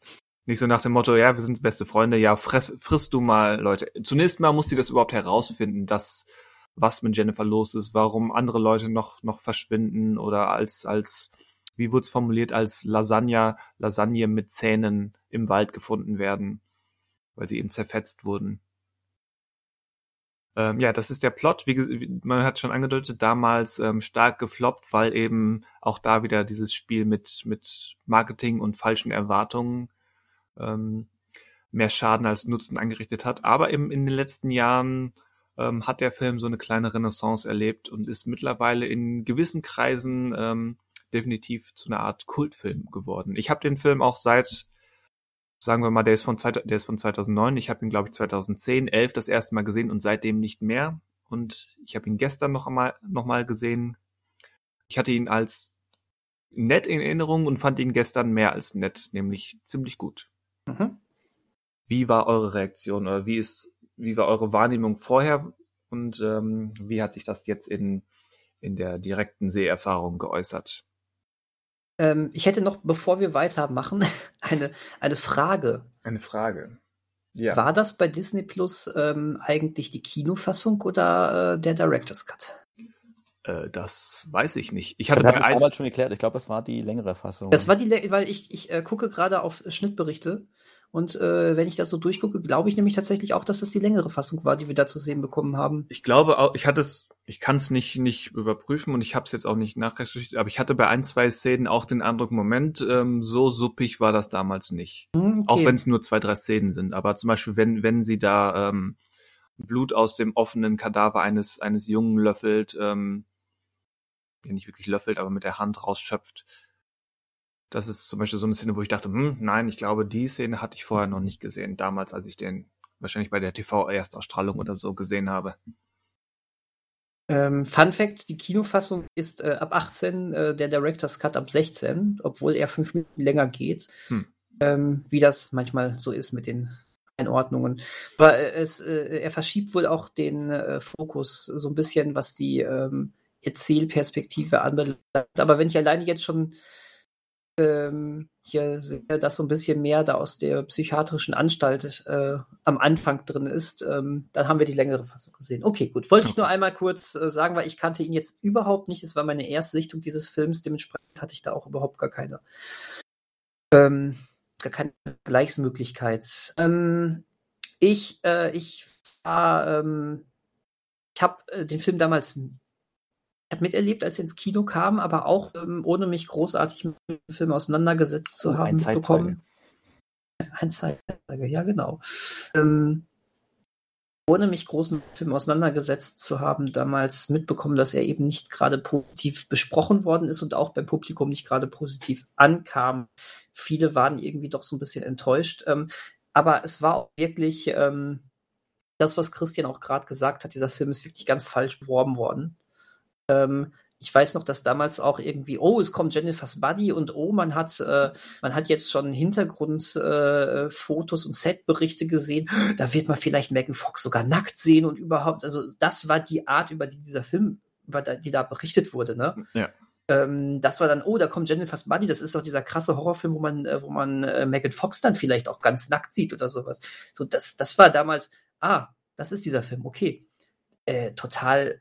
S1: Nicht so nach dem Motto, ja, wir sind beste Freunde, ja, fress, frisst du mal, Leute. Zunächst mal muss sie das überhaupt herausfinden, dass was mit Jennifer los ist, warum andere Leute noch noch verschwinden oder als als wie wurde es formuliert als Lasagne Lasagne mit Zähnen im Wald gefunden werden, weil sie eben zerfetzt wurden. Ähm, ja, das ist der Plot. Wie, wie man hat schon angedeutet, damals ähm, stark gefloppt, weil eben auch da wieder dieses Spiel mit mit Marketing und falschen Erwartungen ähm, mehr Schaden als Nutzen angerichtet hat. Aber eben in den letzten Jahren ähm, hat der Film so eine kleine Renaissance erlebt und ist mittlerweile in gewissen Kreisen ähm, definitiv zu einer Art Kultfilm geworden. Ich habe den Film auch seit, sagen wir mal, der ist von, der ist von 2009. Ich habe ihn, glaube ich, 2010, 11 das erste Mal gesehen und seitdem nicht mehr. Und ich habe ihn gestern noch einmal noch mal gesehen. Ich hatte ihn als nett in Erinnerung und fand ihn gestern mehr als nett, nämlich ziemlich gut.
S2: Mhm.
S1: Wie war eure Reaktion oder wie ist, wie war eure Wahrnehmung vorher und ähm, wie hat sich das jetzt in, in der direkten Seherfahrung geäußert?
S2: Ähm, ich hätte noch, bevor wir weitermachen, (laughs) eine, eine Frage.
S1: Eine Frage. Ja.
S2: War das bei Disney Plus ähm, eigentlich die Kinofassung oder äh, der Director's Cut?
S1: Äh, das weiß ich nicht. Ich hatte
S3: das damals schon geklärt. Ich glaube, das war die längere Fassung.
S2: Das war die, weil ich, ich äh, gucke gerade auf Schnittberichte und äh, wenn ich das so durchgucke, glaube ich nämlich tatsächlich auch, dass das die längere Fassung war, die wir da zu sehen bekommen haben.
S1: ich glaube auch, ich hatte es, ich kann es nicht nicht überprüfen und ich habe es jetzt auch nicht nachrecherchiert, aber ich hatte bei ein zwei Szenen auch den Eindruck, Moment, ähm, so suppig war das damals nicht.
S2: Hm,
S1: Auch
S2: okay.
S1: wenn es nur zwei, drei Szenen sind. Aber zum Beispiel, wenn, wenn sie da ähm, Blut aus dem offenen Kadaver eines, eines Jungen löffelt, ähm, ja, nicht wirklich löffelt, aber mit der Hand rausschöpft. Das ist zum Beispiel so eine Szene, wo ich dachte, hm, nein, ich glaube, die Szene hatte ich vorher noch nicht gesehen. Damals, als ich den wahrscheinlich bei der TV-Erstausstrahlung oder so gesehen habe.
S2: Ähm, Fun Fact: Die Kinofassung ist äh, ab 18, äh, der Director's Cut ab 16, obwohl er fünf Minuten länger geht.
S1: Hm.
S2: Ähm, wie das manchmal so ist mit den Einordnungen. Aber äh, es, äh, er verschiebt wohl auch den äh, Fokus so ein bisschen, was die ähm, Erzählperspektive anbelangt. Aber wenn ich alleine jetzt schon ähm, hier sehe, dass so ein bisschen mehr da aus der psychiatrischen Anstalt äh, am Anfang drin ist, ähm, dann haben wir die längere Fassung gesehen. Okay, gut. Wollte ich nur einmal kurz äh, sagen, weil ich kannte ihn jetzt überhaupt nicht. Es war meine erste Sichtung dieses Films, dementsprechend hatte ich da auch überhaupt gar keine, ähm, gar keine Vergleichsmöglichkeit. Ähm, ich, äh, ich war, ähm, ich habe äh, den Film damals ich hab miterlebt, als er ins Kino kam, aber auch ähm, ohne mich großartig mit dem Film auseinandergesetzt zu
S3: Oh,
S2: haben
S3: ein
S2: bekommen. Ein Zeitzeuge, ja genau. Ähm, ohne mich groß mit dem Film auseinandergesetzt zu haben, damals mitbekommen, dass er eben nicht gerade positiv besprochen worden ist und auch beim Publikum nicht gerade positiv ankam. Viele waren irgendwie doch so ein bisschen enttäuscht. Ähm, aber es war auch wirklich ähm, das, was Christian auch gerade gesagt hat, dieser Film ist wirklich ganz falsch beworben worden. Ähm, ich weiß noch, dass damals auch irgendwie, oh, es kommt Jennifer's Buddy und oh, man hat, äh, man hat jetzt schon Hintergrundfotos äh, und Setberichte gesehen. Da wird man vielleicht Megan Fox sogar nackt sehen und überhaupt. Also das war die Art, über die dieser Film, über da, die da berichtet wurde, ne?
S1: Ja.
S2: Ähm, das war dann, oh, da kommt Jennifer's Buddy. Das ist doch dieser krasse Horrorfilm, wo man, äh, wo man äh, Megan Fox dann vielleicht auch ganz nackt sieht oder sowas. So, das, das war damals, ah, das ist dieser Film, okay. Äh, total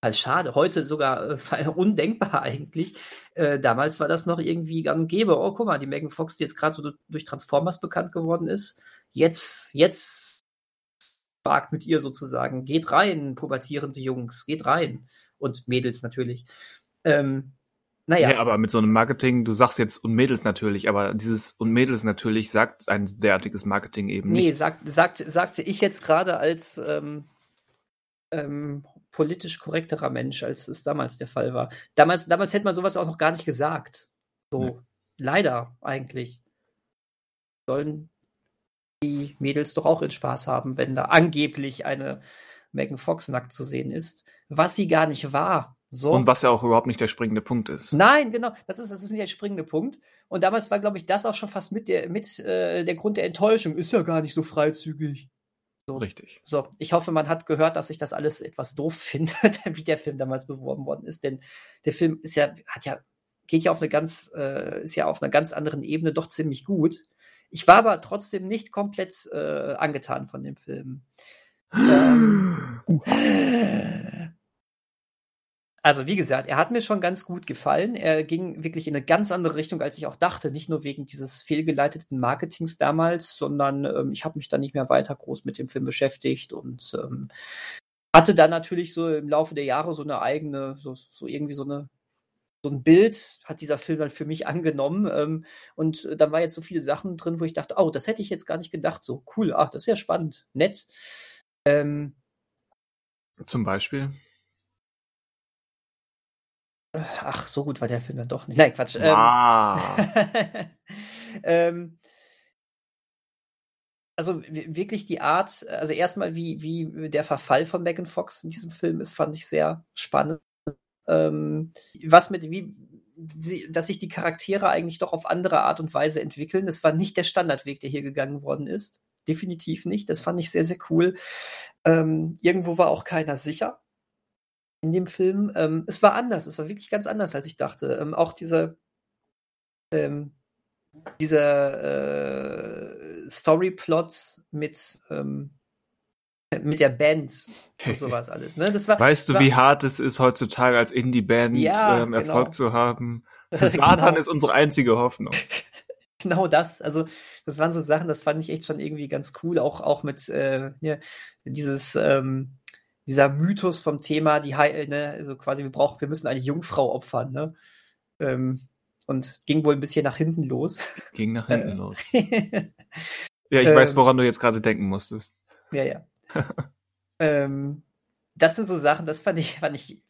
S2: total schade. Heute sogar äh, (laughs) undenkbar eigentlich. Äh, damals war das noch irgendwie gang und gäbe. Oh, guck mal, die Megan Fox, die jetzt gerade so du- durch Transformers bekannt geworden ist, jetzt, jetzt wagt mit ihr sozusagen. Geht rein, pubertierende Jungs, geht rein. Und Mädels natürlich. Ähm, naja.
S1: Ja. aber mit so einem Marketing, du sagst jetzt und Mädels natürlich, aber dieses und Mädels natürlich sagt ein derartiges Marketing eben
S2: Nee,
S1: nicht.
S2: sagt, sagt, sagte ich jetzt gerade als, ähm, ähm, politisch korrekterer Mensch, als es damals der Fall war. Damals, damals hätte man sowas auch noch gar nicht gesagt. So, nee. leider eigentlich. Sollen die Mädels doch auch in Spaß haben, wenn da angeblich eine Megan Fox nackt zu sehen ist, was sie gar nicht war.
S1: So. Und was ja auch überhaupt nicht der springende Punkt ist.
S2: Nein, genau, das ist, das ist nicht der springende Punkt. Und damals war, glaube ich, das auch schon fast mit der, mit, äh, der Grund der Enttäuschung. Ist ja gar nicht so freizügig.
S1: So. Richtig.
S2: So, ich hoffe, man hat gehört, dass ich das alles etwas doof (laughs) finde, (laughs) wie der Film damals beworben worden ist. Denn der Film ist ja, hat ja, geht ja auf eine ganz, äh, ist ja auf einer ganz anderen Ebene doch ziemlich gut. Ich war aber trotzdem nicht komplett äh, angetan von dem Film. (gasps) ähm, (laughs) also wie gesagt, er hat mir schon ganz gut gefallen. Er ging wirklich in eine ganz andere Richtung, als ich auch dachte. Nicht nur wegen dieses fehlgeleiteten Marketings damals, sondern ähm, ich habe mich dann nicht mehr weiter groß mit dem Film beschäftigt und ähm, hatte dann natürlich so im Laufe der Jahre so eine eigene, so, so irgendwie so eine so ein Bild hat dieser Film dann für mich angenommen. Ähm, und da war jetzt so viele Sachen drin, wo ich dachte, oh, das hätte ich jetzt gar nicht gedacht. So cool, ach, das ist ja spannend, nett. Ähm,
S1: Zum Beispiel?
S2: Ach, so gut war der Film dann doch nicht. Nein, Quatsch.
S1: Ah. (laughs)
S2: ähm, also wirklich die Art, also erstmal wie, wie der Verfall von Megan Fox in diesem Film ist, fand ich sehr spannend. Ähm, was mit, wie, dass sich die Charaktere eigentlich doch auf andere Art und Weise entwickeln. Das war nicht der Standardweg, der hier gegangen worden ist. Definitiv nicht. Das fand ich sehr, sehr cool. Ähm, irgendwo war auch keiner sicher in dem Film. Ähm, es war anders, es war wirklich ganz anders, als ich dachte. Ähm, auch diese, ähm, dieser äh, Storyplot mit, ähm, mit der Band und (laughs) sowas alles. Ne? Das war,
S1: weißt du,
S2: war,
S1: wie hart es ist, heutzutage als Indie-Band
S2: ja,
S1: ähm, Erfolg genau. zu haben? (laughs) Satan genau. ist unsere einzige Hoffnung. (laughs)
S2: genau das. Also, das waren so Sachen, das fand ich echt schon irgendwie ganz cool. Auch, auch mit äh, ja, dieses ähm, dieser Mythos vom Thema, die ne, also quasi, wir brauchen, wir müssen eine Jungfrau opfern, ne? Ähm, und ging wohl ein bisschen nach hinten los.
S1: Ging nach hinten äh. los. (laughs) ja, ich weiß, ähm. woran du jetzt gerade denken musstest.
S2: Ja, ja. (laughs) ähm, das sind so Sachen, das fand ich, fand ich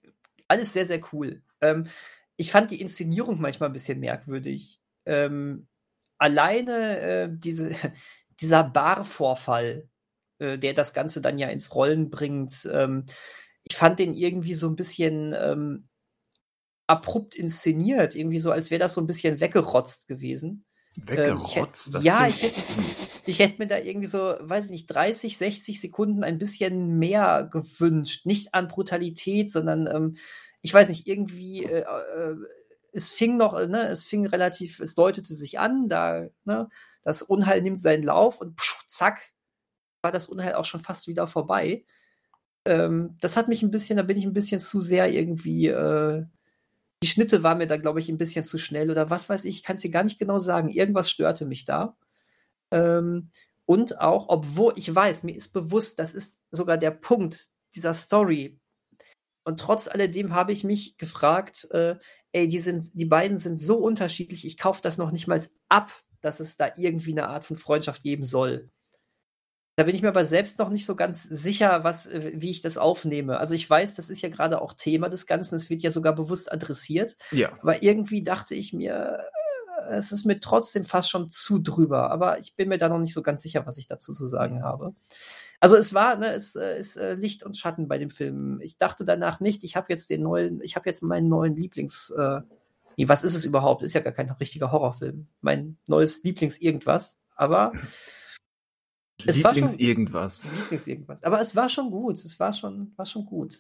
S2: alles sehr, sehr cool. Ähm, ich fand die Inszenierung manchmal ein bisschen merkwürdig. Ähm, alleine äh, diese, (laughs) dieser Barvorfall, äh, der das Ganze dann ja ins Rollen bringt. Ähm, ich fand den irgendwie so ein bisschen ähm, abrupt inszeniert, irgendwie so, als wäre das so ein bisschen weggerotzt gewesen.
S1: Weggerotzt?
S2: Ähm, ich ja, ich hätte, ich hätte mir da irgendwie so, weiß ich nicht, 30, 60 Sekunden ein bisschen mehr gewünscht. Nicht an Brutalität, sondern ähm, ich weiß nicht, irgendwie, äh, äh, es fing noch, ne, es fing relativ, es deutete sich an, da, ne, das Unheil nimmt seinen Lauf und psch, zack, war das Unheil auch schon fast wieder vorbei. Ähm, das hat mich ein bisschen, da bin ich ein bisschen zu sehr irgendwie, äh, die Schnitte waren mir da, glaube ich, ein bisschen zu schnell oder was weiß ich, kann es dir gar nicht genau sagen. Irgendwas störte mich da. Ähm, und auch, obwohl ich weiß, mir ist bewusst, das ist sogar der Punkt dieser Story. Und trotz alledem habe ich mich gefragt, äh, ey, die sind, die beiden sind so unterschiedlich, ich kaufe das noch nicht mal ab, dass es da irgendwie eine Art von Freundschaft geben soll. Da bin ich mir aber selbst noch nicht so ganz sicher, was, äh, wie ich das aufnehme. Also ich weiß, das ist ja gerade auch Thema des Ganzen. Es wird ja sogar bewusst adressiert.
S1: Ja.
S2: Aber irgendwie dachte ich mir, äh, es ist mir trotzdem fast schon zu drüber. Aber ich bin mir da noch nicht so ganz sicher, was ich dazu zu sagen habe. Also es war, ne, es ist äh, Licht und Schatten bei dem Film. Ich dachte danach nicht, ich habe jetzt den neuen, ich habe jetzt meinen neuen Lieblings, äh, was ist es überhaupt? Ist ja gar kein richtiger Horrorfilm. Mein neues Lieblings irgendwas. Aber
S1: es Lieblings war schon, irgendwas.
S2: Lieblings irgendwas. Aber es war schon gut. Es war schon, war schon gut.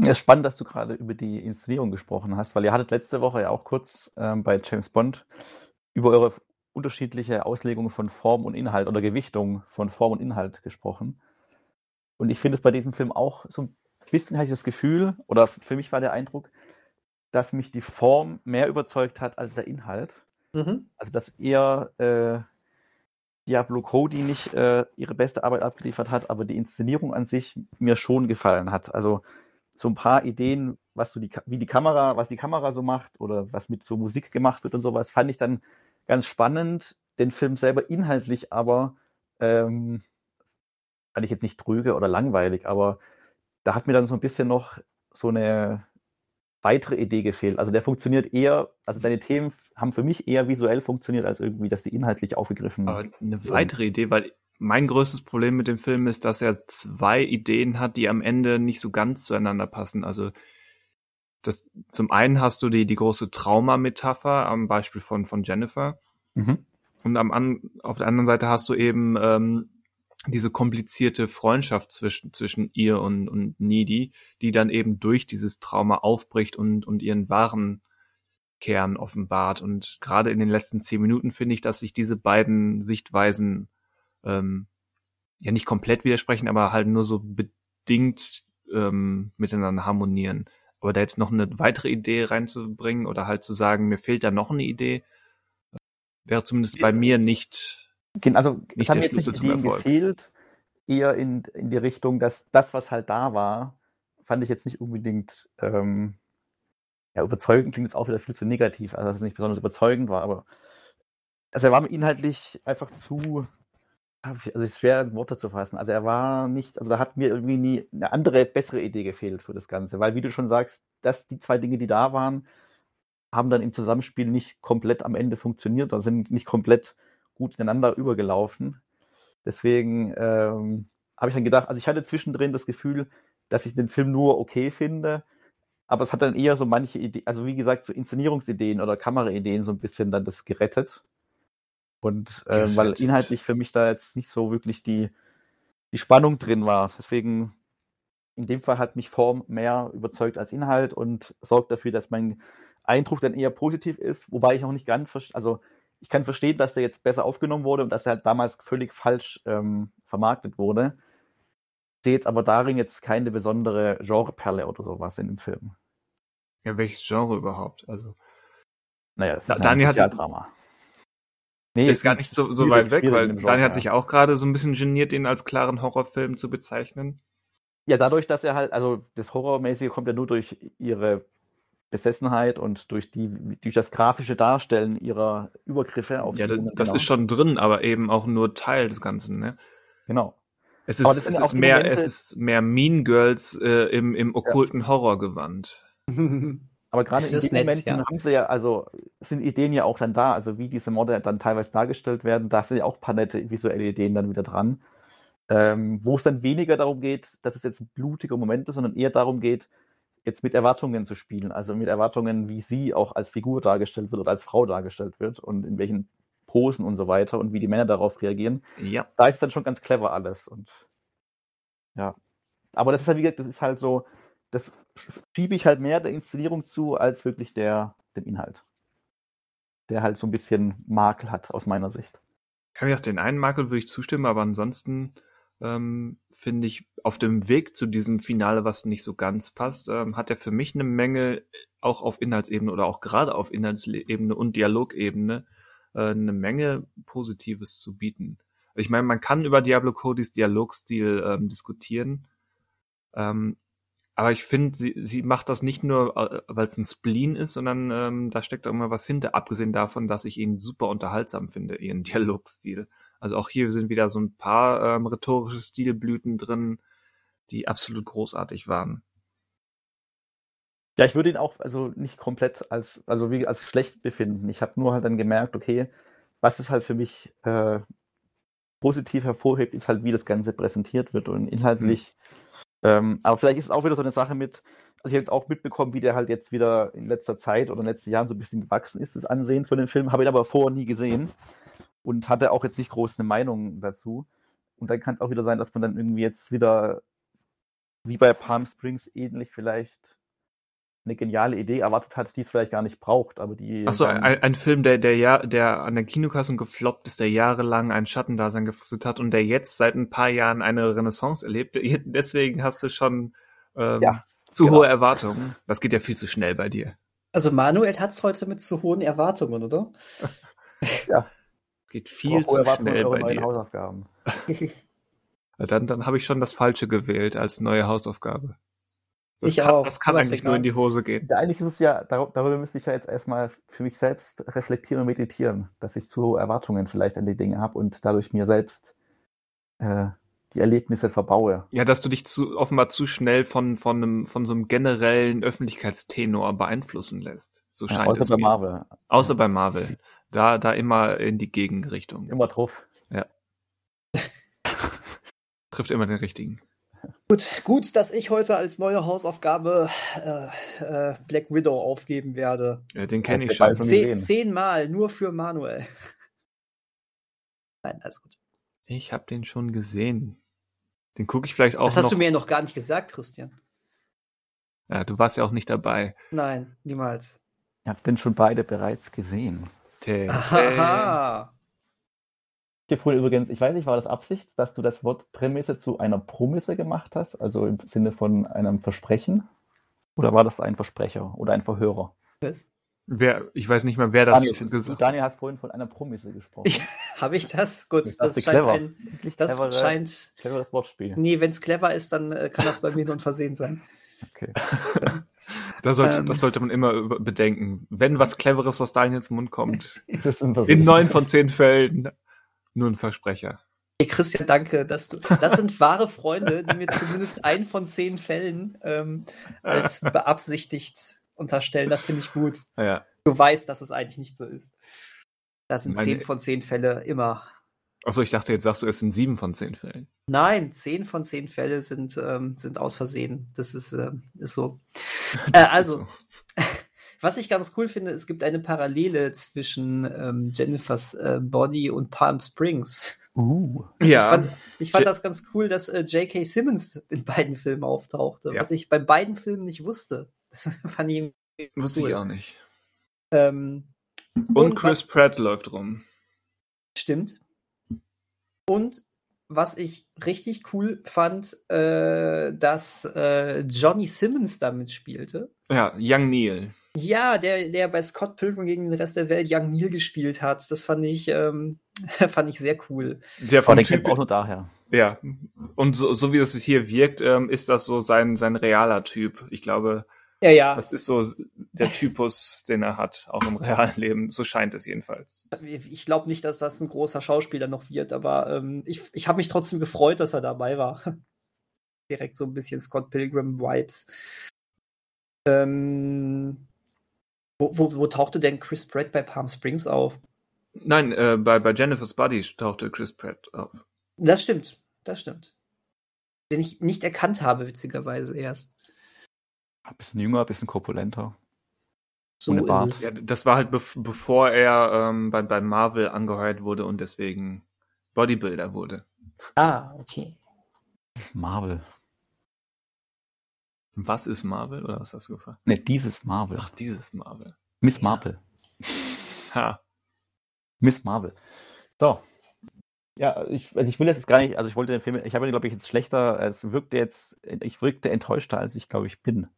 S3: Ja, spannend, dass du gerade über die Inszenierung gesprochen hast, weil ihr hattet letzte Woche ja auch kurz ähm, bei James Bond über eure unterschiedliche Auslegung von Form und Inhalt oder Gewichtung von Form und Inhalt gesprochen. Und ich finde es bei diesem Film auch so ein bisschen, hatte ich das Gefühl, oder für mich war der Eindruck, dass mich die Form mehr überzeugt hat als der Inhalt. Mhm. Also, dass eher äh, Diablo Cody nicht äh, ihre beste Arbeit abgeliefert hat, aber die Inszenierung an sich mir schon gefallen hat. Also so ein paar Ideen, was so die, wie die Kamera, was die Kamera so macht oder was mit so Musik gemacht wird und sowas, fand ich dann ganz spannend. Den Film selber inhaltlich aber ähm, fand ich jetzt nicht trüge oder langweilig, aber da hat mir dann so ein bisschen noch so eine weitere Idee gefehlt. Also der funktioniert eher, also seine Themen haben für mich eher visuell funktioniert, als irgendwie, dass sie inhaltlich aufgegriffen
S1: Aber eine weitere Idee, weil mein größtes Problem mit dem Film ist, dass er zwei Ideen hat, die am Ende nicht so ganz zueinander passen. Also das, zum einen hast du die, die große Trauma-Metapher am Beispiel von, von Jennifer. Mhm. Und am an, auf der anderen Seite hast du eben ähm, diese komplizierte Freundschaft zwischen, zwischen ihr und, und Needy, die dann eben durch dieses Trauma aufbricht und, und ihren wahren Kern offenbart. Und gerade in den letzten zehn Minuten finde ich, dass sich diese beiden Sichtweisen ähm, ja nicht komplett widersprechen, aber halt nur so bedingt ähm, miteinander harmonieren. Aber da jetzt noch eine weitere Idee reinzubringen oder halt zu sagen, mir fehlt da noch eine Idee, wäre zumindest bei mir nicht
S3: also es haben jetzt nicht Ideen gefehlt, eher in, in die Richtung, dass das, was halt da war, fand ich jetzt nicht unbedingt ähm, ja, überzeugend, klingt jetzt auch wieder viel zu negativ, also dass es nicht besonders überzeugend war, aber also er war mir inhaltlich einfach zu, also es ist schwer in Worte zu fassen. Also er war nicht, also da hat mir irgendwie nie eine andere, bessere Idee gefehlt für das Ganze, weil wie du schon sagst, dass die zwei Dinge, die da waren, haben dann im Zusammenspiel nicht komplett am Ende funktioniert, oder sind nicht komplett gut ineinander übergelaufen. Deswegen ähm, habe ich dann gedacht, also ich hatte zwischendrin das Gefühl, dass ich den Film nur okay finde, aber es hat dann eher so manche Ideen, also wie gesagt, so Inszenierungsideen oder Kameraideen so ein bisschen dann das gerettet. Und äh, weil inhaltlich für mich da jetzt nicht so wirklich die, die Spannung drin war. Deswegen, in dem Fall hat mich Form mehr überzeugt als Inhalt und sorgt dafür, dass mein Eindruck dann eher positiv ist, wobei ich noch nicht ganz, also ich kann verstehen, dass der jetzt besser aufgenommen wurde und dass er halt damals völlig falsch ähm, vermarktet wurde. Ich sehe jetzt aber darin jetzt keine besondere Genreperle oder sowas in dem Film.
S1: Ja, welches Genre überhaupt? Also.
S3: Naja, das ist ein Drama.
S1: Nee, ist gar nicht so, so weit weg, weil Daniel hat sich auch gerade so ein bisschen geniert, den als klaren Horrorfilm zu bezeichnen.
S3: Ja, dadurch, dass er halt, also das Horrormäßige kommt ja nur durch ihre Besessenheit und durch die durch das grafische Darstellen ihrer Übergriffe
S1: auf ja, die das, das ist schon drin, aber eben auch nur Teil des Ganzen, ne?
S3: Genau.
S1: Es ist, es ist mehr, Momente, es ist mehr Mean Girls äh, im, im okkulten ja. Horrorgewand. (laughs)
S3: Aber gerade in diesen Momenten ja. haben sie ja, also sind Ideen ja auch dann da, also wie diese Morde dann teilweise dargestellt werden, da sind ja auch ein paar nette visuelle Ideen dann wieder dran. Ähm, wo es dann weniger darum geht, dass es jetzt ein blutiger Moment ist, sondern eher darum geht, jetzt mit Erwartungen zu spielen, also mit Erwartungen, wie sie auch als Figur dargestellt wird oder als Frau dargestellt wird und in welchen Posen und so weiter und wie die Männer darauf reagieren.
S1: Ja.
S3: Da ist dann schon ganz clever alles und ja. Aber das ist halt, wie gesagt, das ist halt so, das schiebe ich halt mehr der Inszenierung zu, als wirklich der, dem Inhalt. Der halt so ein bisschen Makel hat, aus meiner Sicht.
S1: Ja, den einen Makel würde ich zustimmen, aber ansonsten ähm, finde ich, auf dem Weg zu diesem Finale, was nicht so ganz passt, ähm, hat er für mich eine Menge, auch auf Inhaltsebene oder auch gerade auf Inhaltsebene und Dialogebene, äh, eine Menge Positives zu bieten. Ich meine, man kann über Diablo Codys Dialogstil ähm, diskutieren, ähm, aber ich finde, sie, sie macht das nicht nur, äh, weil es ein Spleen ist, sondern ähm, da steckt auch immer was hinter, abgesehen davon, dass ich ihn super unterhaltsam finde, ihren (laughs) Dialogstil. Also auch hier sind wieder so ein paar ähm, rhetorische Stilblüten drin, die absolut großartig waren.
S3: Ja, ich würde ihn auch also nicht komplett als also wie als schlecht befinden. Ich habe nur halt dann gemerkt, okay, was es halt für mich äh, positiv hervorhebt, ist halt, wie das Ganze präsentiert wird und inhaltlich. Mhm. Ähm, aber vielleicht ist es auch wieder so eine Sache mit, also ich habe jetzt auch mitbekommen, wie der halt jetzt wieder in letzter Zeit oder in den letzten Jahren so ein bisschen gewachsen ist, das Ansehen für den Film, habe ihn aber vorher nie gesehen und hatte auch jetzt nicht groß eine Meinung dazu. Und dann kann es auch wieder sein, dass man dann irgendwie jetzt wieder, wie bei Palm Springs, ähnlich vielleicht eine geniale Idee erwartet hat, die es vielleicht gar nicht braucht, aber die.
S1: Achso, ein, ein Film, der, der, ja, der an der Kinokassen gefloppt ist, der jahrelang ein Schattendasein gefristet hat und der jetzt seit ein paar Jahren eine Renaissance erlebt. (laughs) Deswegen hast du schon ähm, ja, zu genau. hohe Erwartungen. Das geht ja viel zu schnell bei dir.
S2: Also Manuel hat es heute mit zu hohen Erwartungen, oder?
S3: ja. (laughs)
S1: Geht viel zu schnell bei dir. Hausaufgaben. (laughs) dann dann habe ich schon das Falsche gewählt als neue Hausaufgabe. Das
S2: ich
S1: kann,
S2: auch.
S1: Das kann eigentlich nur in die Hose gehen.
S3: Ja, eigentlich ist es ja, darüber müsste ich ja jetzt erstmal für mich selbst reflektieren und meditieren, dass ich zu hohe Erwartungen vielleicht an die Dinge habe und dadurch mir selbst äh, die Erlebnisse verbaue.
S1: Ja, dass du dich zu, offenbar zu schnell von, von, einem, von so einem generellen Öffentlichkeitstenor beeinflussen lässt. So
S3: Ja,
S1: scheint
S3: außer
S1: es
S3: bei
S1: mir.
S3: Marvel.
S1: Außer bei Marvel. Da, da immer in die Gegenrichtung.
S3: Immer drauf. (laughs)
S1: Trifft immer den richtigen.
S2: Gut, gut, dass ich heute als neue Hausaufgabe äh, äh, Black Widow aufgeben werde.
S1: Ja, den kenne
S3: Ja,
S1: ich schon.
S2: Zehn, zehnmal, nur für Manuel. (laughs) Nein, alles gut.
S1: Ich habe den schon gesehen. Den gucke ich vielleicht auch
S2: Das hast
S1: noch.
S2: du mir ja noch gar nicht gesagt, Christian.
S1: ja, du warst ja auch nicht dabei.
S2: Nein, niemals.
S3: Ich habe den schon beide bereits gesehen. Gefühl übrigens, ich weiß nicht, war das Absicht, dass du das Wort Prämisse zu einer Promisse gemacht hast, also im Sinne von einem Versprechen? Oder war das ein Versprecher oder ein Verhörer?
S2: Was?
S1: Wer, ich weiß nicht mehr, wer das
S3: Daniel, du,
S1: gesagt
S3: Daniel hast vorhin von einer Promisse gesprochen.
S2: Ja, Habe ich das? Gut,
S3: Ich
S2: das
S3: dachte,
S2: scheint
S3: clever.
S2: ein. Das
S3: clevere,
S2: scheint.
S3: cleveres Wortspiel.
S2: Nee, wenn es clever ist, dann äh, kann das bei mir nur ein Versehen sein.
S3: Okay. (laughs)
S1: Da sollte,
S2: Ähm.
S1: das sollte man immer bedenken. Wenn was Cleveres aus Daniels Mund kommt, (laughs)
S3: Das
S1: in neun von zehn Fällen nur ein Versprecher.
S2: Hey Christian, danke, dass du. Das sind wahre Freunde, die mir zumindest ein von zehn Fällen ähm, als (laughs) beabsichtigt unterstellen. Das finde ich gut.
S1: Ja.
S2: Du weißt, dass es eigentlich nicht so ist. Das sind zehn von zehn Fälle immer.
S1: Achso, ich dachte, jetzt sagst du, es sind sieben von zehn Fällen.
S2: Nein, zehn von zehn Fälle sind, ähm, sind aus Versehen. Das ist, ähm, ist so. (laughs) Äh,
S1: Das ist
S2: also,
S1: so. (laughs)
S2: was ich ganz cool finde, es gibt eine Parallele zwischen ähm, Jennifers äh, Body und Palm Springs.
S3: Uh.
S2: Ich
S1: Ja,
S2: fand, ich fand das ganz cool, dass äh, J.K. Simmons in beiden Filmen auftauchte,
S1: Ja.
S2: was ich bei beiden Filmen nicht wusste. Das (laughs) fand ich
S1: wusste
S2: cool.
S1: ich auch nicht.
S2: ähm,
S1: Und,
S2: Und
S1: Chris
S2: was-
S1: Pratt läuft rum.
S2: Stimmt. Und was ich richtig cool fand, äh, dass äh, Johnny Simmons damit spielte.
S1: Ja, Young Neil.
S2: Ja, der, der bei Scott Pilgrim gegen den Rest der Welt Young Neil gespielt hat. Das fand ich, ähm, (laughs) fand ich sehr cool.
S1: Vom
S3: den kennt
S1: Typ,
S3: auch nur daher.
S1: ja. Und so, so wie das hier wirkt, ähm, ist das so sein, sein realer Typ. Ich glaube,
S2: Ja, ja.
S1: das ist so der Typus, den er hat, auch im realen Leben. So scheint es jedenfalls.
S2: Ich glaube nicht, dass das ein großer Schauspieler noch wird, aber ähm, ich, ich habe mich trotzdem gefreut, dass er dabei war. (laughs) Direkt so ein bisschen Scott Pilgrim-Vibes. Ähm, wo, wo, wo tauchte denn Chris Pratt bei Palm Springs auf?
S1: Nein, äh, bei, bei Jennifer's Body tauchte Chris Pratt auf.
S2: Das stimmt, das stimmt. Den ich nicht erkannt habe, witzigerweise erst.
S3: Ein bisschen jünger, ein bisschen korpulenter.
S2: So
S3: Ohne Bart.
S2: ist
S1: Ja, das war halt bev bevor er ähm, bei, bei Marvel angeheuert wurde und deswegen Bodybuilder wurde.
S2: Ah, okay.
S3: Marvel.
S1: Was ist Marvel oder was hast du gefragt?
S3: Ne, dieses Marvel.
S1: Ach, dieses Marvel.
S3: Miss
S2: ja.
S3: Marvel.
S1: Ha.
S3: Miss Marvel. So. Ja, ich, also ich will das jetzt gar nicht, also ich wollte den Film, ich habe ihn, glaube ich, jetzt schlechter, es wirkte jetzt, ich wirkte enttäuschter, als ich, glaube ich, bin.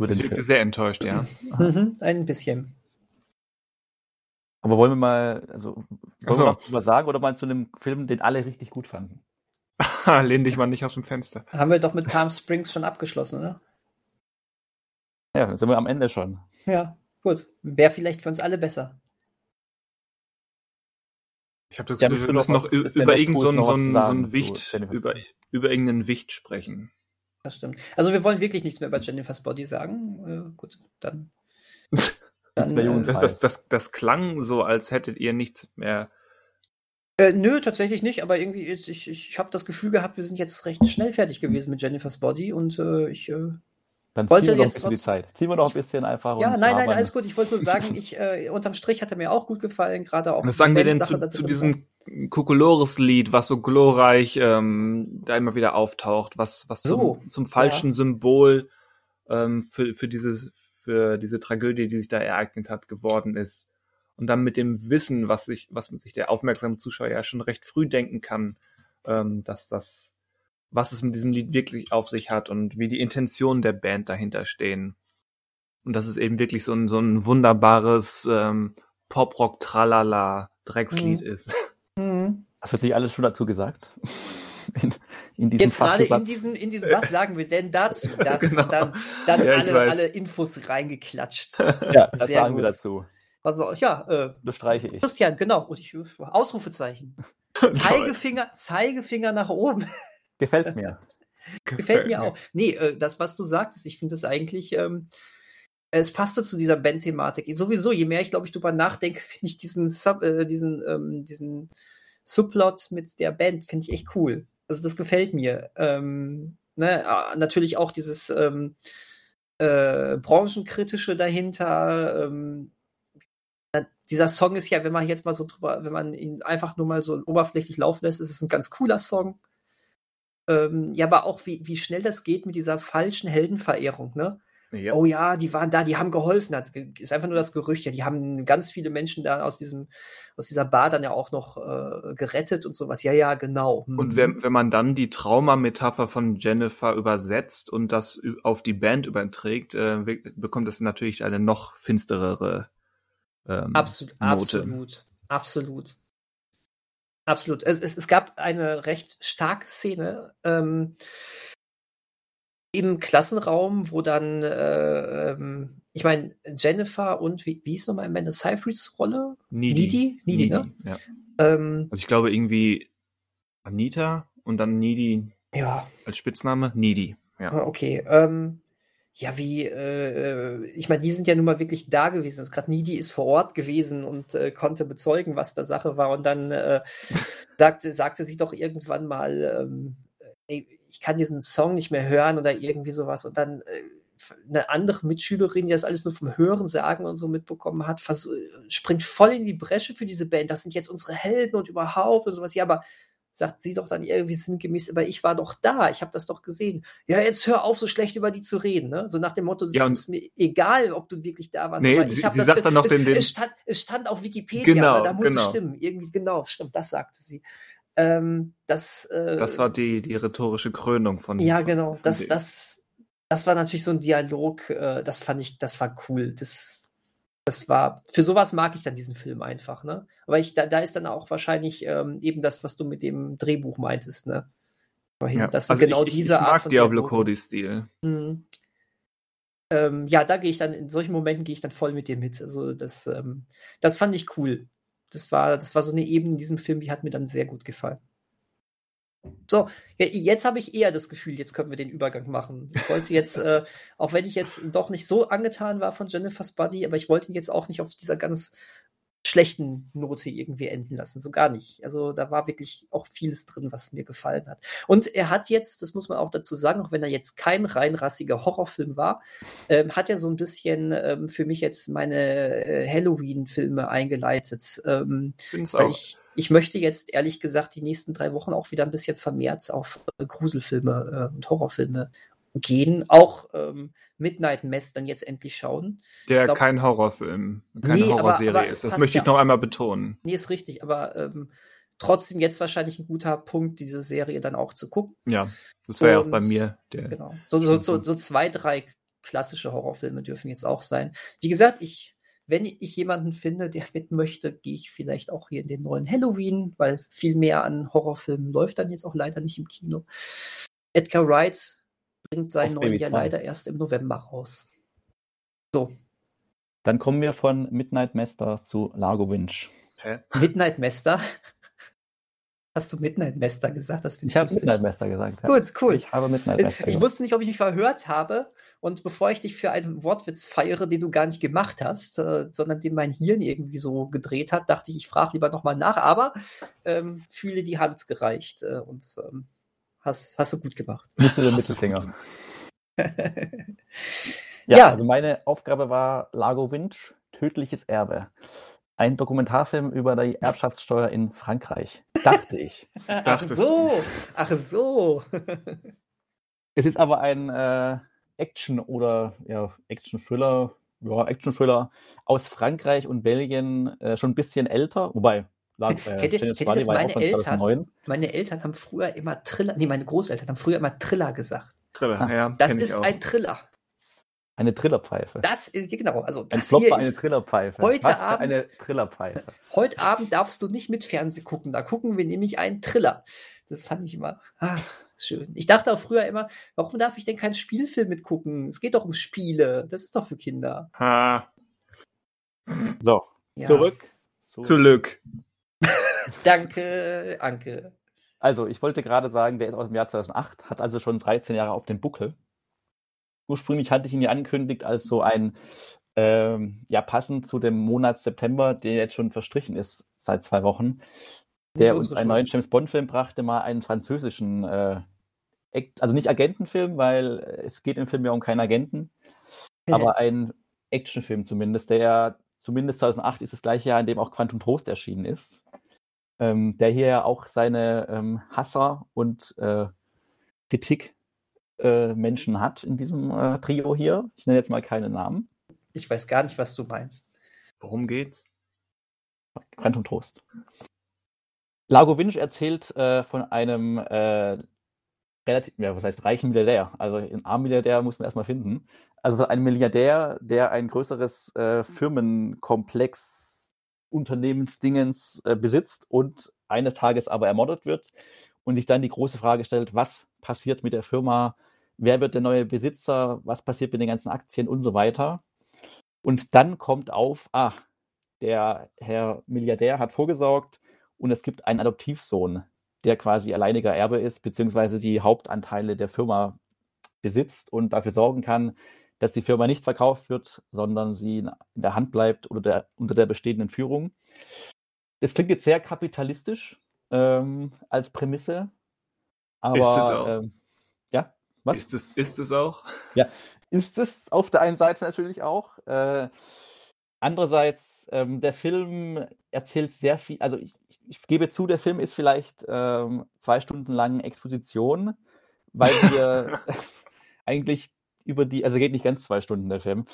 S3: Über
S1: Das
S3: den
S1: wirkte
S3: Film.
S1: sehr enttäuscht, ja.
S2: Mhm, ein bisschen.
S3: Aber wollen wir mal, also, wollen
S1: Ach so.
S3: wir noch drüber sagen oder mal zu einem Film, den alle richtig gut fanden? (laughs)
S1: Lehn dich mal nicht aus dem Fenster.
S2: Haben wir doch mit Palm Springs schon abgeschlossen, oder?
S3: Ja, dann sind wir am Ende schon.
S2: Ja, gut. Wäre vielleicht für uns alle besser.
S1: Ich habe das
S3: Ja,
S1: Gefühl, wir müssen
S3: noch was-
S1: irgendeinen so, so, so Wicht, über irgendeinen Wicht sprechen.
S2: Das stimmt. Also wir wollen wirklich nichts mehr über Jennifer's Body sagen. Äh, gut, dann. (laughs)
S3: Das
S2: dann äh,
S1: Das, das, das, das klang so, als hättet ihr nichts mehr.
S2: äh, nö, tatsächlich nicht, aber irgendwie, ist- ich, ich habe das Gefühl gehabt, wir sind jetzt recht schnell fertig gewesen mit Jennifer's Body und äh, ich. Äh,
S3: Dann
S2: Wollte
S3: ziehen wir noch ein
S2: jetzt
S3: bisschen die Zeit. Ziehen wir noch ein bisschen einfach.
S2: ja,
S3: und
S2: nein, nein, alles gut. Ich wollte nur sagen, (laughs) ich, äh, unterm Strich hat er mir auch gut gefallen, gerade auch.
S1: Was sagen wir denn zu, zu diesem Kokolores-Lied, was so glorreich ähm, da immer wieder auftaucht, was, was zum, zum falschen Symbol ähm, für, für, dieses, für diese Tragödie, die sich da ereignet hat, geworden ist. Und dann mit dem Wissen, was sich, was sich der aufmerksame Zuschauer ja schon recht früh denken kann, ähm, dass das, was es mit diesem Lied wirklich auf sich hat und wie die Intentionen der Band dahinter stehen. Und dass es eben wirklich so ein, so ein wunderbares ähm, Pop-Rock-Tralala-Dreckslied
S2: Mhm.
S1: ist.
S3: Das wird sich alles schon dazu gesagt. (laughs) In, in diesem
S2: Jetzt gerade in diesem, in diesem, was sagen wir denn dazu? (laughs) Das
S1: Genau.
S2: dann, dann
S1: Ja,
S2: alle, alle Infos reingeklatscht.
S3: Ja, das
S2: Sehr
S3: sagen wir
S2: gut.
S3: dazu.
S2: Also, ja, äh,
S3: Das streiche ich.
S2: Christian, genau. Und ich, Ausrufezeichen. (laughs) Zeigefinger, Zeigefinger nach oben.
S3: Gefällt mir.
S2: Gefällt mir auch. Nee, äh, das, was du sagtest, ich finde es eigentlich, ähm, es passte zu dieser Band-Thematik. Sowieso, je mehr ich, glaube ich, drüber nachdenke, finde ich diesen, Sub, äh, diesen, ähm, diesen Subplot mit der Band, finde ich echt cool. Also das gefällt mir. Ähm, ne, natürlich auch dieses ähm, äh, branchenkritische dahinter. Ähm, dieser Song ist ja, wenn man jetzt mal so drüber, wenn man ihn einfach nur mal so oberflächlich laufen lässt, ist es ein ganz cooler Song. Ähm, ja, aber auch wie, wie schnell das geht mit dieser falschen Heldenverehrung, ne? Ja. Oh ja, die waren da, die haben geholfen. Das ist einfach nur das Gerücht. Ja, die haben ganz viele Menschen da aus diesem, aus dieser Bar dann ja auch noch äh, gerettet und sowas. Ja, ja, genau.
S1: Hm. Und wenn, wenn man dann die Traumametapher von Jennifer übersetzt und das auf die Band überträgt, äh, bekommt es natürlich eine noch finsterere
S2: ähm, absolut, Note. Absolut, absolut. Absolut. Es, es, es gab eine recht starke Szene. Ähm, im Klassenraum, wo dann, äh, ähm, ich meine, Jennifer und wie, wie hieß nochmal am Ende Seyfrieds Rolle?
S1: Needy.
S2: Needy, Needy, Needy ne?
S1: Ja. Ähm, also ich glaube irgendwie Anita und dann Needy
S2: ja.
S1: als Spitzname Needy. Ja.
S2: Ah, okay. Ähm, ja, wie, äh, ich meine, die sind ja nun mal wirklich da gewesen. Also gerade Needy ist vor Ort gewesen und äh, konnte bezeugen, was da Sache war. Und dann äh, (laughs) sagte, sagte sie doch irgendwann mal, ähm, ey, ich kann diesen Song nicht mehr hören oder irgendwie sowas. Und dann äh, eine andere Mitschülerin, die das alles nur vom Hören sagen und so mitbekommen hat, springt voll in die Bresche für diese Band. Das sind jetzt unsere Helden und überhaupt und sowas. Ja, aber sagt sie doch dann irgendwie sinngemäß, aber ich war doch da, ich habe das doch gesehen. Ja, jetzt hör auf, so schlecht über die zu reden. Ne? So nach dem Motto, es ja, ist mir egal, ob du wirklich da warst.
S1: Nee, sie, sie sagt dann noch
S2: es,
S1: den, den...
S2: Es stand, es stand auf Wikipedia, genau, da muss genau. es stimmen. Irgendwie, genau, stimmt, das sagte sie. Ähm, das, äh,
S1: das war die, die rhetorische Krönung von.
S2: Ja, genau. Von das, das, das war natürlich so ein Dialog, äh, das fand ich, das war cool. Das, das war, für sowas mag ich dann diesen Film einfach, ne? Aber ich, da, da ist dann auch wahrscheinlich ähm, eben das, was du mit dem Drehbuch meintest, ne?
S1: ja, das also genau ich, diese ich, ich Art mag von Diablo Cody-Stil. Mhm.
S2: Ähm, ja, da gehe ich dann, in solchen Momenten gehe ich dann voll mit dir mit. Also das, ähm, das fand ich cool das war, das war so eine Ebene in diesem Film, die hat mir dann sehr gut gefallen. So, jetzt habe ich eher das Gefühl, jetzt können wir den Übergang machen. Ich wollte jetzt, äh, auch wenn ich jetzt doch nicht so angetan war von Jennifer's Buddy, aber ich wollte ihn jetzt auch nicht auf dieser ganz schlechten Note irgendwie enden lassen. So gar nicht. Also da war wirklich auch vieles drin, was mir gefallen hat. Und er hat jetzt, das muss man auch dazu sagen, auch wenn er jetzt kein rein rassiger Horrorfilm war, ähm, hat er so ein bisschen ähm, für mich jetzt meine äh, Halloween-Filme eingeleitet. Ähm, weil ich, ich möchte jetzt ehrlich gesagt die nächsten drei Wochen auch wieder ein bisschen vermehrt auf äh, Gruselfilme äh, und Horrorfilme gehen. Auch ähm, Midnight Mess dann jetzt endlich schauen.
S1: Der glaub, kein Horrorfilm, keine nee, Horrorserie aber, aber ist. Das möchte ich ja noch einmal betonen.
S2: Nee, ist richtig, aber ähm, trotzdem jetzt wahrscheinlich ein guter Punkt, diese Serie dann auch zu gucken.
S1: Ja, das wäre ja auch bei mir
S2: der. Genau. So, so, so, so zwei, drei klassische Horrorfilme dürfen jetzt auch sein. Wie gesagt, ich wenn ich jemanden finde, der mit möchte, gehe ich vielleicht auch hier in den neuen Halloween, weil viel mehr an Horrorfilmen läuft dann jetzt auch leider nicht im Kino. Edgar Wright bringt seinen neuen ja leider erst im November raus. So.
S3: Dann kommen wir von Midnight Master zu Largo Winch.
S2: Hä? Midnight Master? (laughs) Hast du Midnight Master gesagt?
S3: Das ich habe Midnight Master gesagt.
S2: Ja. Gut, cool.
S3: Ich habe Midnight Master
S2: Ich wusste nicht, ob ich mich verhört habe. Und bevor ich dich für einen Wortwitz feiere, den du gar nicht gemacht hast, äh, sondern den mein Hirn irgendwie so gedreht hat, dachte ich, ich frage lieber nochmal nach. Aber ähm, fühle die Hand gereicht. Äh, und ähm, Hast, hast du gut gemacht.
S3: Nicht nur den (laughs) Mittelfinger. ja, ja, also meine Aufgabe war Lago Winch, tödliches Erbe. Ein Dokumentarfilm über die Erbschaftssteuer in Frankreich. Dachte ich. (laughs)
S2: ach so, ach so. (laughs)
S3: es ist aber ein äh, Action- oder ja, Action-Thriller, ja, Action-Thriller aus Frankreich und Belgien, äh, schon ein bisschen älter, wobei
S2: Lag, äh, hätte, hätte das meine Eltern, meine Eltern haben früher immer Triller, nee, meine Großeltern haben früher immer Triller gesagt.
S1: Triller, ah, ja.
S2: Das ist ein Triller.
S3: Eine Trillerpfeife.
S2: Das ist, genau, also
S3: das ein Flop hier eine Trillerpfeife.
S2: Heute Was Abend,
S3: eine Trillerpfeife.
S2: Heute Abend darfst du nicht mit Fernsehen gucken, da gucken wir nämlich einen Triller. Das fand ich immer ah, schön. Ich dachte auch früher immer, warum darf ich denn keinen Spielfilm mitgucken? Es geht doch um Spiele, das ist doch für Kinder.
S1: Ha.
S3: So, ja. zurück.
S1: Zurück. (laughs)
S2: Danke, Anke.
S3: Also, ich wollte gerade sagen, der ist aus dem Jahr 2008, hat also schon 13 Jahre auf dem Buckel. Ursprünglich hatte ich ihn ja angekündigt als so ein, ähm, ja, passend zu dem Monat September, der jetzt schon verstrichen ist seit zwei Wochen, der uns einen neuen James Bond-Film brachte, mal einen französischen, äh, also nicht Agentenfilm, weil es geht im Film ja um keinen Agenten, aber ein Actionfilm zumindest, der zumindest 2008 ist das gleiche Jahr, in dem auch Quantum Trost erschienen ist ähm, der hier ja auch seine ähm, Hasser und äh, Kritik-Menschen äh, hat in diesem äh, Trio hier. Ich nenne jetzt mal keine Namen.
S2: Ich weiß gar nicht, was du meinst.
S1: Worum geht's?
S3: Quantum Trost. Lago Winch erzählt äh, von einem äh, relativ, ja, was heißt reichen Milliardär? Also einen armen Milliardär muss man erstmal finden. Also ein Milliardär, der ein größeres äh, Firmenkomplex Unternehmensdingens äh, besitzt und eines Tages aber ermordet wird und sich dann die große Frage stellt, was passiert mit der Firma, wer wird der neue Besitzer, was passiert mit den ganzen Aktien und so weiter. Und dann kommt auf, ah, der Herr Milliardär hat vorgesorgt und es gibt einen Adoptivsohn, der quasi alleiniger Erbe ist, beziehungsweise die Hauptanteile der Firma besitzt und dafür sorgen kann, dass die Firma nicht verkauft wird, sondern sie in der Hand bleibt oder der, unter der bestehenden Führung. Das klingt jetzt sehr kapitalistisch ähm, als Prämisse. Aber,
S1: ist es auch?
S3: Ähm, ja,
S1: was? Ist es, ist es auch?
S3: Ja, ist es auf der einen Seite natürlich auch. Äh, andererseits, ähm, der Film erzählt sehr viel, also ich, ich, gebe zu, der Film ist vielleicht ähm, zwei Stunden lang Exposition, weil (laughs) wir eigentlich über die, also geht nicht ganz zwei Stunden der Film,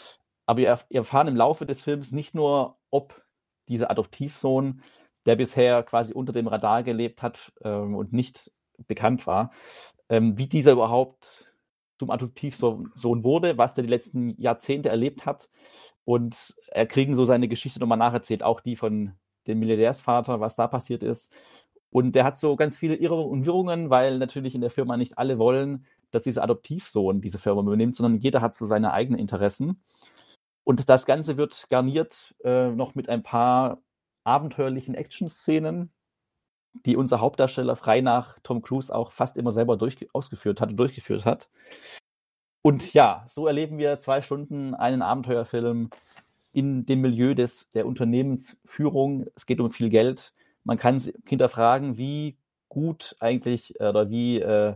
S3: aber wir erfahren im Laufe des Films nicht nur, ob dieser Adoptivsohn, der bisher quasi unter dem Radar gelebt hat ähm, und nicht bekannt war, ähm, wie dieser überhaupt zum Adoptivsohn wurde, was der die letzten Jahrzehnte erlebt hat. Und er kriegen so seine Geschichte nochmal nacherzählt, auch die von dem Milliardärsvater, was da passiert ist. Und der hat so ganz viele Irrungen und Wirrungen, weil natürlich in der Firma nicht alle wollen, dass dieser Adoptivsohn diese Firma übernimmt, sondern jeder hat so seine eigenen Interessen. Und das Ganze wird garniert äh, noch mit ein paar abenteuerlichen Action-Szenen, die unser Hauptdarsteller frei nach Tom Cruise auch fast immer selber durch, ausgeführt hat und durchgeführt hat. Und ja, so erleben wir zwei Stunden einen Abenteuerfilm in dem Milieu des, der Unternehmensführung. Es geht um viel Geld. Man kann Kinder fragen, wie gut eigentlich äh, oder wie äh,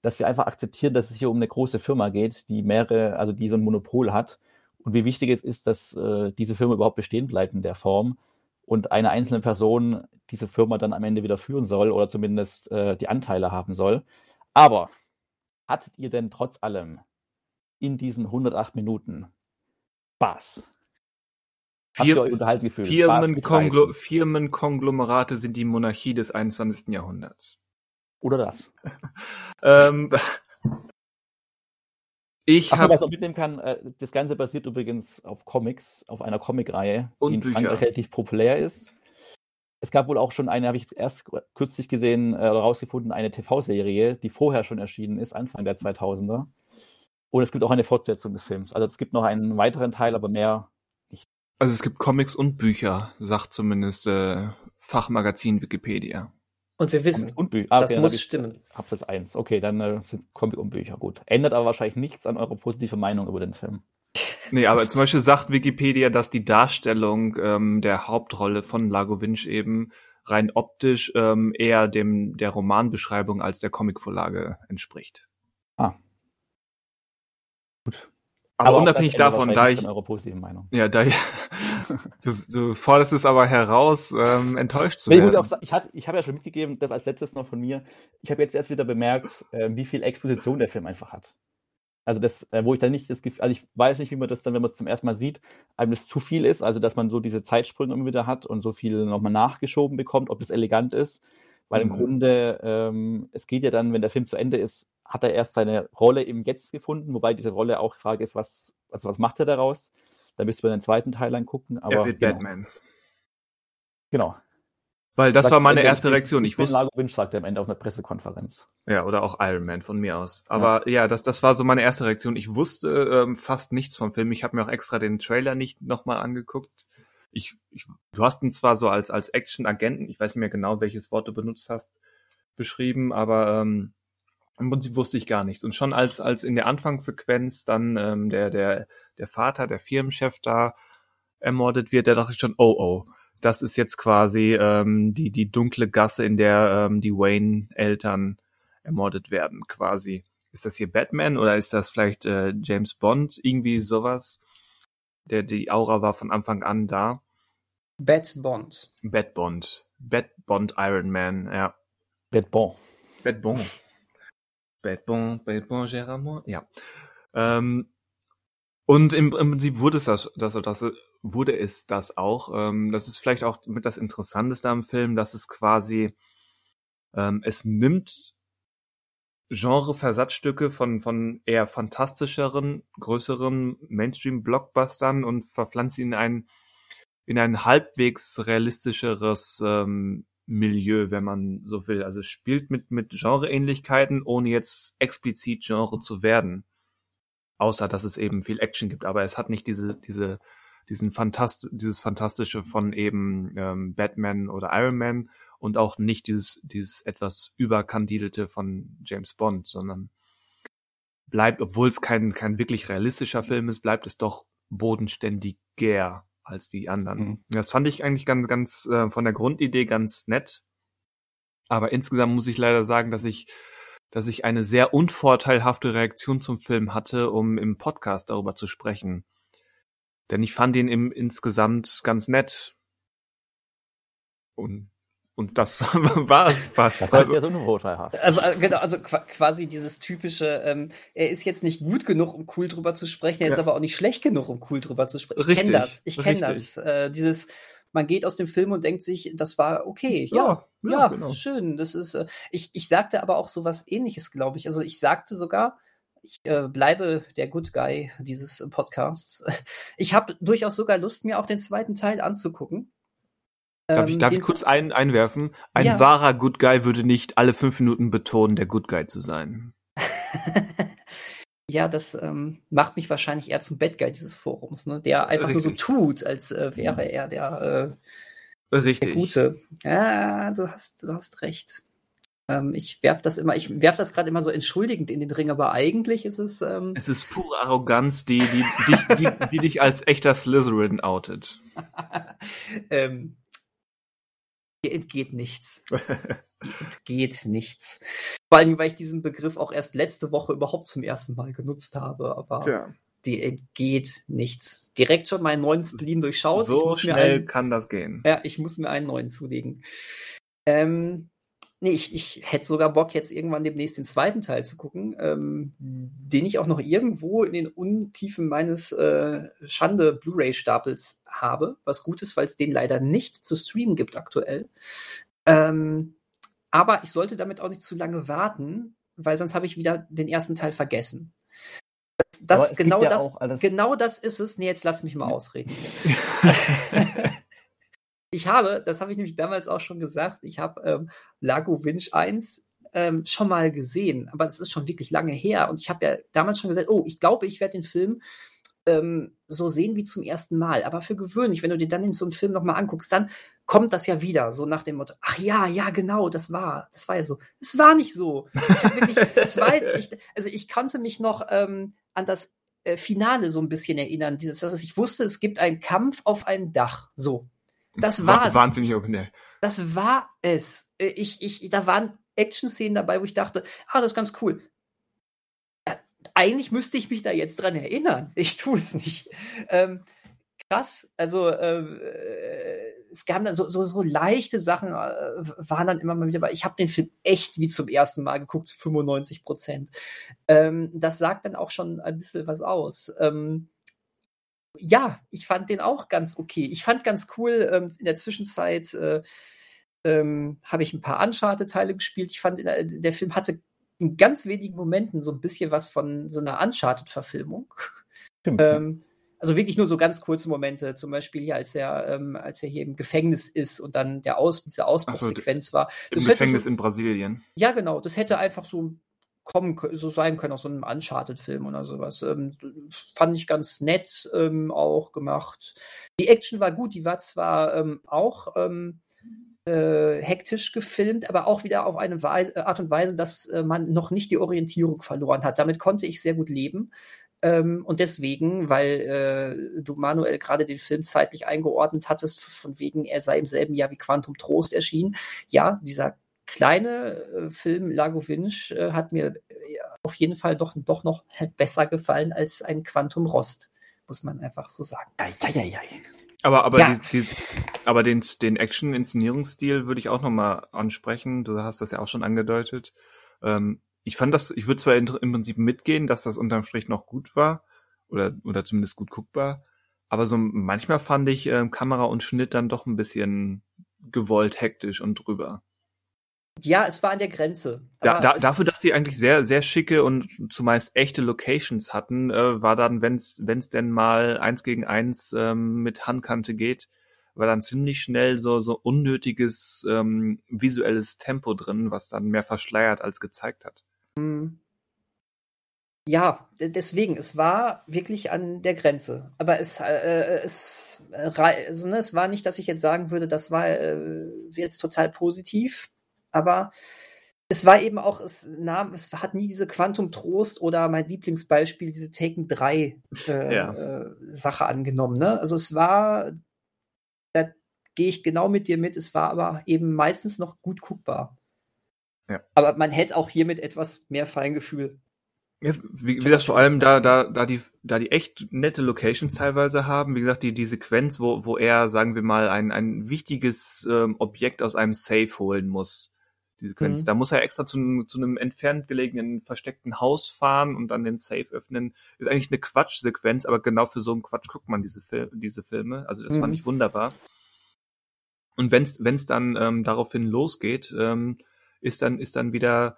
S3: dass wir einfach akzeptieren, dass es hier um eine große Firma geht, die mehrere, also die so ein Monopol hat und wie wichtig es ist, dass äh, diese Firma überhaupt bestehen bleibt in der Form und eine einzelne Person diese Firma dann am Ende wieder führen soll oder zumindest die Anteile haben soll. Aber hattet ihr denn trotz allem in diesen 108 Minuten Spaß?
S1: Vier, Firmenkonglo Firmenkonglomerate sind die Monarchie des 21. Jahrhunderts.
S3: Oder das. (laughs)
S1: ähm,
S3: ich habe. Was man mitnehmen kann, äh, das Ganze basiert übrigens auf Comics, auf einer Comicreihe, die in Bücher. Frankreich relativ populär ist. Es gab wohl auch schon eine, habe ich erst kürzlich gesehen, äh, rausgefunden, eine TV-Serie, die vorher schon erschienen ist, Anfang der 2000er. Und es gibt auch eine Fortsetzung des Films. Also es gibt noch einen weiteren Teil, aber mehr nicht.
S1: Also es gibt Comics und Bücher, sagt zumindest äh, Fachmagazin Wikipedia.
S2: Und wir wissen,
S3: und Bü ah,
S2: das okay, muss stimmen.
S3: Absatz 1. Okay, dann äh, sind Comic und Bücher gut. Ändert aber wahrscheinlich nichts an eurer positiven Meinung über den Film.
S1: Nee, aber zum Beispiel sagt Wikipedia, dass die Darstellung ähm, der Hauptrolle von Lago Winch eben rein optisch ähm, eher dem der Romanbeschreibung als der Comicvorlage entspricht.
S3: Ah.
S1: Gut. Aber, aber unabhängig davon, da ich,
S3: Meinung.
S1: ja, da ich, (laughs) du, du forderst es aber heraus, ähm, enttäuscht zu werden.
S3: Auch, ich habe ich hab ja schon mitgegeben, das als letztes noch von mir. Ich habe jetzt erst wieder bemerkt, äh, wie viel Exposition der Film einfach hat. Also das, äh, wo ich dann nicht das Gefühl, also ich weiß nicht, wie man das dann, wenn man es zum ersten Mal sieht, einem das zu viel ist, also dass man so diese Zeitsprünge immer wieder hat und so viel nochmal nachgeschoben bekommt, ob das elegant ist. Weil mhm. im Grunde, ähm, es geht ja dann, wenn der Film zu Ende ist, hat er erst seine Rolle im Jetzt gefunden, wobei diese Rolle auch die Frage ist, was, also was macht er daraus? Da müssen wir den zweiten Teil angucken. Aber
S1: er wird
S3: genau.
S1: Batman.
S3: Genau.
S1: Weil das sagt war meine erste Reaktion. Ich wusste.
S3: Lago Winch sagt er am Ende auf einer Pressekonferenz.
S1: Ja, oder auch Iron Man von mir aus. Aber ja, ja das, das war so meine erste Reaktion. Ich wusste ähm, fast nichts vom Film. Ich habe mir auch extra den Trailer nicht nochmal angeguckt. ich, ich, du hast ihn zwar so als, als Action-Agenten, ich weiß nicht mehr genau, welches Wort du benutzt hast, beschrieben, aber ähm, im Prinzip wusste ich gar nichts. Und schon als, als in der Anfangssequenz dann ähm, der, der, der Vater, der Firmenchef da ermordet wird, da dachte ich schon, oh oh, das ist jetzt quasi ähm, die, die dunkle Gasse, in der ähm, die Wayne-Eltern ermordet werden, quasi. Ist das hier Batman oder ist das vielleicht äh, James Bond? Irgendwie sowas. Der, die Aura war von Anfang an da.
S2: Bat Bond.
S1: Bat Bond. Bat Bond Iron Man, ja.
S3: Bad Bon.
S1: Bad Bon. Bad Bon, Bad Bon, Gérard Ja. Ähm, und im, im Prinzip wurde es das, das, das, wurde es das auch. Ähm, das ist vielleicht auch mit das Interessanteste am Film, dass es quasi, ähm, es nimmt Genre-Versatzstücke von, von eher fantastischeren, größeren Mainstream-Blockbustern und verpflanzt sie in ein, in ein halbwegs realistischeres ähm, Milieu, wenn man so will. Also spielt mit, mit Genre-Ähnlichkeiten, ohne jetzt explizit Genre zu werden. Außer, dass es eben viel Action gibt. Aber es hat nicht diese, diese, diesen Fantast dieses Fantastische von eben ähm, Batman oder Iron Man und auch nicht dieses, dieses etwas überkandidelte von James Bond, sondern bleibt, obwohl es kein, kein wirklich realistischer Film ist, bleibt es doch bodenständiger als die anderen. Mhm. Das fand ich eigentlich ganz, ganz äh, von der Grundidee ganz nett. Aber insgesamt muss ich leider sagen, dass ich, dass ich eine sehr unvorteilhafte Reaktion zum Film hatte, um im Podcast darüber zu sprechen. Denn ich fand ihn im, insgesamt ganz nett. Und und das (laughs) war es fast.
S3: Das heißt ja so unvorteilhaft.
S2: Also äh, genau, also quasi dieses typische, ähm, er ist jetzt nicht gut genug, um cool drüber zu sprechen, er ja. ist aber auch nicht schlecht genug, um cool drüber zu sprechen. Ich kenne das, ich kenne das. Äh, dieses, man geht aus dem Film und denkt sich, das war okay, ja, ja, ja, ja genau. schön. Das ist, äh, ich, ich sagte aber auch so was ähnliches, glaube ich. Also ich sagte sogar, ich äh, bleibe der Good Guy dieses Podcasts. Ich habe durchaus sogar Lust, mir auch den zweiten Teil anzugucken.
S1: Darf ich, ähm, darf ich kurz ein, einwerfen? Ein ja. wahrer Good Guy würde nicht alle fünf Minuten betonen, der Good Guy zu sein. (laughs)
S2: ja, das ähm, macht mich wahrscheinlich eher zum Bad Guy dieses Forums, ne? der einfach Richtig. nur so tut, als äh, wäre er der, äh,
S1: Richtig.
S2: der Gute. Ja, du hast, du hast recht. Ähm, ich werf das immer, ich werf das gerade immer so entschuldigend in den Ring, aber eigentlich ist es. Ähm
S1: es ist pure Arroganz, die, die, die, die, die dich als echter Slytherin outet. (laughs)
S2: ähm, Mir entgeht nichts. (laughs) Mir entgeht nichts. Vor allem, weil ich diesen Begriff auch erst letzte Woche überhaupt zum ersten Mal genutzt habe. Aber Tja. die entgeht nichts. Direkt schon meinen neuen Spleen durchschaut.
S1: So schnell einen, kann das gehen.
S2: Ja, ich muss mir einen neuen zulegen. Ähm, Nee, ich, ich hätte sogar Bock, jetzt irgendwann demnächst den zweiten Teil zu gucken, ähm, den ich auch noch irgendwo in den Untiefen meines äh, Schande-Blu-ray-Stapels habe. Was gut ist, weil es den leider nicht zu streamen gibt aktuell. Ähm, aber ich sollte damit auch nicht zu lange warten, weil sonst habe ich wieder den ersten Teil vergessen. Das, das genau, das, genau das ist es. Nee, jetzt lass mich mal ausreden. (laughs) (laughs) ich habe, das habe ich nämlich damals auch schon gesagt, ich habe ähm, Lago Winch 1 ähm, schon mal gesehen, aber das ist schon wirklich lange her. Und ich habe ja damals schon gesagt, oh, ich glaube, ich werde den Film ähm, so sehen wie zum ersten Mal. Aber für gewöhnlich, wenn du dir dann in so einem Film nochmal anguckst, dann kommt das ja wieder, so nach dem Motto, ach ja, ja, genau, das war, das war ja so. Es war nicht so. Ich wirklich, (laughs) das war, ich, also ich konnte mich noch ähm, an das äh, Finale so ein bisschen erinnern. Dieses, dass ich wusste, es gibt einen Kampf auf einem Dach. So. Das war es.
S1: Wahnsinnig originell.
S2: Das war es. Äh, ich, ich, da waren Action-Szenen dabei, wo ich dachte, ah, das ist ganz cool. Ja, eigentlich müsste ich mich da jetzt dran erinnern. Ich tue es nicht. Ähm, krass. Also äh, es gab dann so, so, so leichte Sachen, äh, waren dann immer mal wieder, aber ich habe den Film echt wie zum ersten Mal geguckt, zu 95 Prozent. Ähm, das sagt dann auch schon ein bisschen was aus. Ähm, ja, ich fand den auch ganz okay. Ich fand ganz cool, ähm, in der Zwischenzeit äh, ähm, habe ich ein paar Uncharted-Teile gespielt. Ich fand, der, der, Film hatte in ganz wenigen Momenten so ein bisschen was von so einer Uncharted-Verfilmung. Ähm, also wirklich nur so ganz kurze Momente, zum Beispiel hier, als er, ähm, als er hier im Gefängnis ist und dann der Aus, diese Ausbruchsequenz so, war.
S1: Das Im Gefängnis so, in Brasilien.
S2: Ja, genau. Das hätte einfach so kommen, so sein können, aus so einem Uncharted-Film oder sowas. Ähm, fand ich ganz nett ähm, auch gemacht. Die Action war gut, die war zwar ähm, auch ähm, äh, hektisch gefilmt, aber auch wieder auf eine Weise, äh, Art und Weise, dass äh, man noch nicht die Orientierung verloren hat. Damit konnte ich sehr gut leben. Ähm, und deswegen, weil äh, du Manuel gerade den Film zeitlich eingeordnet hattest, von wegen er sei im selben Jahr wie Quantum Trost erschienen. Ja, dieser kleine äh, Film Lago Winch äh, hat mir äh, auf jeden Fall doch, doch noch besser gefallen als ein Quantum Rost, muss man einfach so sagen. Ja, ja, ja,
S1: aber, aber, ja. die, die, aber den, den Action-Inszenierungsstil würde ich auch nochmal ansprechen. Du hast das ja auch schon angedeutet. Ähm, ich fand das, ich würde zwar in, im Prinzip mitgehen, dass das unterm Strich noch gut war oder, oder zumindest gut guckbar, aber so manchmal fand ich äh, Kamera und Schnitt dann doch ein bisschen gewollt hektisch und drüber.
S2: Ja, es war an der Grenze.
S1: Da, da, dafür, dass sie eigentlich sehr, sehr schicke und zumeist echte Locations hatten, äh, war dann, wenn es denn mal eins gegen eins ähm, mit Handkante geht, war dann ziemlich schnell so, so unnötiges ähm, visuelles Tempo drin, was dann mehr verschleiert als gezeigt hat. Hm.
S2: Ja, deswegen, es war wirklich an der Grenze. Aber es, äh, es, äh, also, ne, es war nicht, dass ich jetzt sagen würde, das war äh, jetzt total positiv aber es war eben auch, es nahm, es hat nie diese Quantum Trost oder mein Lieblingsbeispiel, diese Taken 3 äh, ja. äh, Sache angenommen. Ne? Also es war, da gehe ich genau mit dir mit, es war aber eben meistens noch gut guckbar. Ja. Aber man hätte auch hier mit etwas mehr Feingefühl.
S1: Ja, wie, wie das vor allem da, da, da die, da die echt nette Locations teilweise haben, wie gesagt, die, die Sequenz, wo, wo er, sagen wir mal, ein, ein wichtiges ähm, Objekt aus einem Safe holen muss die Sequenz. Mhm. Da muss er extra zu, zu einem entfernt gelegenen versteckten Haus fahren und dann den Safe öffnen. Ist eigentlich eine Quatschsequenz, aber genau für so einen Quatsch guckt man diese, Fil diese Filme. Also das mhm. fand ich wunderbar. Und wenn's wenn's dann ähm, daraufhin losgeht, ähm, ist dann ist dann wieder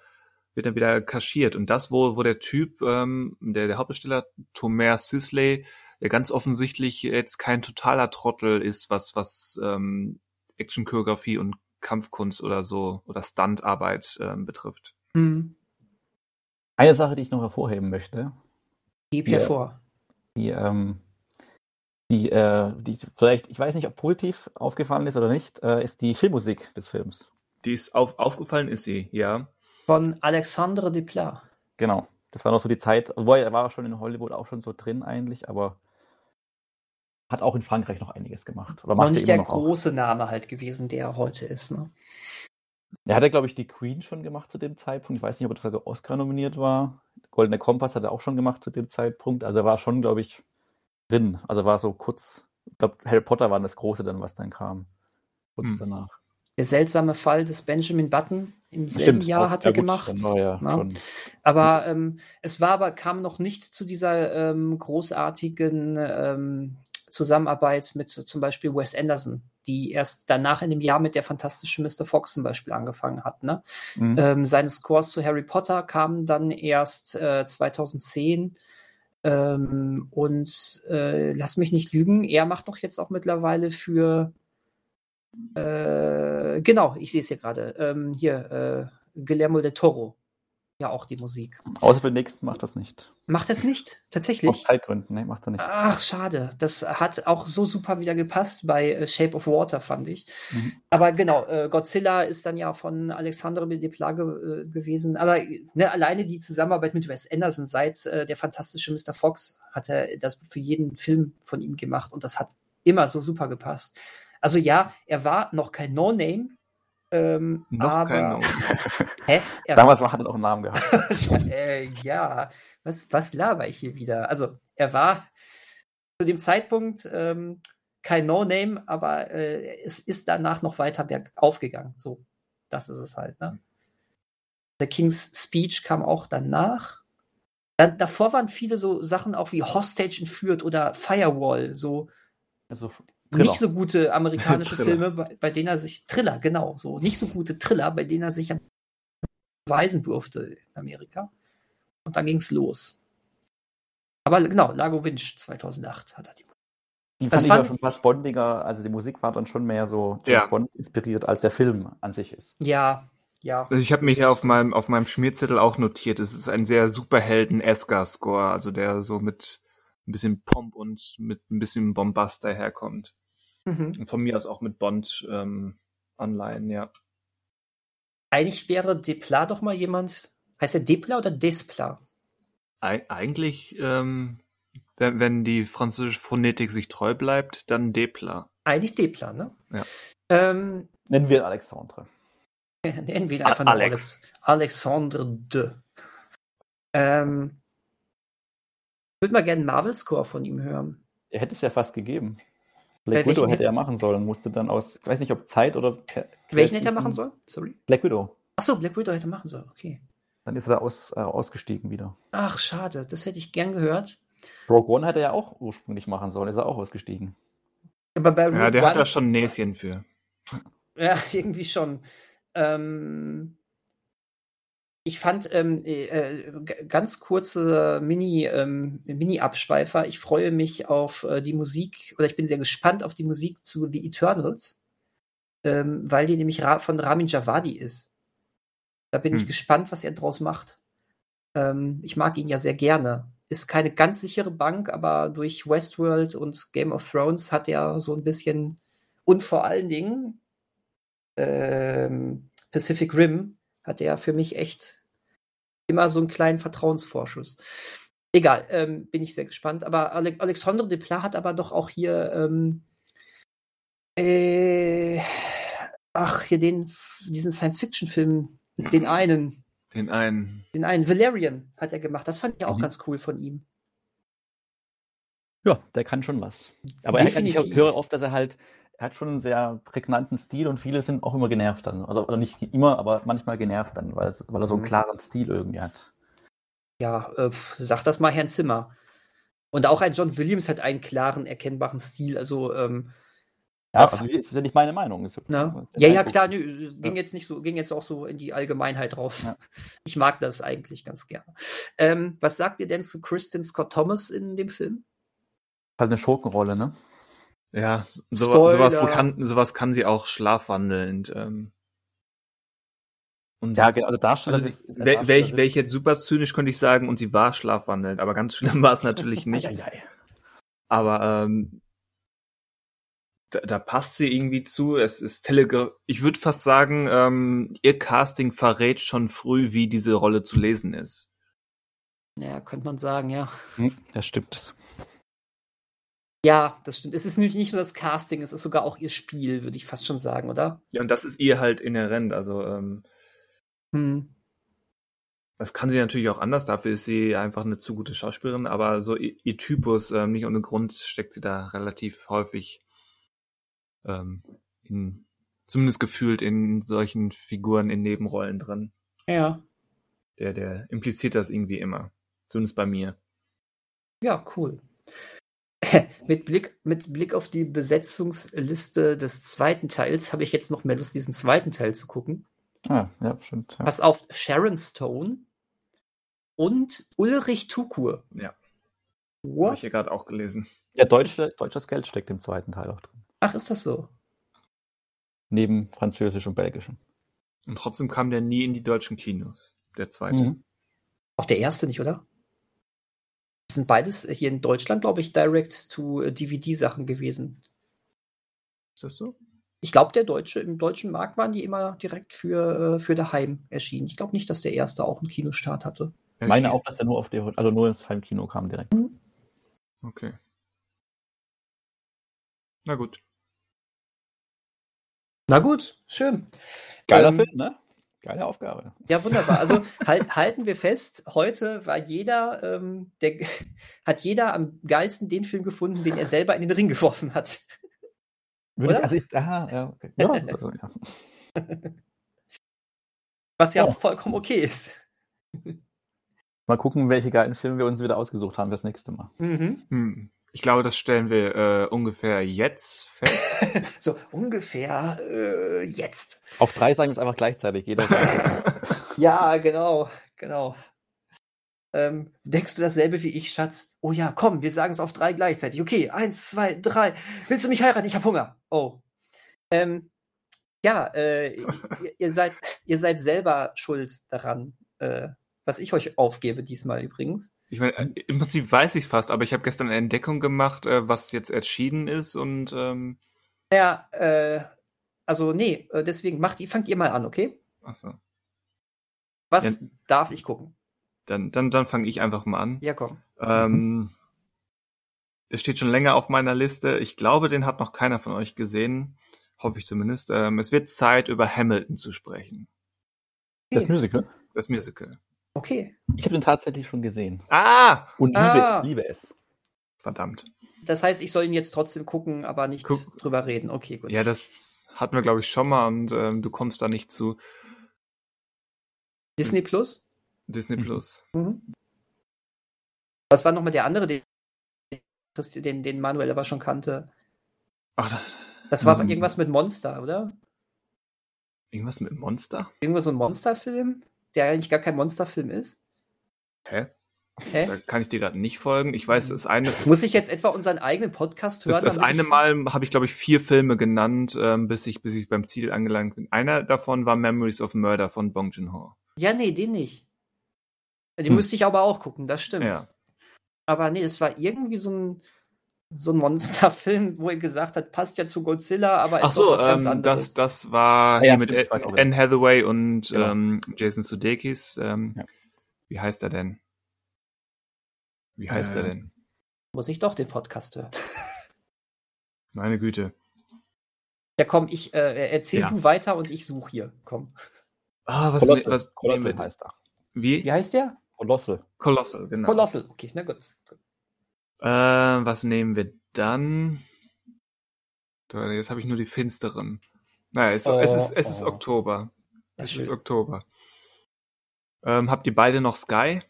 S1: wird dann wieder kaschiert. Und das, wo wo der Typ, ähm, der der Hauptdarsteller Thomas Sisley, der ganz offensichtlich jetzt kein totaler Trottel ist, was was ähm, Action-Choreografie und Kampfkunst oder so oder Stuntarbeit ähm, betrifft. Mhm.
S3: Eine Sache, die ich noch hervorheben möchte.
S2: Gib hervor.
S3: Die, ähm, die, äh, die vielleicht, ich weiß nicht, ob positiv aufgefallen ist oder nicht, äh, ist die Filmmusik des Films.
S1: Die ist auf, aufgefallen, ist sie, ja.
S2: Von Alexandre Desplat.
S3: Genau. Das war noch so die Zeit, wobei er war schon in Hollywood auch schon so drin eigentlich, aber hat auch in Frankreich noch einiges gemacht.
S2: Oder macht nicht der große auch. Name halt gewesen, der er heute ist. Ne?
S3: Er hatte, glaube ich, die Queen schon gemacht zu dem Zeitpunkt. Ich weiß nicht, ob er sogar Oscar nominiert war. Goldene Kompass hat er auch schon gemacht zu dem Zeitpunkt. Also er war schon, glaube ich, drin. Also war so kurz, ich glaube, Harry Potter war das Große dann, was dann kam. Kurz hm. danach.
S2: Der seltsame Fall des Benjamin Button im selben Stimmt, Jahr hat er gut, gemacht. Ja ne? aber ähm, es war aber, kam noch nicht zu dieser ähm, großartigen ähm, Zusammenarbeit mit zum Beispiel Wes Anderson, die erst danach in dem Jahr mit der fantastischen Mr. Fox zum Beispiel angefangen hat. Ne? Mhm. Ähm, seine Scores zu Harry Potter kamen dann erst äh, 2010. Ähm, und äh, lass mich nicht lügen, er macht doch jetzt auch mittlerweile für äh, genau, ich sehe es hier gerade. Ähm, hier, äh, Guillermo del Toro ja auch die Musik.
S3: Außer für den nächsten macht das nicht.
S2: Macht das nicht? Tatsächlich? Aus
S3: Zeitgründen, ne, macht er nicht.
S2: Ach, schade. Das hat auch so super wieder gepasst bei äh, Shape of Water, fand ich. Mhm. Aber genau, äh, Godzilla ist dann ja von Alexandre de Plage äh, gewesen. Aber ne, alleine die Zusammenarbeit mit Wes Anderson seit äh, der fantastische Mr. Fox hat er das für jeden Film von ihm gemacht und das hat immer so super gepasst. Also ja, er war noch kein No-Name, ähm, Noch aber, kein Name.
S3: Hä? (laughs) Damals war, hat er auch einen Namen gehabt. (laughs)
S2: äh, ja, was, was laber ich hier wieder? Also, er war zu dem Zeitpunkt ähm, kein No-Name, aber äh, es ist danach noch weiter bergauf gegangen. So, das ist es halt. Ne? The King's Speech kam auch danach. Da, davor waren viele so Sachen auch wie Hostage entführt oder Firewall, so. Also Thriller. nicht so gute amerikanische (laughs) Filme, bei, bei, denen er sich, Thriller, genau, so, nicht so gute Thriller, bei denen er sich beweisen durfte in Amerika. Und dann ging es los. Aber genau, Lago Winch 2008 hat er die Musik.
S3: Die fand ich fand, schon fast bondiger, also die Musik war dann schon mehr so James ja. Bond inspiriert, als der Film an sich ist.
S2: Ja, ja.
S1: Also ich habe mir hier auf meinem, auf meinem Schmierzettel auch notiert, es ist ein sehr Superhelden-esker-Score, also der so mit ein bisschen Pomp und mit ein bisschen Bombast daherkommt.
S2: Mhm.
S1: Und von mir aus auch mit Bond-Anleihen, ähm, ja.
S2: Eigentlich wäre Depla doch mal jemand. Heißt er Depla oder Despla?
S1: Eig eigentlich, ähm, wenn, wenn die französische Phonetik sich treu bleibt, dann Depla.
S2: Eigentlich Depla, ne?
S1: Ja.
S2: Ähm,
S3: Nennen wir Alexandre. (laughs)
S2: nennen wir ihn
S1: A-
S2: einfach nur
S1: Alex.
S2: Alex. Alexandre de. Ähm, würde mal gerne einen Marvel-Score von ihm hören.
S3: Er hätte es ja fast gegeben. Black Widow hätte er machen sollen, musste dann aus, ich weiß nicht, ob Zeit oder.
S2: Welchen hätte er machen sollen? Sorry.
S3: Black Widow.
S2: Achso, Black Widow hätte machen sollen. Okay.
S3: Dann ist er da aus, äh, ausgestiegen wieder.
S2: Ach, schade. Das hätte ich gern gehört.
S3: Rogue One hätte er ja auch ursprünglich machen sollen, ist er auch ausgestiegen.
S2: Aber bei
S1: Ja, der hat
S2: One-
S1: da schon ein Näschen für.
S2: Ja, (laughs) irgendwie schon. Ähm, ich fand ähm, äh, g- ganz kurze Mini, ähm, Mini-Abschweifer. Ich freue mich auf äh, die Musik oder ich bin sehr gespannt auf die Musik zu The Eternals, ähm, weil die nämlich Ra von Ramin Javadi ist. Da bin ich
S1: Hm.
S2: gespannt, was er draus macht. Ähm, ich mag ihn ja sehr gerne. Ist keine ganz sichere Bank, aber durch Westworld und Game of Thrones hat er so ein bisschen und vor allen Dingen ähm, Pacific Rim hat er für mich echt immer so einen kleinen Vertrauensvorschuss. Egal, ähm, bin ich sehr gespannt. Aber Ale Alexandre Desplat hat aber doch auch hier ähm, äh, ach, hier den, diesen Science-Fiction-Film, den (laughs) einen,
S1: Den einen.
S2: den einen, Valerian hat er gemacht. Das fand ich auch
S3: Mhm.
S2: ganz cool von ihm.
S3: Ja, der kann schon was. Aber er, ich
S2: Definitiv.
S3: höre oft, dass er halt, er hat schon einen sehr prägnanten Stil und viele sind auch immer genervt dann. Oder, oder nicht immer, aber manchmal genervt dann, weil, weil er so einen
S1: Mhm.
S3: klaren Stil irgendwie hat.
S2: Ja, äh, sag das mal Herrn Zimmer. Und auch ein John Williams hat einen klaren, erkennbaren Stil. Also, ähm,
S3: Ja,
S2: Das-
S3: also, das ist ja nicht meine Meinung. Ist
S2: Ne? Ja, ja,
S3: Eindruck.
S2: klar, nö, ging
S3: Ja.
S2: jetzt nicht so, ging jetzt auch so in die Allgemeinheit raus.
S3: Ja. (laughs)
S2: Ich mag das eigentlich ganz gerne. Ähm, was sagt ihr denn zu Kristen Scott Thomas in dem Film?
S3: Halt eine Schurkenrolle, ne?
S1: Ja, so, sowas, kann, sowas kann sie auch schlafwandelnd. Ähm, und
S3: Ja, genau, also Darsteller.
S1: also,
S3: ist-
S1: wäre wär ich, wär ich jetzt super zynisch, könnte ich sagen, und sie war schlafwandelnd, aber ganz schlimm war es natürlich (laughs) nicht. Aber ähm, da, da passt sie irgendwie zu. Es ist Telegra ich würde fast sagen, ähm, ihr Casting verrät schon früh, wie diese Rolle zu lesen ist.
S2: Ja, könnte man sagen, ja.
S3: Hm, das stimmt.
S2: Ja, das stimmt. Es ist nicht nur das Casting, es ist sogar auch ihr Spiel, würde ich fast schon sagen, oder?
S1: Ja, und das ist ihr halt inhärent. Also ähm,
S2: Hm.
S1: das kann sie natürlich auch anders. Dafür ist sie einfach eine zu gute Schauspielerin. Aber so ihr, ihr Typus, ähm, nicht ohne Grund, steckt sie da relativ häufig ähm, in, zumindest gefühlt in solchen Figuren in Nebenrollen drin.
S2: Ja.
S1: Der, der impliziert das irgendwie immer. Zumindest bei mir.
S2: Ja, cool. (laughs) mit, Blick, mit Blick auf die Besetzungsliste des zweiten Teils habe ich jetzt noch mehr Lust, diesen zweiten Teil zu gucken.
S3: Ah, ja, stimmt. Ja.
S2: Pass auf, Sharon Stone und Ulrich Tukur.
S1: Ja. Habe
S2: What?
S1: ich hier gerade auch gelesen.
S3: Ja, deutsche, deutsches Geld steckt im zweiten Teil auch drin.
S2: Ach, ist das so?
S3: Neben Französisch und Belgischem.
S1: Und trotzdem kam der nie in die deutschen Kinos. Der zweite.
S3: Mhm.
S2: Auch der erste nicht, oder? Das sind beides hier in Deutschland, glaube ich, Direct-to-DVD-Sachen gewesen.
S1: Ist das so?
S2: Ich glaube, der deutsche, im deutschen Markt waren die immer direkt für, äh, für daheim erschienen. Ich glaube nicht, dass der erste auch einen Kinostart hatte.
S3: Ich meine auch, dass er nur auf der, also nur ins Heimkino kam direkt.
S1: Okay. Na gut.
S2: Na gut, schön.
S3: Geiler
S2: Ähm,
S3: Film, ne? Geile Aufgabe.
S2: Ja, wunderbar. Also (laughs) halt, halten wir fest, heute war jeder, ähm, der, hat jeder am geilsten den Film gefunden, den er selber in den Ring geworfen hat.
S3: Würde
S2: Oder?
S3: ich, also ich, aha, ja, okay. ja, (laughs) also, ja.
S2: Was ja
S3: Ja.
S2: auch vollkommen okay ist.
S3: Mal gucken, welche geilen Filme wir uns wieder ausgesucht haben fürs nächste Mal.
S2: Mhm.
S1: Hm. Ich glaube, das stellen wir äh, ungefähr jetzt fest. (laughs)
S2: So ungefähr äh, jetzt.
S3: Auf drei sagen wir es einfach gleichzeitig. Jeder (laughs)
S2: Ja, genau, genau. Ähm, denkst du dasselbe wie ich, Schatz? Oh ja, komm, wir sagen es auf drei gleichzeitig. Okay, eins, zwei, drei. Willst du mich heiraten? Ich hab Hunger. Oh. Ähm, Ja, äh, ihr, ihr, seid, ihr seid selber schuld daran, äh, was ich euch aufgebe diesmal übrigens.
S1: Ich meine, äh, im Prinzip weiß ich es fast, aber ich habe gestern eine Entdeckung gemacht, äh, was jetzt erschienen ist und ähm,
S2: Ja, äh, also nee, äh, deswegen macht ihr, fangt ihr mal an, okay?
S1: ach so.
S2: Was
S1: Ja.
S2: darf ich gucken?
S1: dann dann dann fange ich einfach mal an.
S2: Ja, komm.
S1: Ähm, der steht schon länger auf meiner Liste. Ich glaube, den hat noch keiner von euch gesehen. Hoffe ich zumindest. Ähm, es wird Zeit, über Hamilton zu sprechen.
S3: Das. Musical?
S1: Das Musical.
S2: Okay.
S3: Ich habe den tatsächlich schon gesehen.
S1: Ah!
S3: Und liebe,
S2: Ah.
S3: liebe es.
S1: Verdammt.
S2: Das heißt, ich soll ihn jetzt trotzdem gucken, aber nicht
S1: Guck.
S2: drüber reden. Okay, gut.
S1: Ja, das hatten wir, glaube ich, schon mal und ähm, du kommst da nicht zu
S2: Disney Plus?
S1: Disney
S3: Mhm.
S1: Plus.
S2: Mhm. Was war nochmal der andere, den, den, den Manuel aber schon kannte?
S1: Ach, da,
S2: Das war
S1: Mhm.
S2: irgendwas mit Monster, oder?
S1: irgendwas mit Monster?
S2: Irgendwas so ein Monsterfilm, der eigentlich gar kein Monsterfilm ist.
S1: Hä?
S2: Hä?
S1: Da kann ich dir gerade nicht folgen. Ich weiß, das eine,
S2: Muss ich jetzt etwa unseren eigenen Podcast hören?
S1: das, das eine
S2: ich-
S1: Mal habe ich, glaube ich, vier Filme genannt, ähm, bis ich, bis ich beim Ziel angelangt bin. Einer davon war Memories of Murder von Bong Joon-ho.
S2: Ja, nee, den nicht. Den
S3: Hm.
S2: müsste ich aber auch gucken, das stimmt.
S1: Ja.
S2: Aber nee, es war irgendwie so ein, so ein Monsterfilm, wo er gesagt hat, passt ja zu Godzilla, aber ist
S1: Ach so,
S2: doch was ganz
S1: ähm,
S2: anderes.
S1: das, das war
S3: Ah ja,
S1: hier mit
S3: stimmt,
S1: Anne Hathaway und
S3: Genau.
S1: ähm, Jason Sudeikis. Ähm,
S3: Ja.
S1: Wie heißt er denn? Wie heißt er
S3: Äh,
S1: denn?
S2: Muss ich doch den Podcast hören. (laughs)
S1: Meine Güte.
S2: Ja, komm, ich äh, erzähl
S1: Ja.
S2: du weiter und ich suche hier. Komm.
S1: Ah, was,
S3: Colossal,
S1: was
S3: Colossal heißt er.
S1: Wie?
S2: Wie heißt der?
S3: Colossal.
S1: Colossal, genau.
S2: Colossal. Okay, na gut.
S1: Äh, was nehmen wir dann? Da, Jetzt habe ich nur die finsteren. Naja, es, es ist, es ist
S3: Oh.
S1: Oktober.
S2: Ja,
S1: Es
S2: schön.
S1: ist Oktober. Ähm, habt ihr beide noch Sky?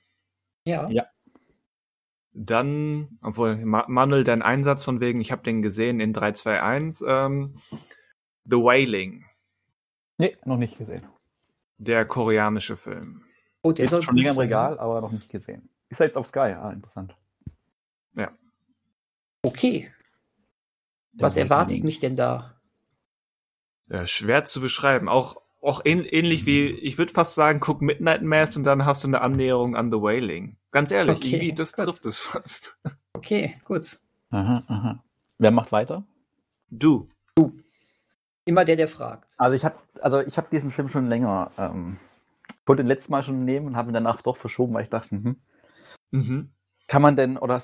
S2: Ja.
S3: Ja.
S1: Dann, obwohl, Ma Manuel, dein Einsatz von wegen, ich habe den gesehen in 321, ähm, The Wailing,
S3: Nee, noch nicht gesehen.
S1: der koreanische Film.
S2: Oh, der
S3: Ist schon länger im. Regal, aber noch nicht gesehen. Ist er jetzt auf Sky? Ah, interessant.
S2: Okay. Was erwartet mich denn da?
S1: Ja, schwer zu beschreiben. Auch, auch ähn ähnlich wie, ich würde fast sagen, guck Midnight Mass und dann hast du eine Annäherung an The Wailing. Ganz ehrlich,
S2: Okay,
S1: Ivi, das
S2: gut.
S1: trifft es fast. (laughs)
S2: Okay, gut.
S3: Aha, aha. Wer macht weiter?
S1: Du.
S2: Immer der, der fragt.
S3: Also ich habe also ich habe diesen Film schon länger. Ähm, ich wollte den letzten Mal schon nehmen und habe ihn danach doch verschoben, weil ich dachte, hm,
S1: Mhm.
S3: Kann man denn oder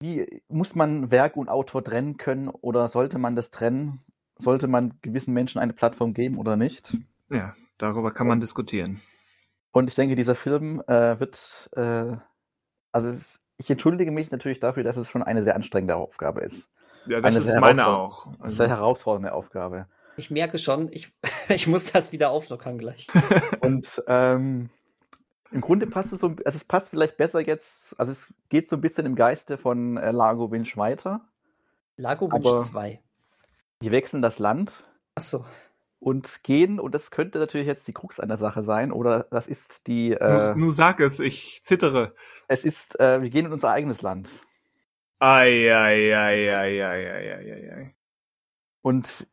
S3: wie muss man Werk und Autor trennen können oder sollte man das trennen? Sollte man gewissen Menschen eine Plattform geben oder nicht?
S1: Ja, darüber kann man diskutieren.
S3: Und ich denke, dieser Film äh, wird, äh, also es ich entschuldige mich natürlich dafür, dass es schon eine sehr anstrengende Aufgabe ist.
S1: Ja, das
S3: Eine
S1: ist meine auch.
S3: Eine
S1: Also,
S3: sehr herausfordernde Aufgabe.
S2: Ich merke schon, ich, (laughs) ich muss das wieder auflockern gleich.
S3: Und ähm, im Grunde passt es so, also es passt vielleicht besser jetzt, also es geht so ein bisschen im Geiste von äh, Largo Winch weiter.
S2: Lago
S3: Winch
S2: 2.
S3: Wir wechseln das Land.
S2: Ach so.
S3: Und gehen, und das könnte natürlich jetzt die Krux an der Sache sein, oder das ist die. Äh,
S1: nun, nun sag es, ich zittere.
S3: Es ist, äh, wir gehen in unser eigenes Land.
S1: Eieieiei.
S3: Und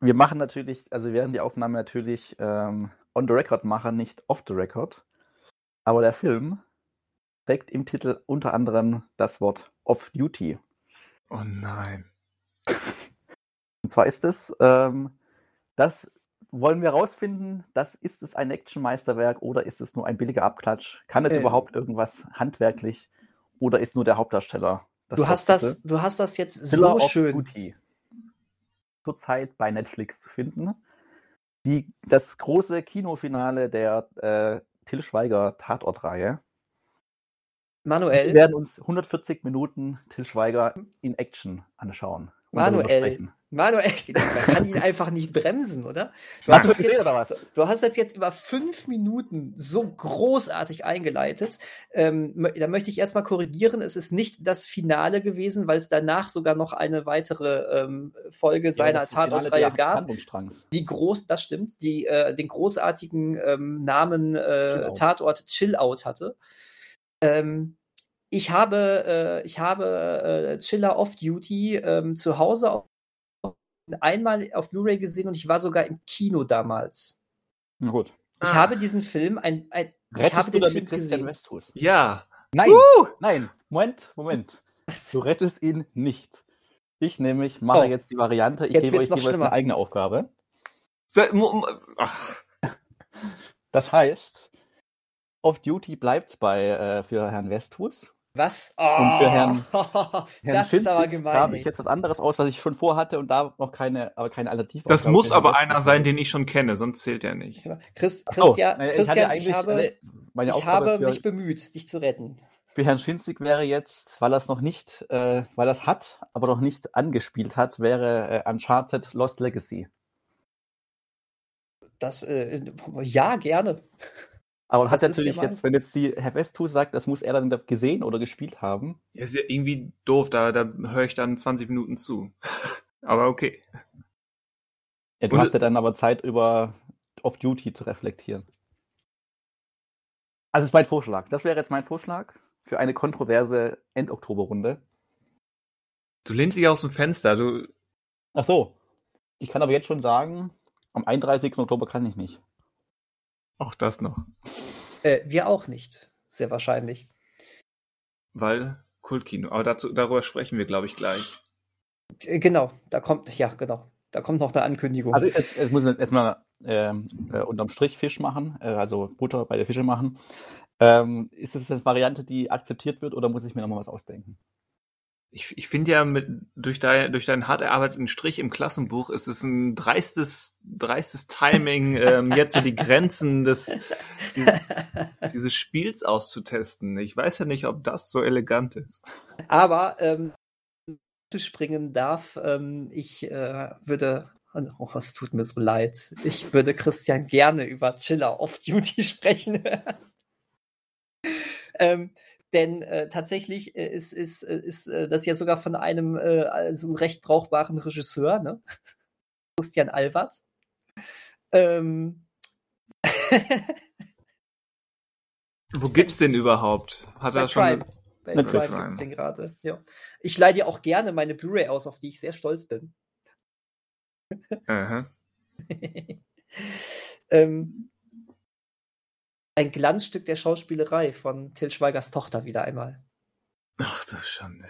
S3: wir machen natürlich, also wir werden die Aufnahme natürlich ähm, on the record machen, nicht off the record. Aber der Film trägt im Titel unter anderem das Wort off duty.
S1: Oh nein.
S3: Und zwar ist es, ähm, das wollen wir rausfinden, das ist es ein Actionmeisterwerk oder ist es nur ein billiger Abklatsch? Kann es
S2: Ähm.
S3: überhaupt irgendwas handwerklich oder ist nur der Hauptdarsteller? das
S2: Du hast das, du hast das jetzt
S3: Pillar
S2: so schön.
S3: Duty zurzeit bei Netflix zu finden. Die, das große Kinofinale der äh, Till Schweiger Tatortreihe. Wir
S2: Manuell,
S3: werden uns 140 Minuten Till Schweiger in Action anschauen.
S2: Manuel. Manuel, (laughs) man kann ihn einfach nicht bremsen, oder? Du
S3: Hast du
S2: jetzt,
S3: oder was?
S2: du hast das jetzt über fünf Minuten so großartig eingeleitet. Ähm, da möchte ich erstmal korrigieren. Es ist nicht das Finale gewesen, weil es danach sogar noch eine weitere ähm, Folge seiner
S3: das Finale
S2: Tatortreihe gab. Die groß, das stimmt, die äh, den großartigen ähm, Namen äh,
S3: Chill.
S2: Tatort Chill Out hatte. Ähm, ich habe, äh, ich habe äh, Chiller Off Duty ähm, zu Hause auf einmal auf Blu-ray gesehen und ich war sogar im Kino damals.
S3: Na gut.
S2: Ich
S1: Ah.
S2: habe diesen Film, ein, ein ich
S3: Rettest
S2: habe
S3: du
S2: den
S3: damit
S2: Film
S3: Christian
S2: gesehen.
S3: Westhus?
S1: Ja.
S3: Nein,
S1: Uh!
S3: nein, Moment, Moment. Du rettest ihn nicht. Ich nämlich mache
S2: Oh.
S3: jetzt die Variante, ich
S2: Jetzt
S3: gebe
S2: wird's
S3: euch
S2: noch
S3: jeweils
S2: schlimmer.
S3: eine eigene Aufgabe.
S1: So, Ach,
S3: Das heißt, Off-Duty bleibt's bei äh, für Herrn Westhus.
S2: Was?
S3: Und für Herrn-
S2: Herrn (laughs)
S3: Herrn
S2: das ist aber
S3: Finzig
S2: gemein.
S3: habe ich jetzt was anderes aus, was ich schon vorhatte und da noch keine, aber keine Alternative.
S1: das muss aber einer sein, den ich schon kenne, sonst zählt er nicht.
S2: Chris,
S3: Achso,
S2: Christian,
S3: ich
S2: Christian, ich habe,
S3: äh, meine
S2: ich
S3: Aufgabe
S2: habe
S3: für,
S2: mich bemüht, dich zu retten.
S3: für Herrn Schinzig wäre jetzt, weil er es noch nicht, äh, weil er es hat, aber noch nicht angespielt hat, wäre äh, Uncharted Lost Legacy.
S2: Das, äh, ja, gerne.
S3: Aber hat
S2: Das ist
S3: natürlich jetzt, wenn jetzt die Herr Westhus sagt, das muss er dann gesehen oder gespielt haben.
S1: Ja, ist ja irgendwie doof, da, da höre ich dann 20 Minuten zu. (laughs) Aber okay.
S3: Ja, du
S1: Und-
S3: hast ja dann aber Zeit, über Off-Duty zu reflektieren. Also das ist mein Vorschlag. Das wäre jetzt mein Vorschlag für eine kontroverse End-Oktober-Runde.
S1: Du lehnst dich aus dem Fenster, du.
S3: Ach so. Ich kann aber jetzt schon sagen, am 31. Oktober kann ich nicht.
S1: Auch das noch.
S2: Äh, wir auch nicht, sehr wahrscheinlich.
S1: Weil Kultkino. Aber dazu, darüber sprechen wir, glaube ich, gleich.
S2: Äh, genau, da kommt, ja, genau. Da kommt noch eine Ankündigung.
S3: Also jetzt, jetzt muss ich erstmal ähm, äh, unterm Strich Fisch machen, äh, also Butter bei der Fische machen. Ähm, ist das jetzt Variante, die akzeptiert wird oder muss ich mir nochmal was ausdenken?
S1: Ich, ich finde ja, mit, durch, dein, durch deinen hart erarbeiteten Strich im Klassenbuch ist es ein dreistes, dreistes Timing, (laughs) ähm, jetzt so die Grenzen des, dieses, (laughs) dieses Spiels auszutesten. Ich weiß ja nicht, ob das so elegant ist.
S2: Aber ähm, springen darf, ähm, ich äh, würde, oh, es tut mir so leid, ich würde Christian gerne über Chiller Off-Duty (laughs) sprechen. ähm, denn äh, tatsächlich äh, ist, ist, äh, ist äh, das ja sogar von einem äh, also recht brauchbaren Regisseur, ne? (laughs) Christian Alward. Ähm, (laughs)
S1: Wo gibt's den überhaupt? Hat
S2: bei
S1: er schon.
S2: Prime. Bei
S3: Na,
S2: Prime
S1: Prime.
S2: gibt's den gerade. Ja. Ich leih dir auch gerne meine Blu-ray aus, auf die ich sehr stolz bin.
S1: Aha. (laughs)
S2: ähm, ein Glanzstück der Schauspielerei von Till Schweigers Tochter wieder einmal.
S1: Ach du Schande.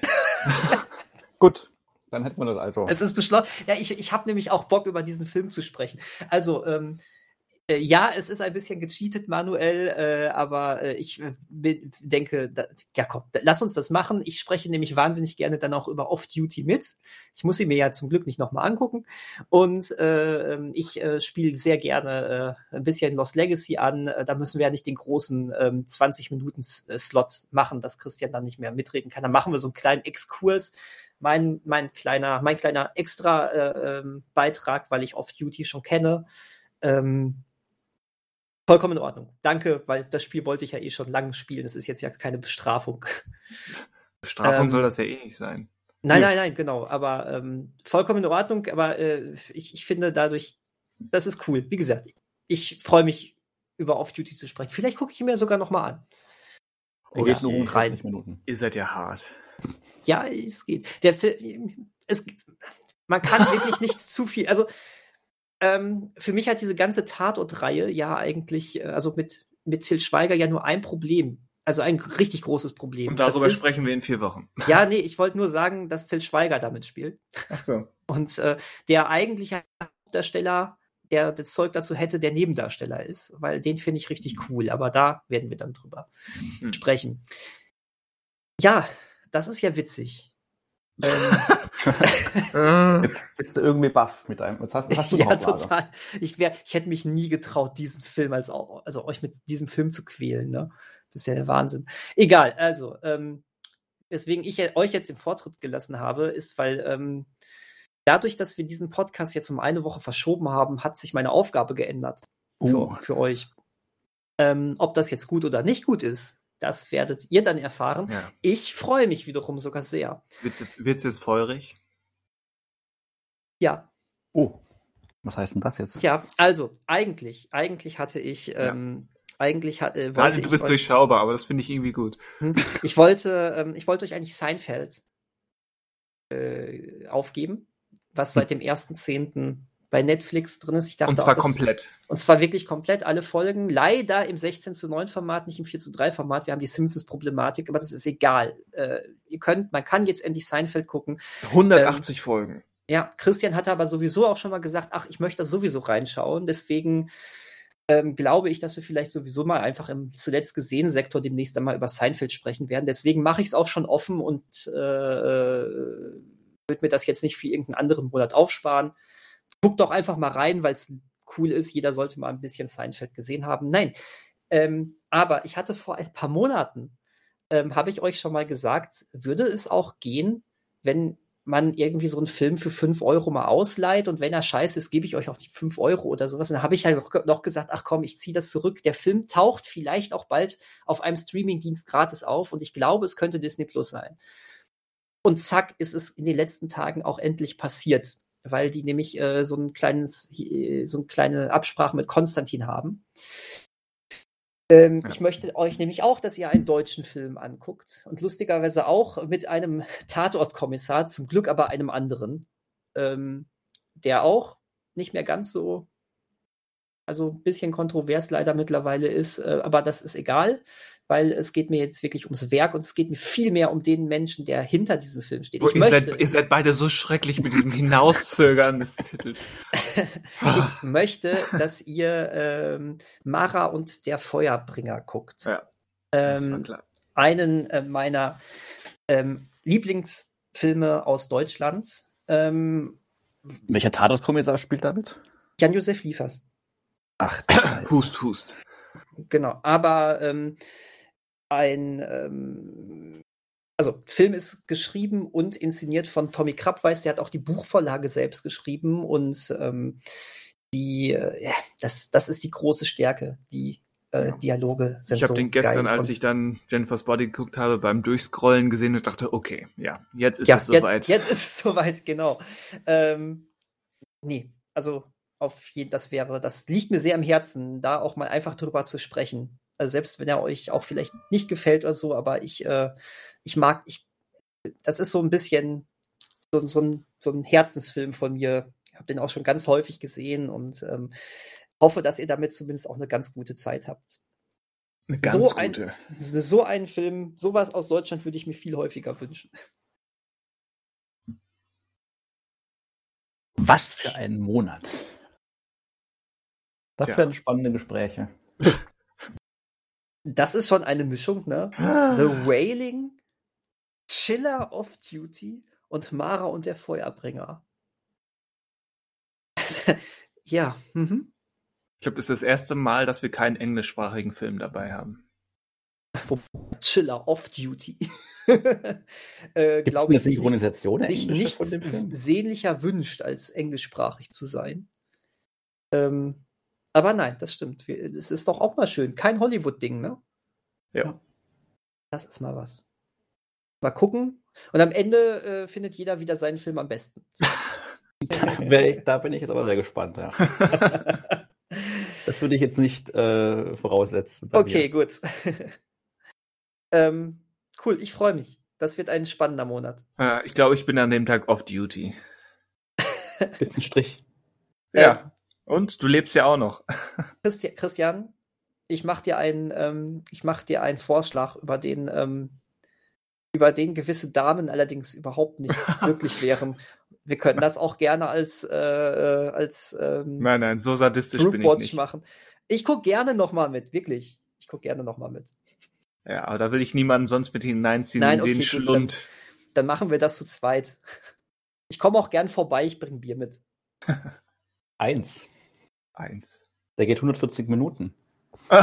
S1: (laughs)
S3: Gut, dann hätten wir das also.
S2: Es ist beschlossen. Ja, ich, ich habe nämlich auch Bock, über diesen Film zu sprechen. Also, ähm, äh, ja, es ist ein bisschen gecheatet manuell, äh, aber äh, ich äh, bin- denke, da, ja komm, da, lass uns das machen. Ich spreche nämlich wahnsinnig gerne dann auch über Off-Duty mit. Ich muss sie mir ja zum Glück nicht nochmal angucken. Und äh, ähm, ich äh, spiele sehr gerne äh, ein bisschen Lost Legacy an. Äh, da müssen wir ja nicht den großen ähm, 20-Minuten-Slot machen, dass Christian dann nicht mehr mitreden kann. Dann machen wir so einen kleinen Exkurs mein, mein kleiner, mein kleiner extra äh, ähm, Beitrag, weil ich Off-Duty schon kenne. Ähm, vollkommen in Ordnung. Danke, weil das Spiel wollte ich ja eh schon lange spielen. Es ist jetzt ja keine Bestrafung. (laughs)
S1: Bestrafung
S2: Ähm,
S1: soll das ja eh nicht sein.
S2: Nein, nein, nein, genau. Aber ähm, vollkommen in Ordnung. Aber äh, ich, ich finde dadurch, das ist cool. Wie gesagt, ich freue mich über Off-Duty zu sprechen. Vielleicht gucke ich ihn mir sogar noch mal an. Oder
S3: geht nur um
S2: rein.
S3: 40 Minuten.
S1: Ihr seid ja hart.
S2: Ja, es geht. Der Film, es, man kann wirklich nicht zu viel. Also ähm, für mich hat diese ganze Tatort-Reihe ja eigentlich, äh, also mit mit Till Schweiger ja nur ein Problem. Also ein richtig großes Problem.
S1: Und darüber
S2: ist-
S1: sprechen wir in vier Wochen. (laughs)
S2: Ja, nee, ich wollte nur sagen, dass Till Schweiger damit spielt.
S1: Ach so.
S2: Und äh, der eigentliche Hauptdarsteller, der das Zeug dazu hätte, der Nebendarsteller ist, weil den finde ich richtig cool. Aber da werden wir dann drüber
S1: Hm.
S2: sprechen. Ja, das ist ja witzig. Ähm, (laughs)
S3: Jetzt bist du irgendwie baff mit einem. Was hast, was hast du (laughs)
S2: ja,
S3: Lager?
S2: total. Ich, wär, ich hätte mich nie getraut, diesen Film als also euch mit diesem Film zu quälen. Ne? Das ist ja der Wahnsinn. Egal, also, ähm, weswegen ich euch jetzt den Vortritt gelassen habe, ist, weil ähm, dadurch, dass wir diesen Podcast jetzt um eine Woche verschoben haben, hat sich meine Aufgabe geändert für,
S3: Uh.
S2: für euch. Ähm, ob das jetzt gut oder nicht gut ist, das werdet ihr dann erfahren.
S1: Ja.
S2: Ich freue mich wiederum sogar sehr.
S1: Wird's jetzt, wird's jetzt feurig?
S2: Ja,
S3: Oh. Was heißt denn das jetzt?
S2: ja, also eigentlich, eigentlich hatte ich,
S1: Ja.
S2: ähm, eigentlich hat, äh, wollte
S1: Daniel, du bist
S2: euch-
S1: durchschaubar, aber das finde ich irgendwie gut.
S2: Hm? Ich wollte, ähm, ich wollte euch eigentlich Seinfeld äh, aufgeben. was seit dem 1.10. bei Netflix drin ist. Ich dachte
S1: Und zwar
S2: auch, das-
S1: komplett.
S2: Und zwar wirklich komplett alle Folgen. Leider im 16 zu 9 Format, nicht im 4 zu 3 Format. Wir haben die Simpsons-Problematik, aber das ist egal. Äh, ihr könnt, man kann jetzt endlich Seinfeld gucken.
S1: 180 Folgen.
S2: Ja, Christian hatte aber sowieso auch schon mal gesagt, ach, ich möchte da sowieso reinschauen. Deswegen ähm, glaube ich, dass wir vielleicht sowieso mal einfach im zuletzt gesehenen Sektor demnächst einmal über Seinfeld sprechen werden. Deswegen mache ich es auch schon offen und äh, würde mir das jetzt nicht für irgendeinen anderen Monat aufsparen. Guckt doch einfach mal rein, weil es cool ist. Jeder sollte mal ein bisschen Seinfeld gesehen haben. Nein, ähm, aber ich hatte vor ein paar Monaten, ähm, habe ich euch schon mal gesagt, würde es auch gehen, wenn man irgendwie so einen Film für 5 Euro mal ausleiht und wenn er scheiße ist, gebe ich euch auch die 5 Euro oder sowas. Und dann habe ich halt noch- noch gesagt, ach komm, ich ziehe das zurück. Der Film taucht vielleicht auch bald auf einem Streamingdienst gratis auf und ich glaube, es könnte Disney Plus sein. Und zack, ist es in den letzten Tagen auch endlich passiert, weil die nämlich äh, so ein kleines, äh, so eine kleine Absprache mit Konstantin haben. Ähm,
S1: Ja.
S2: Ich möchte euch nämlich auch, dass ihr einen deutschen Film anguckt und lustigerweise auch mit einem Tatortkommissar, zum Glück aber einem anderen, ähm, der auch nicht mehr ganz so, also ein bisschen kontrovers leider mittlerweile ist, äh, aber das ist egal, weil es geht mir jetzt wirklich ums Werk und es geht mir viel mehr um den Menschen, der hinter diesem Film steht. Ich
S1: ihr,
S2: möchte,
S1: seid, ihr seid beide so schrecklich mit diesem Hinauszögern des Titels. (laughs)
S2: ich möchte, dass ihr ähm, Mara und der Feuerbringer guckt.
S1: Ja, Das war
S2: ähm,
S1: klar.
S2: einen äh, meiner ähm, Lieblingsfilme aus Deutschland. Ähm,
S3: Welcher Tatortkommissar spielt damit?
S2: Jan-Josef Liefers.
S3: Ach, Scheiße. (coughs)
S1: Hust, hust.
S2: Genau. Aber ähm, ein ähm, also Film ist geschrieben und inszeniert von Tommy Krabweis, der hat auch die Buchvorlage selbst geschrieben und ähm, die, äh, ja, das, das ist die große Stärke, die äh, Dialoge sind
S1: Ich habe
S2: so
S1: den gestern, als ich dann Jennifer's Body geguckt habe, beim Durchscrollen gesehen und dachte, okay, ja, jetzt ist
S2: ja,
S1: es soweit.
S2: Jetzt, jetzt ist es (laughs) soweit, genau. Ähm, nee, also auf jeden das wäre, das liegt mir sehr am Herzen, da auch mal einfach drüber zu sprechen. Also selbst wenn er euch auch vielleicht nicht gefällt oder so, aber ich, äh, ich mag, ich, das ist so ein bisschen so, so, ein, so ein Herzensfilm von mir. Ich habe den auch schon ganz häufig gesehen und ähm, hoffe, dass ihr damit zumindest auch eine ganz gute Zeit habt.
S1: Eine
S2: so ein- So einen Film, sowas aus Deutschland würde ich mir viel häufiger wünschen.
S3: Was für ein Monat. Das
S1: Tja.
S3: werden spannende Gespräche. (laughs)
S2: Das ist schon eine Mischung, ne? The (gasps) Wailing, Chiller of Duty und Mara und der Feuerbringer. Also, ja, mhm.
S1: Ich glaube, das ist das erste Mal, dass wir keinen englischsprachigen Film dabei haben.
S2: Chiller of Duty. (laughs) äh,
S3: Gibt es
S2: Glaube
S3: eine Synchronisation
S2: sich nichts
S3: von dem Film?
S2: sehnlicher wünscht, als englischsprachig zu sein. Ähm, aber nein, das stimmt. Es ist doch auch mal schön. Kein Hollywood-Ding, ne?
S1: Ja.
S2: Das ist mal was. Mal gucken. Und am Ende äh, findet jeder wieder seinen Film am besten. (laughs) (laughs)
S3: Da, ich, da bin ich jetzt aber sehr gespannt. Ja. (laughs) Das würde ich jetzt nicht äh, voraussetzen.
S2: okay, gut. ähm, cool, ich freue mich. Das wird ein spannender Monat.
S1: Ja, ich glaube, ich bin an dem Tag off duty.
S3: mir. Gibt's einen Strich?
S1: Ja. Und du lebst ja auch noch. (laughs)
S2: Christi Christian, ich mache dir einen, ähm, ich mach dir einen Vorschlag, über den, ähm, über den gewisse Damen allerdings überhaupt nicht (laughs) glücklich wären. Wir können das auch gerne als, äh, äh, als ähm,
S1: Nein, nein, so sadistisch bin ich nicht.
S2: machen. Ich gucke gerne noch mal mit, wirklich. Ich gucke gerne noch mal mit.
S1: Ja, aber da will ich niemanden sonst mit hineinziehen
S2: Nein,
S1: in den
S2: okay, gut,
S1: Schlund.
S2: Dann machen wir das zu zweit. Ich komme auch gern vorbei, ich bringe Bier mit. (laughs)
S3: Eins.
S1: Eins.
S3: Der geht 140 Minuten. (laughs)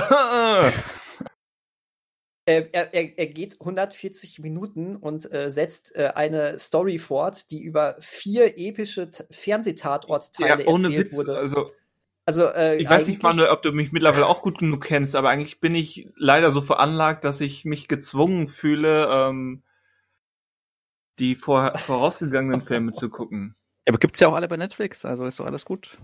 S2: Äh, er, er, er geht 140 Minuten und äh, setzt äh, eine Story fort, die über vier epische T-
S1: ja,
S2: Fernsehtatortteile
S1: ohne
S2: erzählt
S1: Witz.
S2: wurde.
S1: Also,
S2: Also, äh,
S1: ich weiß nicht, Manuel, ob du mich mittlerweile auch gut genug kennst, aber eigentlich bin ich leider so veranlagt, dass ich mich gezwungen fühle, ähm, die vor, vorausgegangenen Filme zu gucken.
S3: Aber gibt's ja auch alle bei Netflix, also ist doch alles gut.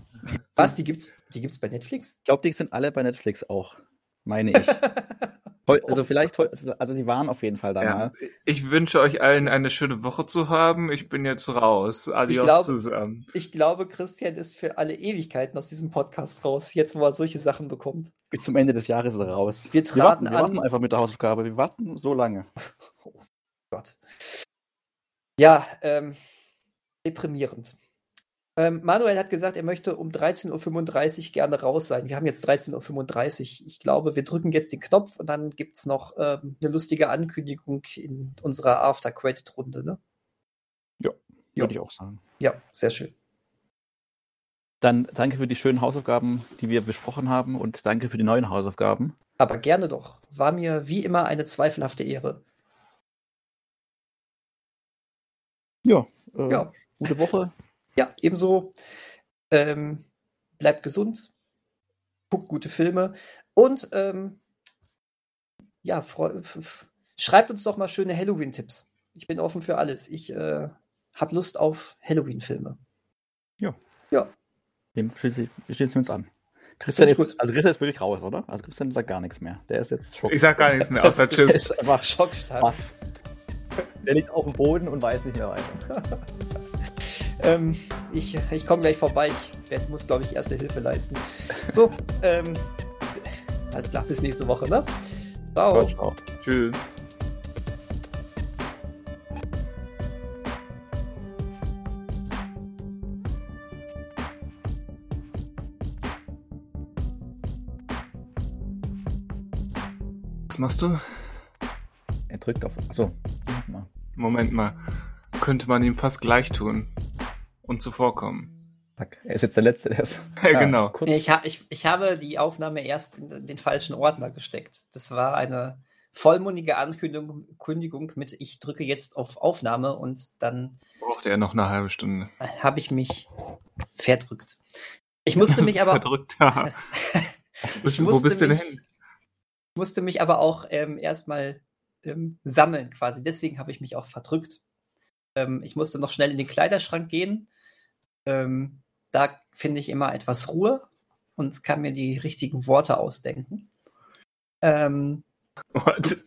S2: Was? Die gibt's, die gibt's bei Netflix?
S3: Ich glaube, die sind alle bei Netflix auch, meine ich. (laughs) Also vielleicht, also sie waren auf jeden Fall da
S1: Ja.
S3: mal.
S1: Ich wünsche euch allen eine schöne Woche zu haben. Ich bin jetzt raus. Adios
S2: glaub-
S1: zusammen.
S2: Ich glaube, Christian ist für alle Ewigkeiten aus diesem Podcast raus, jetzt wo er solche Sachen bekommt.
S3: Bis zum Ende des Jahres ist er raus.
S2: Wir
S3: wir,
S2: traten
S3: warten, wir
S2: an-
S3: warten einfach mit der Hausaufgabe. Wir warten so lange. (laughs)
S2: Gott. Ja, ähm, deprimierend. Ähm, Manuel hat gesagt, er möchte um 13.35 Uhr gerne raus sein. Wir haben jetzt 13.35 Uhr. Ich glaube, wir drücken jetzt den Knopf und dann gibt es noch ähm, eine lustige Ankündigung in unserer After-Credit-Runde. Ne? Ja.
S3: Würde ich auch sagen.
S2: Ja, sehr schön.
S3: Dann danke für die schönen Hausaufgaben, die wir besprochen haben und danke für die neuen Hausaufgaben.
S2: Aber gerne doch. War mir wie immer eine zweifelhafte Ehre.
S3: Ja, äh,
S2: Ja.
S3: Gute Woche.
S2: Ja, ebenso. Ähm, bleibt gesund, guckt gute Filme und ähm, ja, freu- f- f- schreibt uns doch mal schöne Halloween-Tipps. Ich bin offen für alles. Ich äh, habe Lust auf Halloween-Filme.
S3: Dem schließen wir schließen wir uns an. Christian ist,
S2: gut.
S3: also Christian ist wirklich raus, oder? Also Christian sagt gar nichts mehr. Der ist jetzt schock.
S1: Ich sag gar nichts mehr, außer (laughs)
S3: Der
S1: Tschüss.
S3: ist einfach
S2: Schockstark.
S3: was. Der liegt auf dem Boden und weiß nicht mehr weiter. (laughs)
S2: Ähm, ich ich komme gleich vorbei. Ich werd, muss, glaube ich, erste Hilfe leisten. So, (laughs) ähm, alles klar, bis nächste Woche, ne? Ciao.
S3: Ciao.
S1: Tschüss. Was machst du?
S3: Er drückt auf. Achso.
S1: Moment mal. Könnte man ihm fast gleich tun. Und zuvorkommen.
S3: Er ist jetzt der Letzte, der ist. (laughs)
S1: Ja, genau.
S3: Kurz.
S2: Ich, ha ich, ich habe die Aufnahme erst in den falschen Ordner gesteckt. Das war eine vollmundige Ankündigung Kündigung mit ich drücke jetzt auf Aufnahme und dann
S1: Brauchte er noch eine halbe Stunde.
S2: habe ich mich verdrückt. Ich musste mich (laughs) aber
S1: Verdrückt. ja. (laughs)
S2: ich
S1: Wo
S2: musste
S1: bist du denn hin?
S2: musste mich aber auch ähm, erstmal ähm, sammeln quasi. Deswegen habe ich mich auch verdrückt. Ähm, ich musste noch schnell in den Kleiderschrank gehen. Ähm, da finde ich immer etwas Ruhe und kann mir die richtigen Worte ausdenken. Ähm,
S1: What?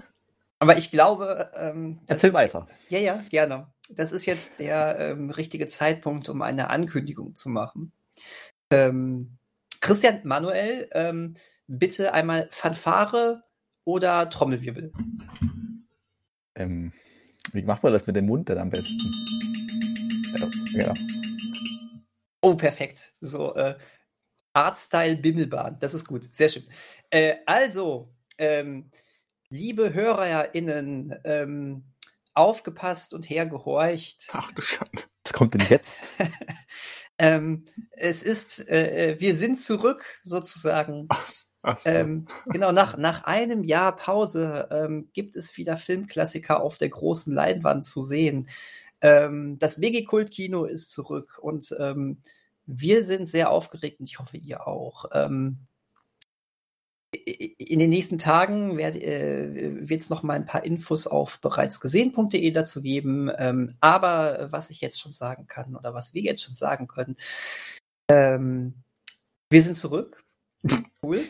S2: aber ich glaube, ähm,
S3: Erzähl
S2: ist-
S3: weiter.
S2: Ja, ja, gerne. Das ist jetzt der ähm, richtige Zeitpunkt, um eine Ankündigung zu machen. Ähm, Christian Manuel, ähm, bitte einmal Fanfare oder Trommelwirbel.
S3: Ähm, wie macht man das mit dem Mund denn am besten? Ja, genau.
S2: Oh, perfekt. So, äh, Artstyle Bimmelbahn. Das ist gut. Sehr schön. Äh, also, ähm, liebe HörerInnen, ähm, aufgepasst und hergehorcht.
S1: Ach du Schande.
S3: Was kommt denn jetzt? (laughs)
S2: Ähm, es ist, äh, äh, wir sind zurück sozusagen.
S1: Ach so.
S2: Ähm, genau, nach, nach einem Jahr Pause ähm, gibt es wieder Filmklassiker auf der großen Leinwand zu sehen. Ähm, das BG-Kult-Kino ist zurück und ähm, wir sind sehr aufgeregt und ich hoffe, ihr auch. Ähm, in den nächsten Tagen wird es noch mal ein paar Infos auf bereitsgesehen.de dazu geben. Ähm, aber äh, was ich jetzt schon sagen kann oder was wir jetzt schon sagen können, ähm, wir sind zurück. Cool.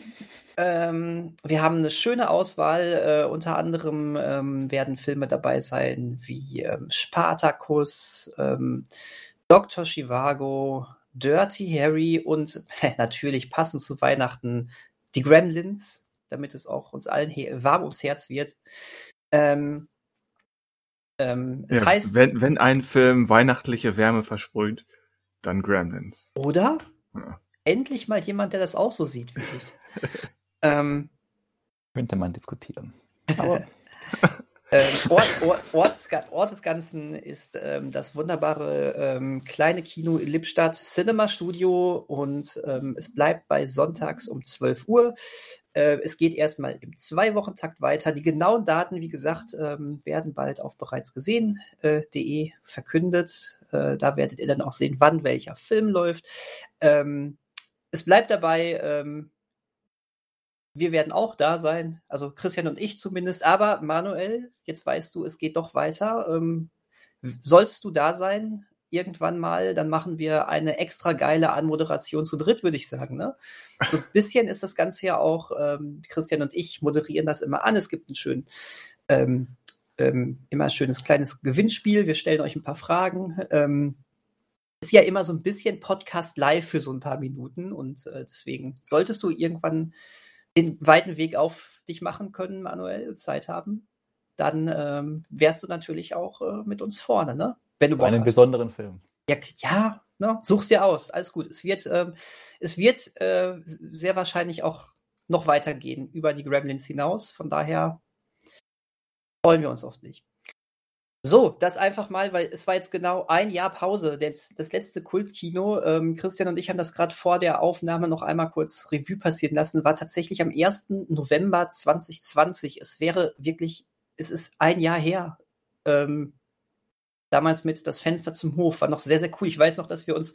S2: Ähm, wir haben eine schöne Auswahl. Äh, unter anderem ähm, werden Filme dabei sein wie ähm, Spartacus, ähm, Dr. Chivago, Dirty Harry und (laughs) natürlich passend zu Weihnachten die Gremlins, damit es auch uns allen warm ums Herz wird. Ähm, ähm, es
S1: ja,
S2: heißt,
S1: wenn, wenn ein Film weihnachtliche Wärme versprüht, dann Gremlins.
S2: oder?
S1: Ja.
S2: Endlich mal jemand, der das auch so sieht wie ich. (laughs) ähm,
S3: Könnte man diskutieren. Aber (laughs)
S2: Ähm, Ort, Ort, Ort, des, Ga- Ort des Ganzen ist ähm, das wunderbare ähm, kleine Kino in Lippstadt, Cinema Studio und ähm, es bleibt bei sonntags um 12 Uhr. Äh, es geht erstmal im Zwei-Wochen-Takt weiter. Die genauen Daten, wie gesagt, ähm, werden bald auf bereits gesehen.de verkündet. Äh, da werdet ihr dann auch sehen, wann welcher Film läuft. Ähm, es bleibt dabei, ähm, wir werden auch da sein, also Christian und ich zumindest. Aber Manuel, jetzt weißt du, es geht doch weiter. Ähm, sollst du da sein? irgendwann mal, dann machen wir eine extra geile Anmoderation zu dritt, würde ich sagen. Ne? So ein bisschen ist das Ganze ja auch, ähm, Christian und ich moderieren das immer an. Es gibt einen schönen, ähm, ähm, immer ein schönes kleines Gewinnspiel. Wir stellen euch ein paar Fragen. Ähm, ist ja immer so ein bisschen Podcast live für so ein paar Minuten und äh, deswegen solltest du irgendwann den weiten Weg auf dich machen können, Manuel, und Zeit haben, dann ähm, wärst du natürlich auch äh, mit uns vorne, ne?
S3: Wenn du Bock einen hast. besonderen Film.
S2: Ja, ja ne? such's dir aus, alles gut. Es wird, ähm, es wird äh, sehr wahrscheinlich auch noch weitergehen über die Gremlins hinaus. Von daher freuen wir uns auf dich. So, das einfach mal, weil es war jetzt genau ein Jahr Pause. Das, das letzte Kultkino, ähm, Christian und ich haben das gerade vor der Aufnahme noch einmal kurz Revue passieren lassen, war tatsächlich am 1. November 2020. Es wäre wirklich, es ist ein Jahr her. Ähm, damals mit Das Fenster zum Hof war noch sehr, sehr cool. Ich weiß noch, dass wir uns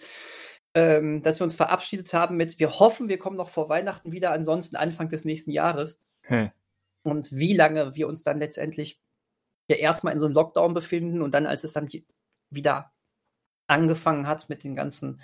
S2: ähm, dass wir uns verabschiedet haben mit, wir hoffen, wir kommen noch vor Weihnachten wieder, ansonsten Anfang des nächsten Jahres. Hm. Und wie lange wir uns dann letztendlich ja erstmal in so einem Lockdown befinden und dann, als es dann wieder angefangen hat mit den ganzen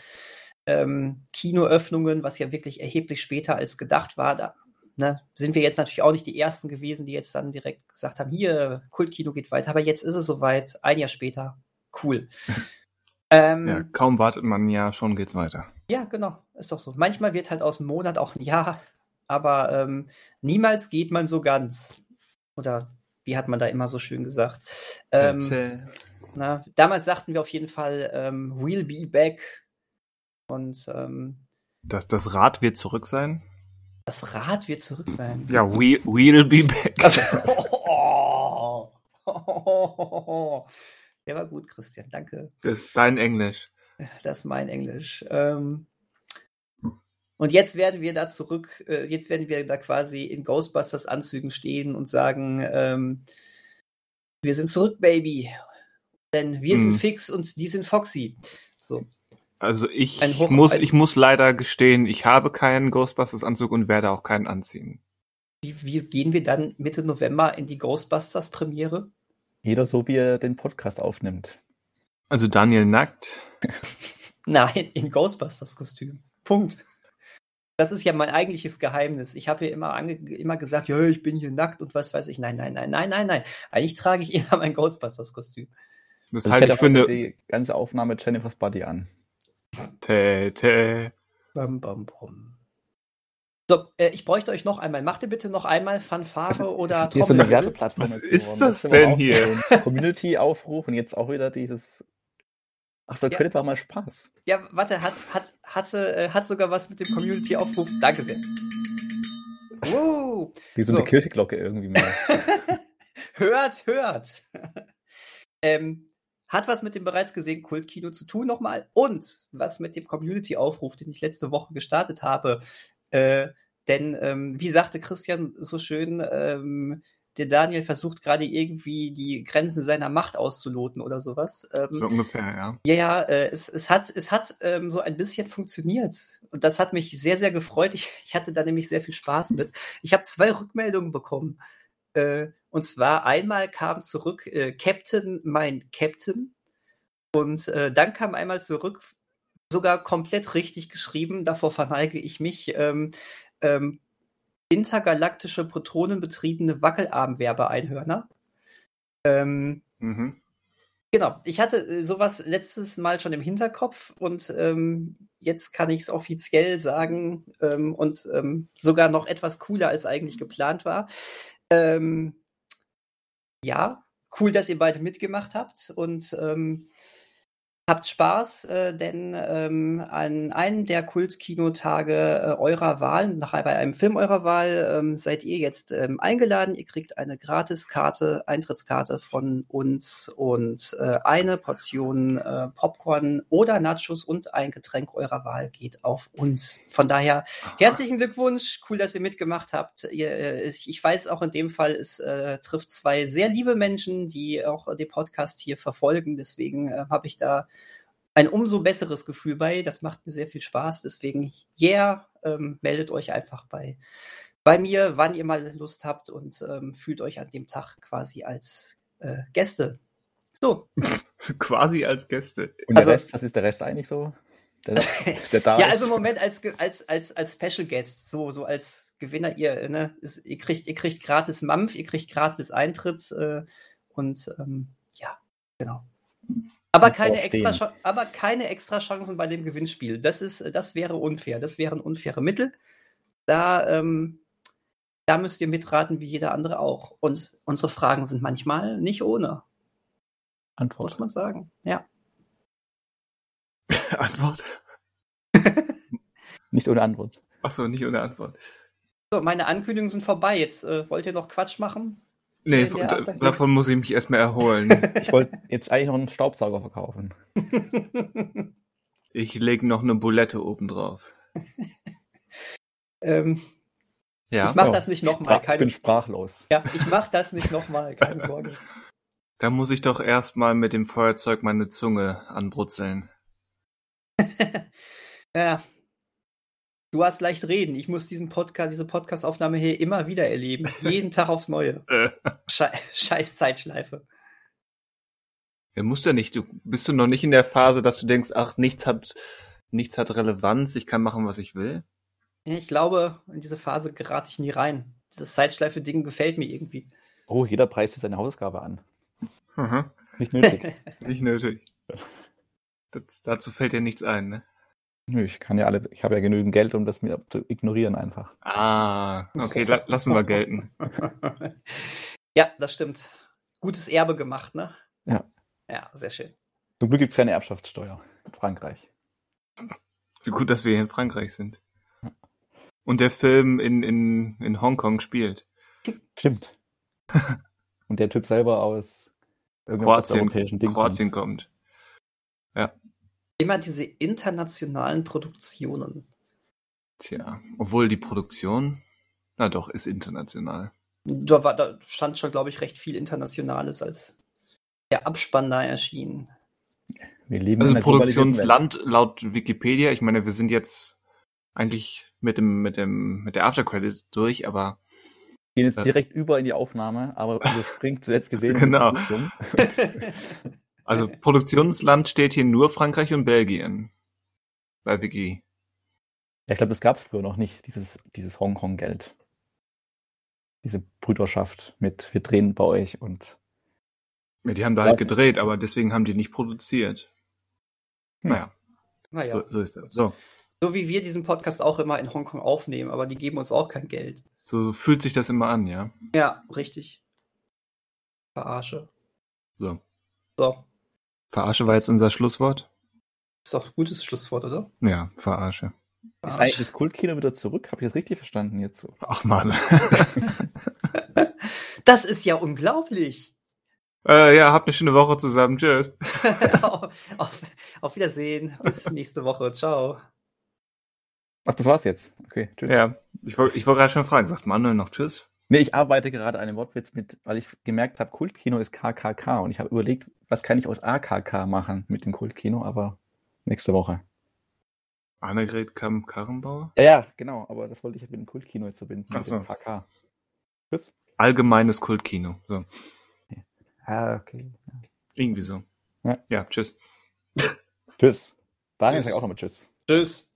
S2: ähm, Kinoöffnungen, was ja wirklich erheblich später als gedacht war, da ne, sind wir jetzt natürlich auch nicht die Ersten gewesen, die jetzt dann direkt gesagt haben, hier, Kultkino geht weiter, aber jetzt ist es soweit, ein Jahr später, cool. (laughs)
S1: ähm, ja, kaum wartet man Jahr, schon geht's weiter.
S2: Ja, genau, ist doch so. Manchmal wird halt aus einem Monat auch ein Jahr, aber ähm, niemals geht man so ganz. Oder wie hat man da immer so schön gesagt? Ähm, na, damals sagten wir auf jeden Fall, ähm, we'll be back. Und ähm,
S1: das, das Rad wird zurück sein?
S2: Das Rad wird zurück sein.
S1: Ja, we, we'll be back. Also, oh, (laughs)
S2: oh, Der war gut, Christian, danke.
S1: Das ist dein Englisch.
S2: Das ist mein Englisch. Ähm, und jetzt werden wir da zurück, äh, jetzt werden wir da quasi in Ghostbusters Anzügen stehen und sagen, ähm, wir sind zurück, Baby. Denn wir hm. sind fix und die sind Foxy. So.
S1: Also ich muss, ich muss leider gestehen, ich habe keinen Ghostbusters Anzug und werde auch keinen anziehen.
S2: Wie, wie gehen wir dann Mitte November in die Ghostbusters Premiere?
S3: Jeder so, wie er den Podcast aufnimmt.
S1: Also Daniel nackt? (laughs)
S2: Nein, in Ghostbusters Kostüm. Punkt das ist ja mein eigentliches Geheimnis. Ich habe ja immer, immer gesagt, ja, ich bin hier nackt und was weiß ich. Nein, nein, nein, nein, nein, nein. Eigentlich trage ich (laughs) immer mein Ghostbusters-Kostüm.
S3: Das also halte ich für eine... die ganze Aufnahme Jennifer's Body an.
S1: Tä, tä.
S2: Bam, bam, bam. So, äh, ich bräuchte euch noch einmal. Macht ihr bitte noch einmal Fanfare oder
S3: Trommel? Hier so eine Werbeplattform.
S1: Was ist das denn hier?
S3: Community-Aufruf und jetzt auch wieder dieses Ach, der ja. Credit war mal Spaß.
S2: Ja, warte, hat, hat, hatte, äh, hat sogar was mit dem Community-Aufruf. Danke sehr.
S3: Wow. Wie so, so. eine Kirchenglocke irgendwie mal. (laughs)
S2: hört, hört. ähm, hat was mit dem bereits gesehenen Kultkino zu tun nochmal und was mit dem Community-Aufruf, den ich letzte Woche gestartet habe. Äh, denn, ähm, wie sagte Christian so schön, ähm, der Daniel versucht gerade irgendwie die Grenzen seiner Macht auszuloten oder sowas.
S1: Ähm, so ungefähr, ja.
S2: Ja, ja, äh, es, es hat, es hat ähm, so ein bisschen funktioniert. Und das hat mich sehr, sehr gefreut. Ich, ich hatte da nämlich sehr viel Spaß mit. Ich habe zwei Rückmeldungen bekommen. Äh, und zwar einmal kam zurück äh, Captain, mein Captain. Und äh, dann kam einmal zurück, sogar komplett richtig geschrieben, davor verneige ich mich. Ähm, ähm, intergalaktische protonenbetriebene Wackelarm-Werbeeinhörner. Ähm, mhm. Genau, ich hatte äh, sowas letztes Mal schon im Hinterkopf und ähm, jetzt kann ich es offiziell sagen ähm, und ähm, sogar noch etwas cooler als eigentlich geplant war. Ähm, ja, cool, dass ihr beide mitgemacht habt und ähm, Habt Spaß, äh, denn ähm, an einem der Kultkinotage äh, eurer Wahl, nachher bei einem Film eurer Wahl, ähm, seid ihr jetzt ähm, eingeladen. Ihr kriegt eine Gratiskarte, Eintrittskarte von uns und äh, eine Portion äh, Popcorn oder Nachos und ein Getränk eurer Wahl geht auf uns. Von daher herzlichen Glückwunsch, cool, dass ihr mitgemacht habt. Ihr, äh, ich weiß auch in dem Fall, es äh, trifft zwei sehr liebe Menschen, die auch den Podcast hier verfolgen. Deswegen äh, habe ich da ein umso besseres Gefühl bei. Das macht mir sehr viel Spaß. Deswegen, yeah, ähm, meldet euch einfach bei, bei mir, wann ihr mal Lust habt und ähm, fühlt euch an dem Tag quasi als äh, Gäste. So. (laughs)
S1: Quasi als Gäste.
S3: Und
S2: Also-
S3: der Rest, was ist der Rest eigentlich so? Der, (laughs) der da
S2: ja,
S3: ist?
S2: also im Moment als, als, als, als Special Guest, so, so als Gewinner, ihr, ne, ist, ihr kriegt, ihr kriegt gratis Mampf, ihr kriegt gratis Eintritt äh, und ähm, ja, genau. Aber keine, extra, aber keine extra Chancen bei dem Gewinnspiel. Das ist, das wäre unfair. Das wären unfaire Mittel. Da, ähm, da müsst ihr mitraten, wie jeder andere auch. Und unsere Fragen sind manchmal nicht ohne,
S3: Antwort.
S2: muss man sagen. Ja. (laughs)
S1: Antwort. (laughs)
S3: Nicht ohne Antwort.
S1: Achso, nicht ohne Antwort.
S2: So, meine Ankündigungen sind vorbei. Jetzt äh, wollt ihr noch Quatsch machen?
S1: Nee,
S2: After-
S1: davon muss ich mich erstmal erholen. (laughs)
S3: Ich wollte jetzt eigentlich noch einen Staubsauger verkaufen.
S1: Ich lege noch eine Bulette oben drauf. (laughs)
S2: ähm,
S1: Ja,
S2: Ich mach
S3: Ja,
S2: das nicht nochmal.
S3: Ich bin
S2: Keine,
S3: sprachlos.
S2: ja, ich mach das nicht nochmal. Keine Sorge. (laughs)
S1: da muss ich doch erstmal mit dem Feuerzeug meine Zunge anbrutzeln.
S2: Ja. Du hast leicht reden. Ich muss diesen Podcast, diese Podcastaufnahme hier immer wieder erleben. Jeden Tag aufs Neue. (laughs)
S1: Äh.
S2: Schei Scheiß Zeitschleife.
S1: Ja, musst ja nicht. Du bist du noch nicht in der Phase, dass du denkst, ach, nichts hat, nichts hat Relevanz, ich kann machen, was ich will.
S2: Ja, ich glaube, in diese Phase gerate ich nie rein. Dieses Zeitschleife-Ding gefällt mir irgendwie.
S3: Oh, jeder preist jetzt seine Hausaufgabe an.
S1: Mhm.
S3: Nicht nötig. (laughs)
S1: Nicht nötig. (laughs) Das, dazu fällt dir nichts ein, ne?
S3: Nö, ich kann ja alle, ich habe ja genügend Geld, um das mir zu ignorieren einfach.
S1: Ah, okay, la lassen wir gelten. (laughs)
S2: ja, das stimmt. Gutes Erbe gemacht, ne?
S3: Ja.
S2: Ja, sehr schön.
S3: Zum Glück gibt es keine Erbschaftssteuer in Frankreich.
S1: Wie gut, dass wir hier in Frankreich sind. Und der Film in, in, in Hongkong spielt.
S3: Stimmt. (laughs) Und der Typ selber aus irgendwas
S1: Kroatien, Kroatien kommt.
S2: Immer diese internationalen Produktionen.
S1: Tja, obwohl die Produktion, na doch, ist international.
S2: Da, war, da stand schon, glaube ich, recht viel Internationales, als der Abspann da erschien.
S3: Wir leben
S1: Also. Produktionsland laut Wikipedia, ich meine, wir sind jetzt eigentlich mit dem, mit dem, mit der Aftercredits durch, aber
S3: Wir gehen jetzt
S1: Ja.
S3: direkt über in die Aufnahme, aber (laughs) überspringt zuletzt gesehen.
S1: Genau. (laughs) (laughs)
S3: die Begrüßung.
S1: also Produktionsland steht hier nur Frankreich und Belgien. Bei Wiki.
S3: Ja, ich glaube, das gab es früher noch nicht, dieses, dieses Hongkong-Geld. Diese Brüderschaft mit, wir drehen bei euch und
S1: Ja, die haben da halt gedreht, aber deswegen haben die nicht produziert.
S3: Hm.
S1: Naja,
S2: naja,
S1: so,
S2: so.
S1: so ist das. So,
S2: wie wir diesen Podcast auch immer in Hongkong aufnehmen, aber die geben uns auch kein Geld.
S1: so fühlt sich das immer an, ja.
S2: Ja, richtig. Verarsche.
S1: So.
S2: So,
S1: Verarsche war jetzt unser Schlusswort?
S2: ist doch ein gutes Schlusswort, oder?
S1: Ja, Verarsche.
S3: ist eigentlich das Kultkino wieder zurück? Habe ich das richtig verstanden jetzt so?
S1: Ach man. (laughs)
S2: Das ist ja unglaublich.
S1: äh, ja, habt eine schöne Woche zusammen. Tschüss. (laughs)
S2: auf, auf, Wiedersehen. Bis nächste Woche. Ciao.
S3: Ach, das war's jetzt. Okay, tschüss.
S1: Ja, ich wollte ich wollte gerade schon fragen, sagt Manuel noch Tschüss?
S3: Nee, ich arbeite gerade an einem Wortwitz mit, weil ich gemerkt habe, Kultkino ist KKK und ich habe überlegt, was kann ich aus AKK machen mit dem Kultkino, aber nächste Woche.
S1: Annegret Kamm-Karrenbauer?
S3: Ja, ja, genau, aber das wollte ich mit dem Kultkino jetzt verbinden,
S1: Ach
S3: mit
S1: so.
S3: dem KK. Tschüss.
S1: Allgemeines Kultkino. So,
S3: Ah, okay.
S1: irgendwie so.
S3: Ja.
S1: Ja, tschüss.
S3: Tschüss. Daniel
S1: Tschüss.
S3: sagt auch nochmal Tschüss.
S2: Tschüss.